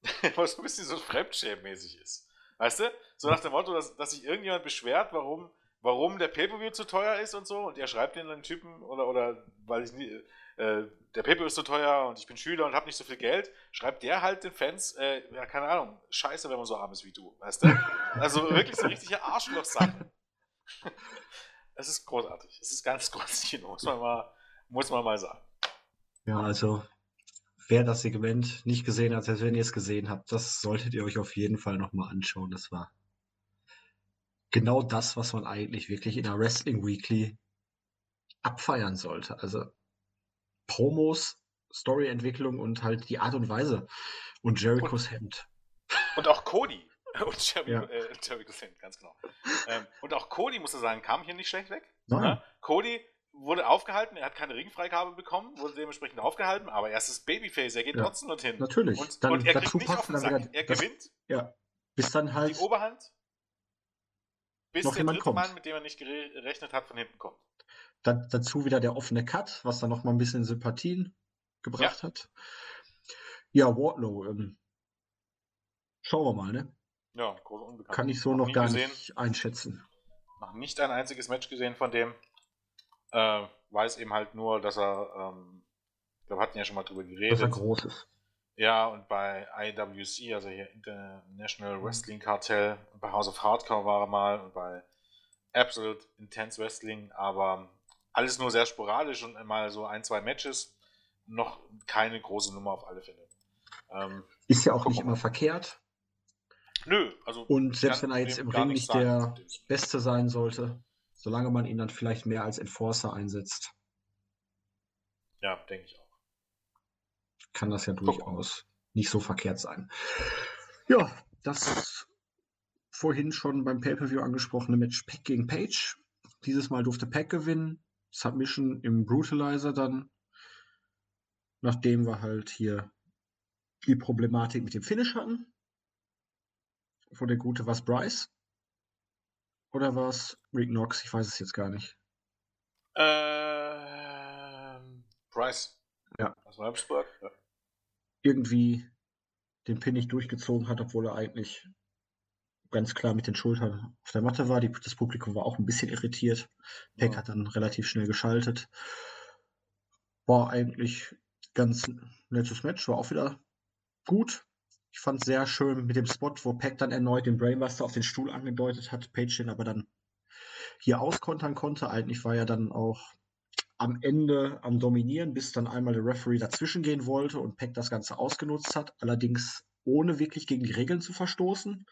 was ein bisschen so fremdschämmäßig ist. Weißt du? So nach dem Motto, dass, dass sich irgendjemand beschwert, warum, warum der Pay-Per-View zu teuer ist und so, und er schreibt den dann Typen, oder, oder weil ich nie, äh, der Pay-Per-View ist zu teuer und ich bin Schüler und habe nicht so viel Geld, schreibt der halt den Fans, äh, ja, keine Ahnung, scheiße, wenn man so arm ist wie du, weißt du? Also wirklich so richtige Arschloch-Sachen. Es ist großartig. Es ist ganz großartig, muss man mal, muss man mal sagen. Ja, also wer das Segment nicht gesehen hat, selbst wenn ihr es gesehen habt, das solltet ihr euch auf jeden Fall nochmal anschauen. Das war genau das, was man eigentlich wirklich in der Wrestling Weekly abfeiern sollte. Also Promos, Storyentwicklung und halt die Art und Weise. Und Jerichos und, Hemd. Und auch Cody. Und Jericho, ja. äh, Jerichos Hemd, ganz genau. Ähm, und auch Cody, muss er sagen, kam hier nicht schlecht weg. Nein. Ja? Cody wurde aufgehalten, er hat keine Ringfreigabe bekommen, wurde dementsprechend aufgehalten, aber er ist das Babyface, er geht ja, trotzdem dorthin. Natürlich. Und, dann, und er kriegt nicht auf den Sack, er gewinnt. Ja. Bis dann halt. Die Oberhand. Bis noch der dritte kommt. Mann, mit dem er nicht gerechnet hat, von hinten kommt. Dann, dazu wieder der offene Cut, was dann noch mal ein bisschen Sympathien gebracht ja. hat. Ja, Wardlow. Ähm, schauen wir mal, ne? Ja, große Unbekannt. Kann ich so noch, noch gar gesehen. nicht einschätzen. Noch nicht ein einziges Match gesehen von dem. Äh, weiß eben halt nur, dass er ähm, Wir hatten ja schon mal drüber geredet. Dass er groß ist. Ja, und bei IWC, also hier International Wrestling Cartel, bei House of Hardcore war er mal und bei Absolute Intense Wrestling, aber alles nur sehr sporadisch und mal so ein, zwei Matches. Noch keine große Nummer auf alle Fälle. Ähm, ist ja auch nicht immer verkehrt. Nö, also. Und selbst wenn er jetzt im Ring nicht der Beste sein sollte, solange man ihn dann vielleicht mehr als Enforcer einsetzt. Ja, denke ich auch. Kann das ja durchaus nicht so verkehrt sein. Ja, das vorhin schon beim Pay-Per-View angesprochene Match Pack gegen Page. Dieses Mal durfte Pack gewinnen. Submission im Brutalizer dann. Nachdem wir halt hier die Problematik mit dem Finish hatten. Von der Gute war es Bryce. Oder war es Rick Knox? Ich weiß es jetzt gar nicht. Ähm, Bryce. Ja. Aus Wolfsburg. Ja. Irgendwie den Pin nicht durchgezogen hat, obwohl er eigentlich ganz klar mit den Schultern auf der Matte war. Die, das Publikum war auch ein bisschen irritiert. Peck ja. hat dann relativ schnell geschaltet. War eigentlich ganz nettes Match, war auch wieder gut. Ich fand es sehr schön mit dem Spot, wo Peck dann erneut den Brainbuster auf den Stuhl angedeutet hat, Page den aber dann hier auskontern konnte. Eigentlich war er dann auch am Ende am Dominieren, bis dann einmal der Referee dazwischen gehen wollte und Peck das Ganze ausgenutzt hat, allerdings ohne wirklich gegen die Regeln zu verstoßen.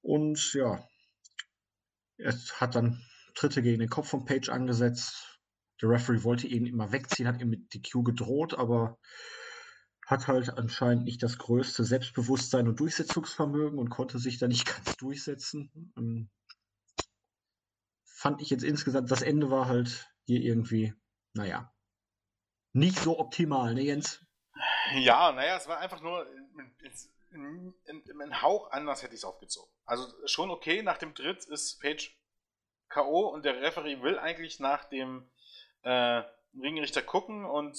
Und ja, er hat dann Tritte gegen den Kopf von Page angesetzt. Der Referee wollte ihn immer wegziehen, hat ihm mit DQ gedroht, aber hat halt anscheinend nicht das größte Selbstbewusstsein und Durchsetzungsvermögen und konnte sich da nicht ganz durchsetzen. Ähm, fand ich jetzt insgesamt, das Ende war halt hier irgendwie, naja, nicht so optimal, ne Jens? Ja, naja, es war einfach nur ein Hauch anders hätte ich es aufgezogen. Also schon okay, nach dem Dritt ist Page K.O. und der Referee will eigentlich nach dem äh, Ringrichter gucken und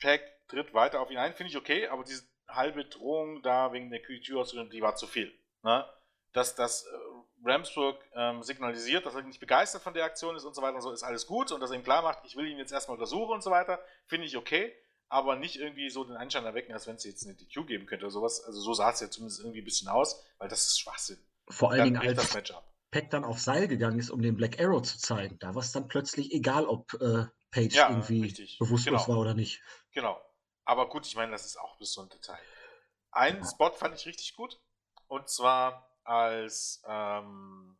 Pack tritt weiter auf ihn ein, finde ich okay, aber diese halbe Drohung da wegen der Tür die war zu viel. Ne? Dass das äh, Ramsburg ähm, signalisiert, dass er nicht begeistert von der Aktion ist und so weiter und so, ist alles gut und dass er ihm klar macht, ich will ihn jetzt erstmal untersuchen und so weiter, finde ich okay, aber nicht irgendwie so den Anschein erwecken, als wenn es jetzt eine DQ geben könnte oder sowas. Also so sah es ja zumindest irgendwie ein bisschen aus, weil das ist Schwachsinn. Vor allen Dingen als das Peck dann auf Seil gegangen ist, um den Black Arrow zu zeigen. Da war es dann plötzlich egal, ob äh, Page ja, irgendwie richtig. bewusstlos genau. war oder nicht. Genau. Aber gut, ich meine, das ist auch bis so ein Detail. Einen Spot fand ich richtig gut. Und zwar, als ähm,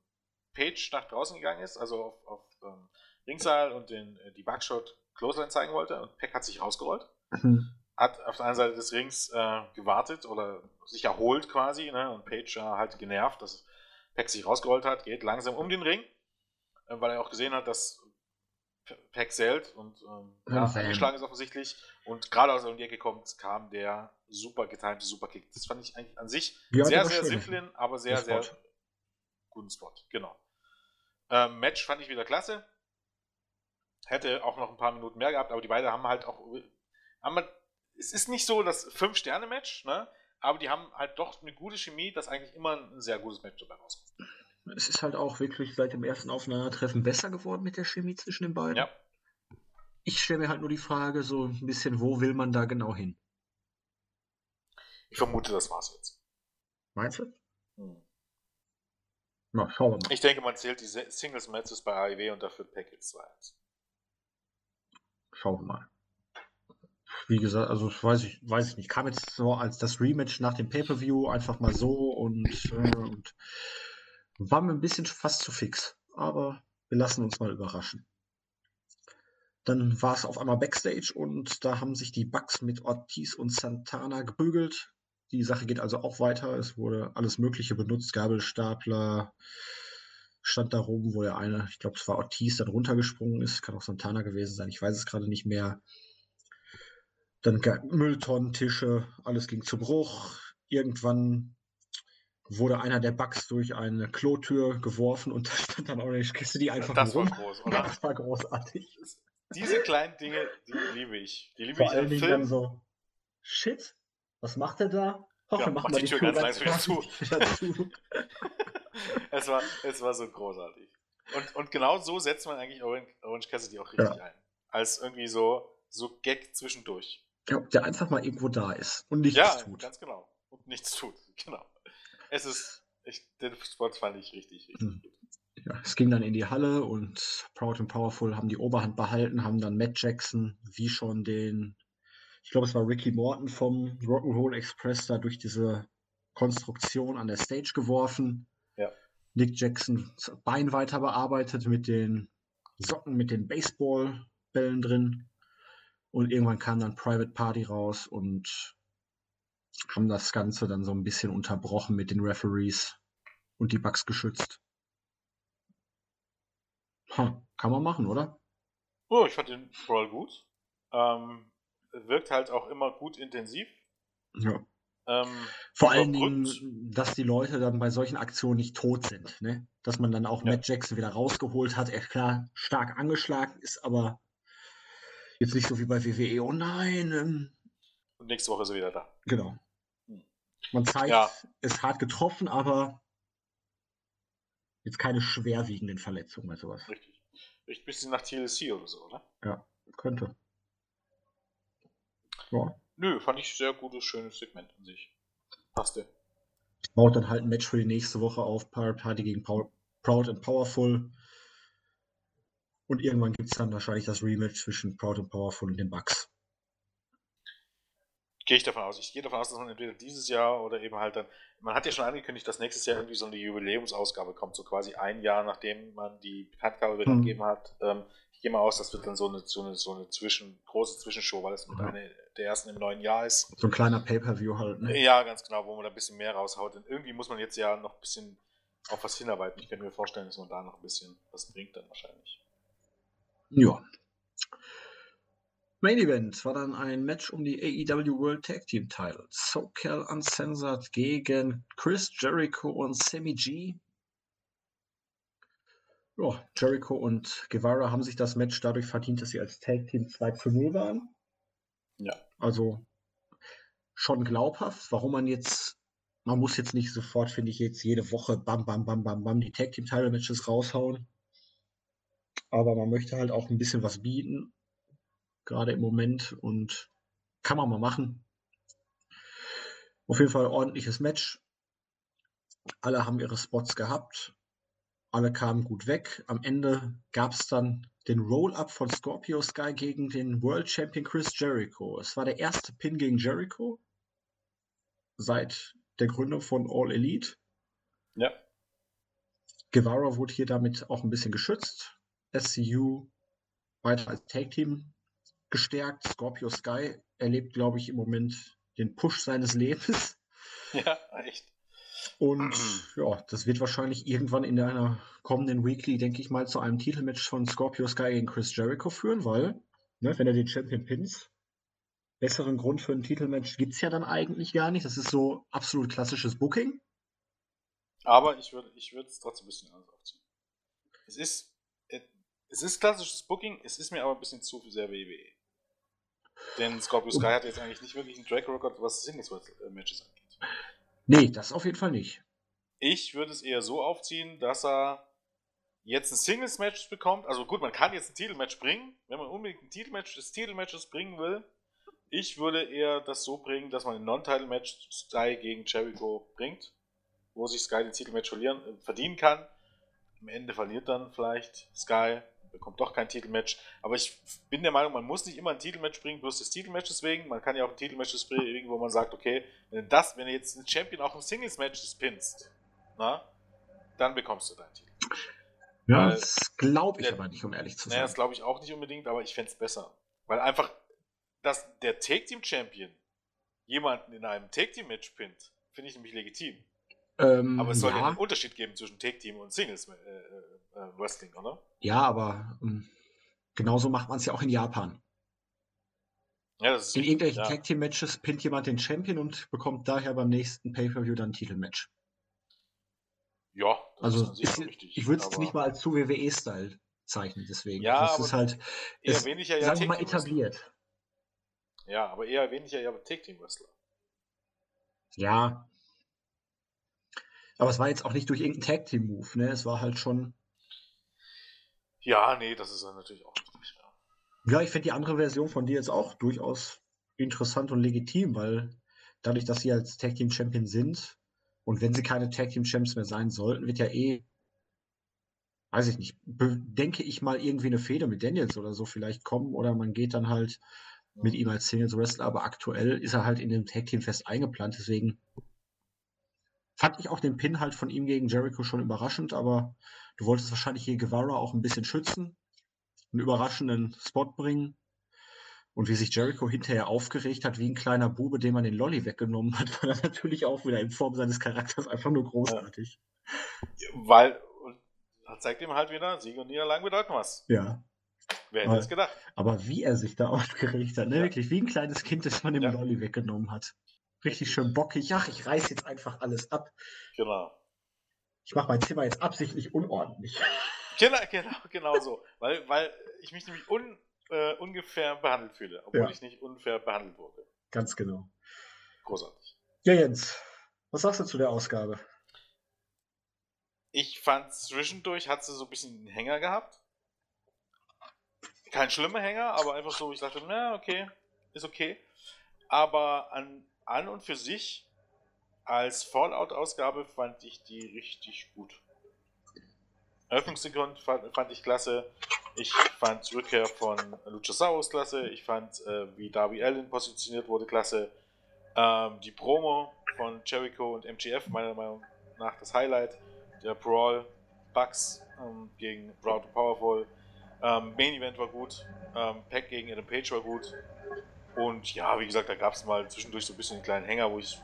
Page nach draußen gegangen ist, also auf, auf ähm, Ringsaal und den, äh, die Bugshot Clothesline zeigen wollte. Und Peck hat sich rausgerollt. Mhm. Hat auf der einen Seite des Rings äh, gewartet oder sich erholt quasi. Ne? Und Page äh, halt genervt, dass Peck sich rausgerollt hat. Geht langsam um den Ring. Äh, weil er auch gesehen hat, dass Pack zählt und ähm, ja, angeschlagen ist offensichtlich. Und gerade aus der Ecke kommt, kam der super getimte Superkick. Das fand ich eigentlich an sich ja, sehr, sehr simplen, aber sehr, sehr guten Spot. Genau. Ähm, Match fand ich wieder klasse. Hätte auch noch ein paar Minuten mehr gehabt, aber die beiden haben halt auch. Haben es ist nicht so das Fünf-Sterne-Match, ne? aber die haben halt doch eine gute Chemie, dass eigentlich immer ein sehr gutes Match dabei rauskommt es ist halt auch wirklich seit dem ersten Aufeinandertreffen besser geworden mit der Chemie zwischen den beiden. Ja. Ich stelle mir halt nur die Frage, so ein bisschen, wo will man da genau hin? Ich vermute, das war's jetzt. Meinst du? Hm. Na, schauen wir mal. Ich denke, man zählt die Singles-Matches bei AIW und dafür Package 2-1. Schauen wir mal. Wie gesagt, also weiß ich, weiß ich nicht. Kam jetzt so als das Rematch nach dem Pay-Per-View einfach mal so und, äh, und war mir ein bisschen fast zu fix, aber wir lassen uns mal überraschen. Dann war es auf einmal Backstage und da haben sich die Bugs mit Ortiz und Santana geprügelt. Die Sache geht also auch weiter. Es wurde alles Mögliche benutzt, Gabelstapler stand da rum, wo der eine, ich glaube, es war Ortiz, dann runtergesprungen ist. Kann auch Santana gewesen sein, ich weiß es gerade nicht mehr. Dann Mülltonnen, Tische, alles ging zu Bruch. Irgendwann wurde einer der Bugs durch eine Klotür geworfen und da stand dann Orange Cassidy einfach Das rum. war groß, oder? Das war großartig. Diese kleinen Dinge, die liebe ich. Die liebe Vor ich allen Dingen dann so, shit, was macht er da? Hoff, ja, machen wir die Tür, ganz langsam wieder zu. es, war, es war so großartig. Und, und genau so setzt man eigentlich Orange Cassidy auch richtig ja. ein. Als irgendwie so so Gag zwischendurch. Ja, der einfach mal irgendwo da ist und nichts ja, tut. Ja, ganz genau. Und nichts tut, genau. Es ist, ich, den Spot fand ich richtig, richtig hm. gut. Ja, es ging dann in die Halle und Proud and Powerful haben die Oberhand behalten, haben dann Matt Jackson wie schon den, ich glaube, es war Ricky Morton vom Rock'n'Roll Express da durch diese Konstruktion an der Stage geworfen. Ja. Nick Jackson Bein weiter bearbeitet mit den Socken, mit den Baseballbällen drin. Und irgendwann kam dann Private Party raus und haben das Ganze dann so ein bisschen unterbrochen mit den Referees und die Bugs geschützt. Ha, kann man machen, oder? Oh, ich fand den Brawl gut. Ähm, wirkt halt auch immer gut intensiv. Ja. Ähm, Vor allen Dingen, dass die Leute dann bei solchen Aktionen nicht tot sind. Ne? Dass man dann auch ja. Matt Jackson wieder rausgeholt hat. Er klar stark angeschlagen ist, aber Jetzt nicht so wie bei WWE, oh nein. Ähm, Und nächste Woche ist er wieder da. Genau. Hm. Man zeigt, ja. ist hart getroffen, aber jetzt keine schwerwiegenden Verletzungen oder sowas. Richtig. Riecht ein bisschen nach TLC oder so, oder? Ja, könnte. Ja. Nö, fand ich sehr gutes, schönes Segment an sich. Passte. Baut dann halt ein Match für die nächste Woche auf. Pirate Party gegen Power, Proud and Powerful. Und irgendwann gibt es dann wahrscheinlich das Rematch zwischen Proud and Powerful und den Bucks. Gehe ich davon aus. Ich gehe davon aus, dass man entweder dieses Jahr oder eben halt dann. Man hat ja schon angekündigt, dass nächstes Jahr irgendwie so eine Jubiläumsausgabe kommt, so quasi ein Jahr nachdem man die Bekanntgabe mhm. gegeben hat. Ähm, ich gehe mal aus, das wird dann so eine, so eine, so eine Zwischen, große Zwischenshow, weil es mit mhm. einer der ersten im neuen Jahr ist. So ein kleiner Pay-Per-View halt, ne? Ja, ganz genau, wo man da ein bisschen mehr raushaut. Denn irgendwie muss man jetzt ja noch ein bisschen auf was hinarbeiten. Ich könnte mir vorstellen, dass man da noch ein bisschen was bringt dann wahrscheinlich. Ja. Main Event war dann ein Match um die AEW World Tag Team Titles. SoCal Uncensored gegen Chris Jericho und Sammy G. Ja, Jericho und Guevara haben sich das Match dadurch verdient, dass sie als Tag Team 2 zu 0 waren. Ja. Also schon glaubhaft, warum man jetzt, man muss jetzt nicht sofort, finde ich, jetzt jede Woche bam, bam, bam, bam, bam die Tag Team Title Matches raushauen aber man möchte halt auch ein bisschen was bieten, gerade im Moment und kann man mal machen. Auf jeden Fall ordentliches Match. Alle haben ihre Spots gehabt. Alle kamen gut weg. Am Ende gab es dann den Roll-Up von Scorpio Sky gegen den World Champion Chris Jericho. Es war der erste Pin gegen Jericho seit der Gründung von All Elite. Ja. Guevara wurde hier damit auch ein bisschen geschützt. SCU weiter als Tag-Team gestärkt. Scorpio Sky erlebt, glaube ich, im Moment den Push seines Lebens. Ja, echt. Und ja, das wird wahrscheinlich irgendwann in einer kommenden Weekly, denke ich mal, zu einem Titelmatch von Scorpio Sky gegen Chris Jericho führen, weil, ne, wenn er den Champion pins, besseren Grund für ein Titelmatch gibt es ja dann eigentlich gar nicht. Das ist so absolut klassisches Booking. Aber ich würde ich würd es trotzdem ein bisschen anders aufziehen. Es ist es ist klassisches Booking, es ist mir aber ein bisschen zu sehr WWE. Denn Scorpio Sky hat jetzt eigentlich nicht wirklich einen Track Record, was Singles-Matches angeht. Nee, das auf jeden Fall nicht. Ich würde es eher so aufziehen, dass er jetzt ein Singles-Match bekommt. Also gut, man kann jetzt ein Titelmatch bringen, wenn man unbedingt ein Titelmatch des Titelmatches bringen will. Ich würde eher das so bringen, dass man ein Non-Title-Match Sky gegen Jericho bringt, wo sich Sky den Titelmatch verlieren, äh, verdienen kann. Am Ende verliert dann vielleicht Sky, bekommt doch kein Titelmatch. Aber ich bin der Meinung, man muss nicht immer ein Titelmatch bringen, bloß des Titelmatches wegen. Man kann ja auch ein Titelmatch bringen, wo man sagt, okay, wenn, das, wenn du jetzt einen Champion auch im Singles-Match pinst, na, dann bekommst du deinen Titel. Ja, Weil, das glaube ich der, aber nicht, um ehrlich zu sein. Naja, das glaube ich auch nicht unbedingt, aber ich fände es besser. Weil einfach, dass der Take-Team-Champion jemanden in einem Take-Team-Match pinnt, finde ich nämlich legitim. Ähm, aber es soll ja. ja einen Unterschied geben zwischen Take-Team und Singles. Äh, äh äh, Wrestling, oder? Ja, aber ähm, genauso macht man es ja auch in Japan. Ja, in irgendwelchen ja. Tag Team Matches pinnt jemand den Champion und bekommt daher beim nächsten Pay-Per-View dann ein Titelmatch. Ja, also ist, richtig, ich würde es nicht mal als zu WWE-Style zeichnen, deswegen. Ja, das ist halt eher ist, weniger ja sagen wir mal etabliert. Ja, aber eher weniger ja Tag Team Wrestler. Ja. Aber es war jetzt auch nicht durch irgendeinen Tag Team Move, ne? Es war halt schon ja, nee, das ist dann natürlich auch richtig. Ja. Ja, ich finde die andere Version von dir jetzt auch durchaus interessant und legitim, weil dadurch, dass sie als Tag Team Champion sind und wenn sie keine Tag Team Champs mehr sein sollten, wird ja eh, weiß ich nicht, denke ich mal irgendwie eine Fehde mit Daniels oder so vielleicht kommen oder man geht dann halt mit ihm als Singles Wrestler, aber aktuell ist er halt in dem Tag Team fest eingeplant, deswegen fand ich auch den Pin halt von ihm gegen Jericho schon überraschend, aber du wolltest wahrscheinlich hier Guevara auch ein bisschen schützen, einen überraschenden Spot bringen und wie sich Jericho hinterher aufgeregt hat, wie ein kleiner Bube, dem man den Lolly weggenommen hat, war das natürlich auch wieder in Form seines Charakters einfach nur großartig. Ja. Weil, und das zeigt ihm halt wieder, Sieg und Niederlagen bedeuten was. Ja. Wer hätte es gedacht? Aber wie er sich da aufgeregt hat, ne? Ja. wirklich wie ein kleines Kind, das man dem ja. Lolly weggenommen hat. Richtig schön bockig. Ach, ich reiß jetzt einfach alles ab. Genau. Ich mache mein Zimmer jetzt absichtlich unordentlich. Genau, genau, genau so. weil, weil ich mich nämlich un, äh, ungefähr behandelt fühle, obwohl ja. ich nicht unfair behandelt wurde. Ganz genau. Großartig. Ja, Jens, was sagst du zu der Ausgabe? Ich fand zwischendurch hat sie so ein bisschen einen Hänger gehabt. Kein schlimmer Hänger, aber einfach so, ich dachte, na, okay, ist okay. Aber an, an und für sich als Fallout-Ausgabe fand ich die richtig gut. Eröffnungssequenz fand, fand, ich klasse. Ich fand Rückkehr von Luchasaurus klasse. Ich fand, äh, wie Darby Allen positioniert wurde, klasse. Ähm, die Promo von Jericho und MGF, meiner Meinung nach das Highlight. Der Brawl Bucks ähm, gegen Proud and Powerful. Ähm, Main Event war gut. Ähm, Pack gegen Adam Page war gut. Und ja, wie gesagt, da gab es mal zwischendurch so ein bisschen einen kleinen Hänger, wo ich,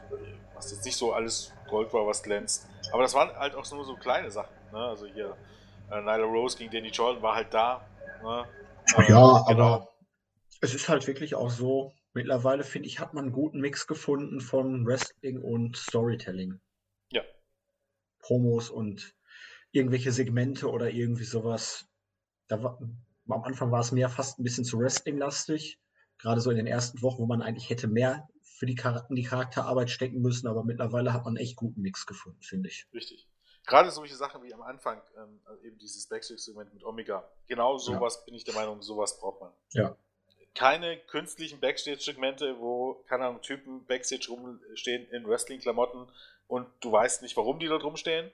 was jetzt nicht so alles Gold war, was glänzt. Aber das waren halt auch nur so kleine Sachen. Ne? Also hier äh, Nyla Rose gegen Danny Jordan war halt da. Ne? Äh, ja, genau. aber es ist halt wirklich auch so, mittlerweile finde ich, hat man einen guten Mix gefunden von Wrestling und Storytelling. Ja. Promos und irgendwelche Segmente oder irgendwie sowas. Da war, am Anfang war es mehr fast ein bisschen zu Wrestling-lastig. Gerade so in den ersten Wochen, wo man eigentlich hätte mehr für die, Charakter die Charakterarbeit stecken müssen, aber mittlerweile hat man echt guten Mix gefunden, finde ich. Richtig gerade solche Sachen wie am Anfang, ähm, also eben dieses Backstage-Segment mit Omega, genau sowas ja. bin ich der Meinung, sowas braucht man. Ja. Keine künstlichen Backstage-Segmente, wo, keine Ahnung, Typen Backstage rumstehen in Wrestling-Klamotten und du weißt nicht, warum die dort rumstehen,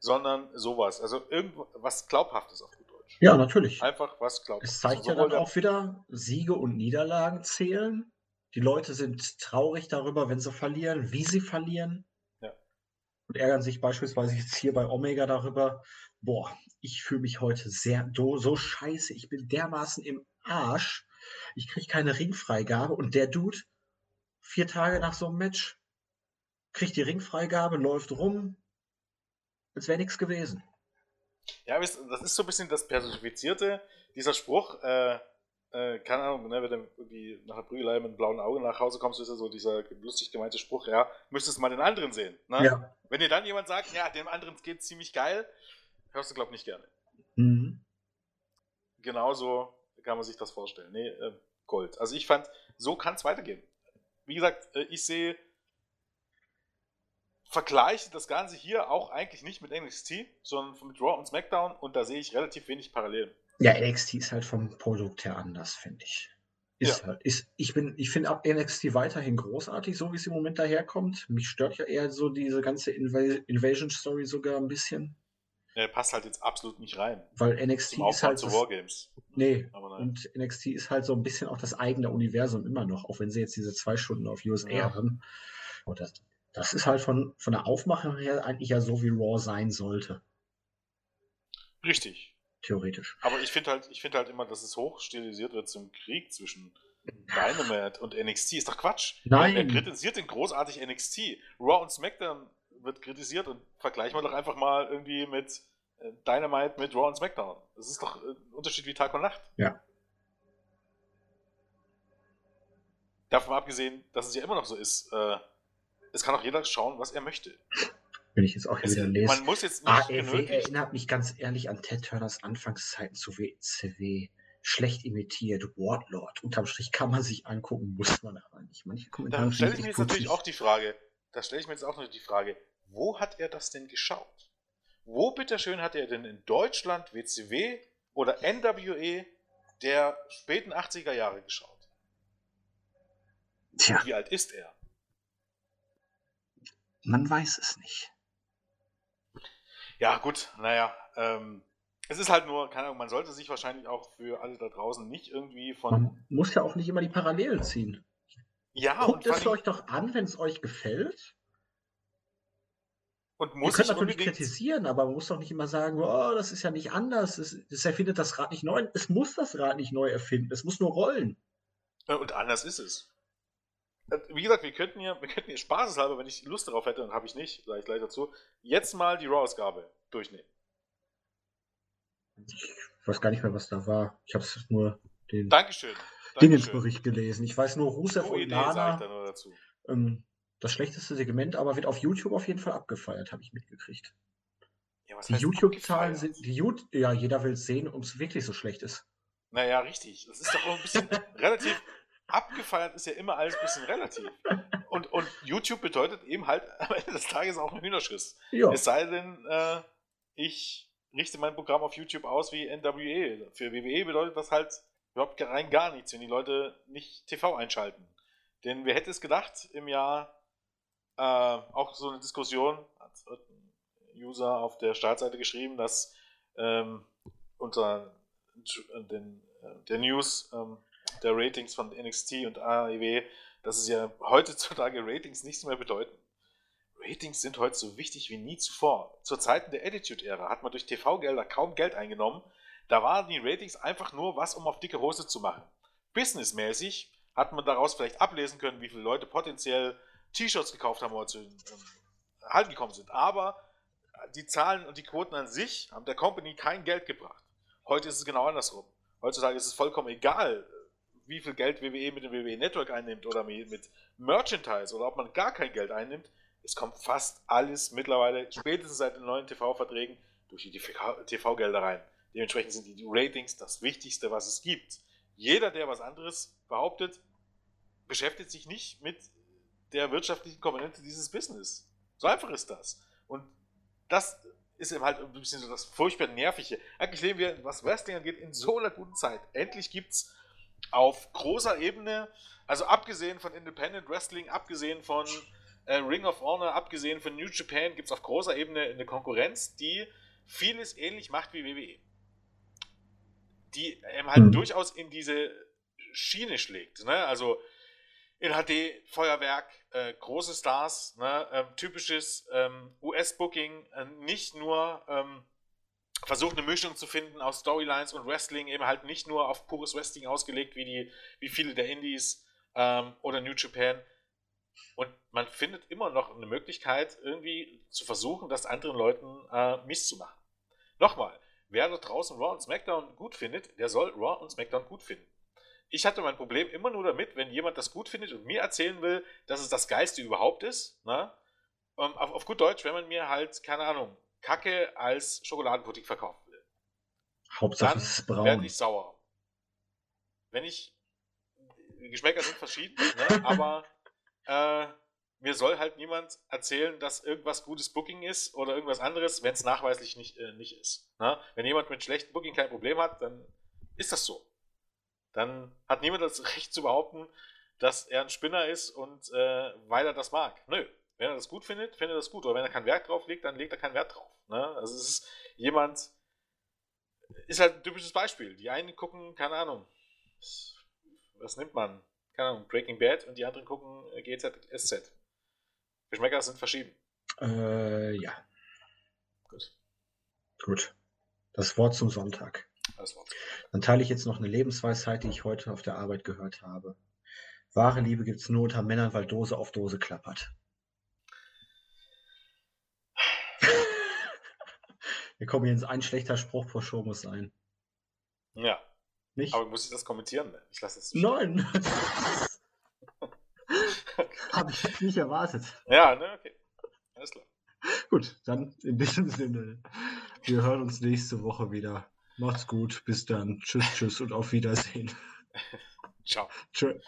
sondern sowas. Also irgendwas Glaubhaftes auf gut. Ja, natürlich. Einfach was Glaubhaftes. Es zeigt ja dann auch wieder, Siege und Niederlagen zählen. Die Leute sind traurig darüber, wenn sie verlieren, wie sie verlieren und ärgern sich beispielsweise jetzt hier bei Omega darüber, boah, ich fühle mich heute sehr so, so scheiße, ich bin dermaßen im Arsch, ich kriege keine Ringfreigabe und der Dude, vier Tage nach so einem Match, kriegt die Ringfreigabe, läuft rum, als wäre nichts gewesen. Ja, das ist so ein bisschen das Personifizierte, dieser Spruch, äh, äh, keine Ahnung, ne, wenn du irgendwie nach der Prügelei mit einem blauen Auge nach Hause kommst, ist ja so dieser lustig gemeinte Spruch, ja, müsstest mal den anderen sehen. Ne? Ja. Wenn dir dann jemand sagt, ja, dem anderen geht ziemlich geil, hörst du, glaub nicht gerne. Mhm. Genauso kann man sich das vorstellen. Nee, äh, Gold. Also ich fand, so kann es weitergehen. Wie gesagt, äh, ich sehe, vergleiche das Ganze hier auch eigentlich nicht mit NXT, sondern mit Raw und SmackDown und da sehe ich relativ wenig Parallelen. Ja, NXT ist halt vom Produkt her anders, finde ich. Ist ja. halt, ist, ich ich finde NXT weiterhin großartig, so wie es im Moment daherkommt. Mich stört ja eher so diese ganze Inv Invasion-Story sogar ein bisschen. Ja, passt halt jetzt absolut nicht rein. Weil NXT ist halt. Zu Wargames. Nee, und NXT ist halt so ein bisschen auch das eigene Universum immer noch, auch wenn sie jetzt diese zwei Stunden auf USA ja. haben. Und das, das ist halt von, von der Aufmachung her eigentlich ja so, wie Raw sein sollte. Richtig theoretisch. Aber ich finde halt, ich halt immer, dass es hochstilisiert wird zum Krieg zwischen Dynamite und NXT. Ist doch Quatsch. Nein. Er, kritisiert den großartig NXT. Raw und SmackDown wird kritisiert und vergleichen wir doch einfach mal irgendwie mit äh, Dynamite mit Raw und SmackDown. Das ist doch ein Unterschied wie Tag und Nacht. Ja. Davon abgesehen, dass es ja immer noch so ist, äh, es kann auch jeder schauen, was er möchte wenn ich jetzt auch hier es, wieder lese. Man muss jetzt nicht ARW erinnert mich ganz ehrlich an Ted Turners Anfangszeiten zu WCW. Schlecht imitiert, Wardlord. Unterm Strich kann man sich angucken, muss man aber nicht. Manche da stelle ich mir jetzt natürlich auch die Frage, da stelle ich mir jetzt auch noch die Frage, wo hat er das denn geschaut? Wo bitteschön hat er denn in Deutschland WCW oder NWE der späten 80er Jahre geschaut. Tja. Wie alt ist er? Man weiß es nicht. Ja, gut, naja. Ähm, es ist halt nur, keine Ahnung, man sollte sich wahrscheinlich auch für alle da draußen nicht irgendwie von. Man muss ja auch nicht immer die Parallelen ziehen. Ja, Guckt es euch doch an, wenn es euch gefällt. Und muss Ihr könnt natürlich kritisieren, aber man muss doch nicht immer sagen, oh, das ist ja nicht anders, es, es erfindet das Rad nicht neu. Es muss das Rad nicht neu erfinden, es muss nur rollen. Und anders ist es. Äh, wie gesagt, wir könnten ja, wir könnten ja spaßeshalber, wenn ich Lust darauf hätte, und habe ich nicht, sage ich gleich dazu, jetzt mal die Raw-Ausgabe durchnehmen. Ich weiß gar nicht mehr, was da war. Ich habe es nur den Dankeschön. Dingensbericht gelesen. Ich weiß nur, Rusev und Lana. Ähm, das schlechteste Segment, aber wird auf YouTube auf jeden Fall abgefeiert, habe ich mitgekriegt. Ja, die YouTube-Zahlen sind, die YouTube, ja, jeder will es sehen, ob es wirklich so schlecht ist. Naja, richtig. Das ist doch auch ein bisschen relativ abgefeiert ist ja immer alles ein bisschen relativ. Und, und YouTube bedeutet eben halt am Ende des Tages auch ein Hühnerschiss. Ja. Es sei denn, äh, ich richte mein Programm auf YouTube aus wie NWE. Für WWE bedeutet das halt überhaupt rein gar nichts, wenn die Leute nicht TV einschalten. Denn wer hätte es gedacht, im Jahr äh, auch so eine Diskussion, hat ein User auf der Startseite geschrieben, dass ähm, unter den, der News ähm, der Ratings von NXT und AEW, dass es ja heutzutage Ratings nichts mehr bedeuten. Ratings sind heute so wichtig wie nie zuvor. Zur Zeiten der Attitude-Ära hat man durch TV-Gelder kaum Geld eingenommen. Da waren die Ratings einfach nur was, um auf dicke Hose zu machen. Businessmäßig hat man daraus vielleicht ablesen können, wie viele Leute potenziell T-Shirts gekauft haben oder zu ähm, Halten gekommen sind. Aber die Zahlen und die Quoten an sich haben der Company kein Geld gebracht. Heute ist es genau andersrum. Heutzutage ist es vollkommen egal, wie viel Geld WWE mit dem WWE Network einnimmt oder mit Merchandise oder ob man gar kein Geld einnimmt. Es kommt fast alles mittlerweile, spätestens seit den neuen TV-Verträgen, durch die TV-Gelder rein. Dementsprechend sind die Ratings das Wichtigste, was es gibt. Jeder, der was anderes behauptet, beschäftigt sich nicht mit der wirtschaftlichen Komponente dieses Business. So einfach ist das. Und das ist eben halt ein bisschen so das furchtbar Nervige. Eigentlich leben wir, was Wrestling angeht, in so einer guten Zeit. Endlich gibt es auf großer Ebene, also abgesehen von Independent Wrestling, abgesehen von äh, Ring of Honor, abgesehen von New Japan, gibt es auf großer Ebene eine Konkurrenz, die vieles ähnlich macht wie WWE. Die ähm, halt mhm. durchaus in diese Schiene schlägt. Ne? Also in HD, Feuerwerk, äh, große Stars, ne? ähm, typisches ähm, US-Booking, äh, nicht nur ähm, versucht eine Mischung zu finden aus Storylines und Wrestling, eben halt nicht nur auf pures Wrestling ausgelegt, wie, die, wie viele der Indies ähm, oder New Japan. Und man findet immer noch eine Möglichkeit, irgendwie zu versuchen, das anderen Leuten äh, machen. Nochmal, wer da draußen Raw und SmackDown gut findet, der soll Raw und SmackDown gut finden. Ich hatte mein Problem immer nur damit, wenn jemand das gut findet und mir erzählen will, dass es das Geilste überhaupt ist. Ne? Um, auf, auf gut Deutsch, wenn man mir halt, keine Ahnung, Kacke als Schokoladenpudding verkaufen will. Hauptsache es ist braun. werde ich sauer. Wenn ich, die Geschmäcker sind verschieden, ne? aber äh, mir soll halt niemand erzählen, dass irgendwas gutes Booking ist oder irgendwas anderes, wenn es nachweislich nicht, äh, nicht ist. Ne? Wenn jemand mit schlechtem Booking kein Problem hat, dann ist das so. Dann hat niemand das Recht zu behaupten, dass er ein Spinner ist und äh, weil er das mag. Nö, wenn er das gut findet, findet er das gut. Oder wenn er keinen Wert drauf legt, dann legt er keinen Wert drauf. Ne? Also es ist jemand, ist halt ein typisches Beispiel. Die einen gucken, keine Ahnung, was nimmt man? Keine Ahnung, Breaking Bad und die anderen gucken äh, GZSZ. Geschmäcker sind verschieden. Äh, ja. Gut. Gut. Das Wort zum Sonntag. Das Wort. Dann teile ich jetzt noch eine Lebensweisheit, die ich heute auf der Arbeit gehört habe. Wahre Liebe gibt es nur unter Männern, weil Dose auf Dose klappert. Wir kommen jetzt ein schlechter Spruch vor Show muss sein. Ja. Nicht? Aber muss ich das kommentieren? Ich lasse es. Nein! Habe ich jetzt nicht erwartet. Ja, ne, okay. Alles klar. Gut, dann in diesem Sinne. Wir hören uns nächste Woche wieder. Macht's gut, bis dann. Tschüss, tschüss und auf Wiedersehen. Ciao. Tschüss.